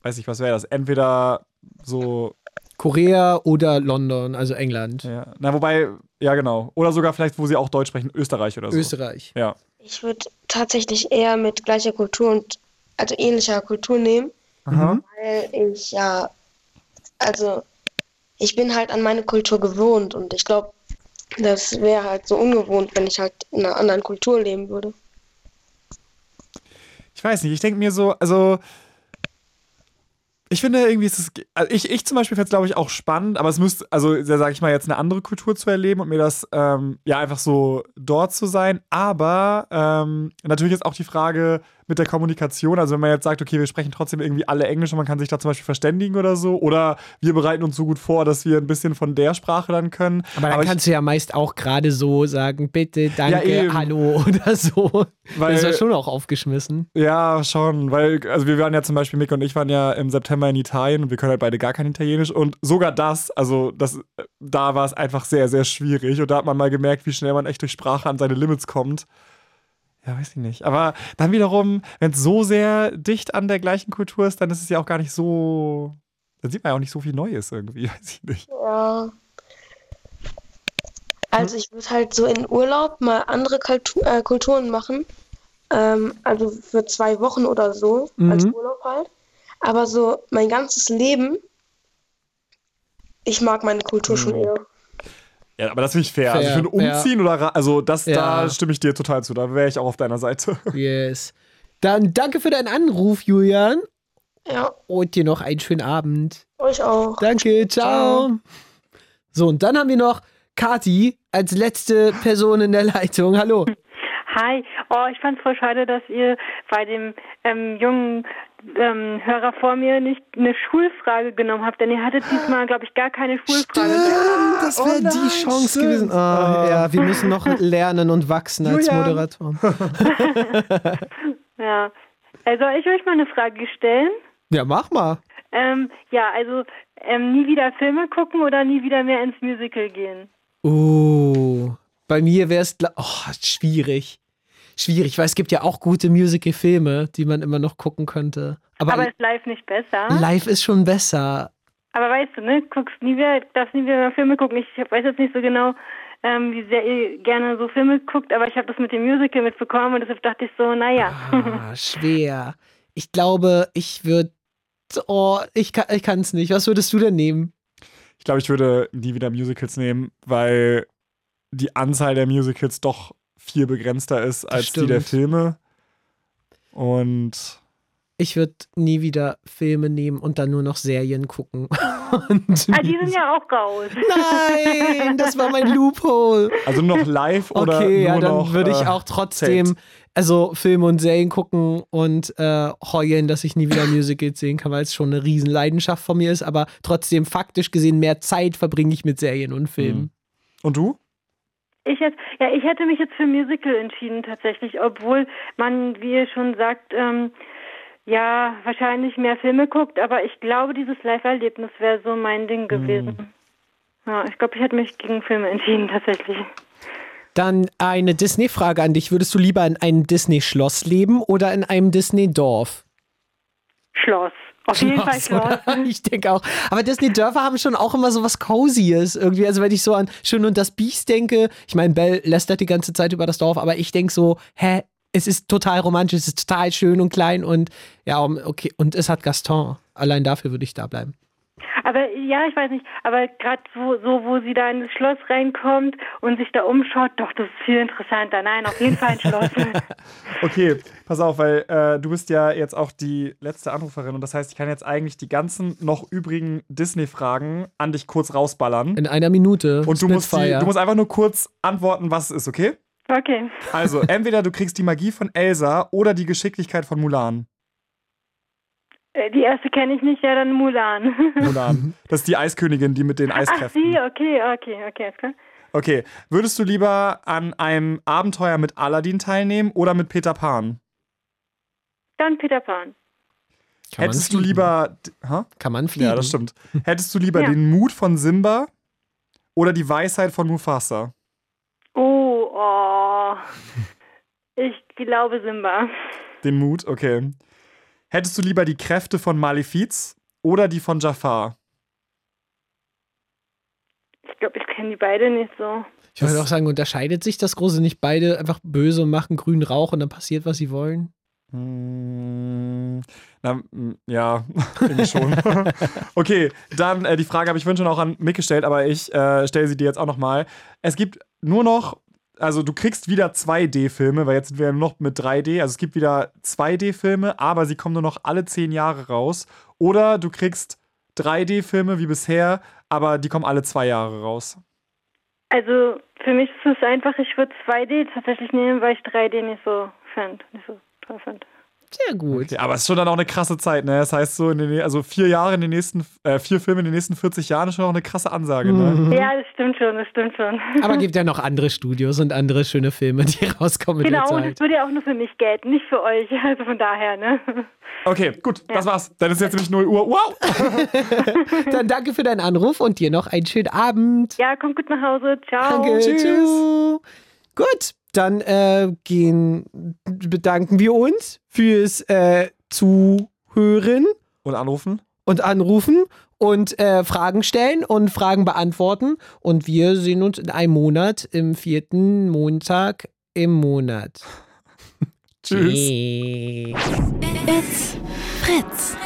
weiß ich, was wäre das? Entweder so Korea oder London, also England. Ja. Na, wobei, ja, genau. Oder sogar vielleicht, wo sie auch Deutsch sprechen, Österreich oder so. Österreich. Ja. Ich würde tatsächlich eher mit gleicher Kultur und also ähnlicher Kultur nehmen, Aha. weil ich ja, also ich bin halt an meine Kultur gewohnt und ich glaube, das wäre halt so ungewohnt, wenn ich halt in einer anderen Kultur leben würde. Ich weiß nicht, ich denke mir so, also. Ich finde irgendwie ist es. Also ich, ich zum Beispiel fände es, glaube ich, auch spannend, aber es müsste, also sage ich mal, jetzt eine andere Kultur zu erleben und mir das, ähm, ja, einfach so dort zu sein. Aber ähm, natürlich ist auch die Frage mit der Kommunikation. Also, wenn man jetzt sagt, okay, wir sprechen trotzdem irgendwie alle Englisch und man kann sich da zum Beispiel verständigen oder so. Oder wir bereiten uns so gut vor, dass wir ein bisschen von der Sprache dann können. Aber dann ich- kannst du ja meist auch gerade so sagen, bitte, danke, eben. hallo oder so. Weil- das ist ja schon auch aufgeschmissen. Ja, schon, weil, also wir waren ja zum Beispiel, Mick und ich waren ja im September in Italien und wir können halt beide gar kein Italienisch und sogar das, also das, da war es einfach sehr, sehr schwierig und da hat man mal gemerkt, wie schnell man echt durch Sprache an seine Limits kommt. Ja, weiß ich nicht. Aber dann wiederum, wenn es so sehr dicht an der gleichen Kultur ist, dann ist es ja auch gar nicht so, dann sieht man ja auch nicht so viel Neues irgendwie, weiß ich nicht. Ja. Also ich würde halt so in Urlaub mal andere Kultu äh, Kulturen machen. Ähm, also für zwei Wochen oder so, als Mhm. Urlaub halt. Aber so mein ganzes Leben, ich mag meine Kultur schon Mhm. eher. Ja, aber das finde ich fair. Also Fair, für ein Umziehen oder, ra- also das, Ja. da stimme ich dir total zu, da wäre ich auch auf deiner Seite. Yes. Dann danke für deinen Anruf, Julian. Ja. Und dir noch einen schönen Abend. Euch auch. Danke, ciao. So, und dann haben wir noch Kati als letzte Person in der Leitung. Hallo. Hi, oh, ich fand's voll schade, dass ihr bei dem ähm, jungen ähm, Hörer vor mir nicht eine Schulfrage genommen habt, denn ihr hattet diesmal, glaube ich, gar keine Schulfrage. Das wäre die Chance gewesen. Ah, ja, wir müssen noch lernen und wachsen als Julian. Moderator. Ja, also ich euch mal eine Frage stellen. Ja, mach mal. Ähm, ja, also ähm, nie wieder Filme gucken oder nie wieder mehr ins Musical gehen. Oh, bei mir wäre es oh, schwierig. Schwierig, weil es gibt ja auch gute Musical-Filme, die man immer noch gucken könnte. Aber, Aber ist live nicht besser? live ist schon besser. Aber weißt du, ne, guckst nie wieder, darfst nie wieder mehr Filme gucken. Ich weiß jetzt nicht so genau, ähm, wie sehr ihr gerne so Filme guckt, aber ich habe das mit dem Musical mitbekommen und deshalb dachte ich so, naja. Ah, schwer. Ich glaube, ich würde. Oh, ich kann es nicht. Was würdest du denn nehmen? Ich glaube, ich würde nie wieder Musicals nehmen, weil die Anzahl der Musicals doch viel begrenzter ist als die der. Filme. Und Ich würde nie wieder Filme nehmen und dann nur noch Serien gucken. Und Ah, die sind ja auch raus. Nein, das war mein Loophole. also nur noch live oder Okay, nur ja, dann würde ich äh, auch trotzdem taped? also Filme und Serien gucken und äh, heulen, dass ich nie wieder Musicals sehen kann, weil es schon eine riesen Leidenschaft von mir ist, aber trotzdem faktisch gesehen mehr Zeit verbringe ich mit Serien und Filmen. Und du? Ich hätte, ja, ich hätte mich jetzt für Musical entschieden tatsächlich, obwohl man, wie ihr schon sagt, ähm, ja, wahrscheinlich mehr Filme guckt, aber ich glaube, dieses Live-Erlebnis wäre so mein Ding gewesen. Ja, ich glaube, ich hätte mich gegen Filme entschieden tatsächlich. Dann eine Disney-Frage an dich. Würdest du lieber in einem Disney-Schloss leben oder in einem Disney-Dorf? Schloss. Auf jeden Fall Schloss. oder? Ich denke auch. Aber Disney-Dörfer haben schon auch immer so was Cozyes irgendwie. Also wenn ich so an Schön und das Biest denke, ich meine, Belle lästert die ganze Zeit über das Dorf, aber ich denke so, hä, es ist total romantisch, es ist total schön und klein und ja, okay, und es hat Gaston. Allein dafür würde ich da bleiben. Aber ja, ich weiß nicht, aber gerade so, so, wo sie da in das Schloss reinkommt und sich da umschaut, doch, das ist viel interessanter. Nein, auf jeden Fall ein Schloss. Okay, pass auf, weil äh, du bist ja jetzt auch die letzte Anruferin und das heißt, ich kann jetzt eigentlich die ganzen noch übrigen Disney-Fragen an dich kurz rausballern. In einer Minute. Und du musst, die, du musst einfach nur kurz antworten, was es ist, okay? Okay. Also, entweder du kriegst die Magie von Elsa oder die Geschicklichkeit von Mulan. Äh, Die erste kenne ich nicht, ja, dann Mulan. Mulan. Das ist die Eiskönigin, die mit den Ach, Eiskräften. sie, okay, okay, okay, ist klar. Okay, würdest du lieber an einem Abenteuer mit Aladdin teilnehmen oder mit Peter Pan? Dann Peter Pan. Kann man Hättest du fliegen. lieber. Hä? Kann man fliegen. Ja, das stimmt. Hättest du lieber Ja. den Mut von Simba oder die Weisheit von Mufasa? Oh, oh. Ich glaube Simba. Den Mut, okay. Hättest du lieber die Kräfte von Malefiz oder die von Jafar? Ich glaube, ich kenne die beide nicht so. Ich würde auch sagen, unterscheidet sich das Große nicht beide einfach böse und machen grünen Rauch und dann passiert, was sie wollen? Hm, na, mm, ja, irgendwie schon. okay, dann äh, die Frage habe ich vorhin schon auch an Mick gestellt, aber ich äh, stelle sie dir jetzt auch nochmal. Es gibt nur noch, also du kriegst wieder 2D-Filme, weil jetzt sind wir noch mit 3D. Also es gibt wieder 2D-Filme, aber sie kommen nur noch alle 10 Jahre raus. Oder du kriegst 3D-Filme wie bisher, aber die kommen alle zwei Jahre raus. Also für mich ist es einfach, ich würde 2D tatsächlich nehmen, weil ich 3D nicht so fand, nicht so toll fand. Sehr gut. Okay, aber es ist schon dann auch eine krasse Zeit, ne? Das heißt so, in den, also vier Jahre in den nächsten, äh, vier Filme in den nächsten 40 Jahren ist schon auch eine krasse Ansage, ne? Ja, das stimmt schon, das stimmt schon. Aber gibt ja noch andere Studios und andere schöne Filme, die rauskommen in genau, der und das würde ja auch nur für mich gelten, nicht für euch. Also von daher, ne? Okay, gut, das war's. Dann ist jetzt nämlich 0 Uhr. Wow! Dann danke für deinen Anruf und dir noch einen schönen Abend. Ja, kommt gut nach Hause. Ciao. Danke, tschüss. Gut, dann äh, gehen, bedanken wir uns fürs äh, Zuhören Und anrufen? und Anrufen und äh, Fragen stellen und Fragen beantworten. Und wir sehen uns in einem Monat, im vierten Montag im Monat. Tschüss. Tschüss. Fritz.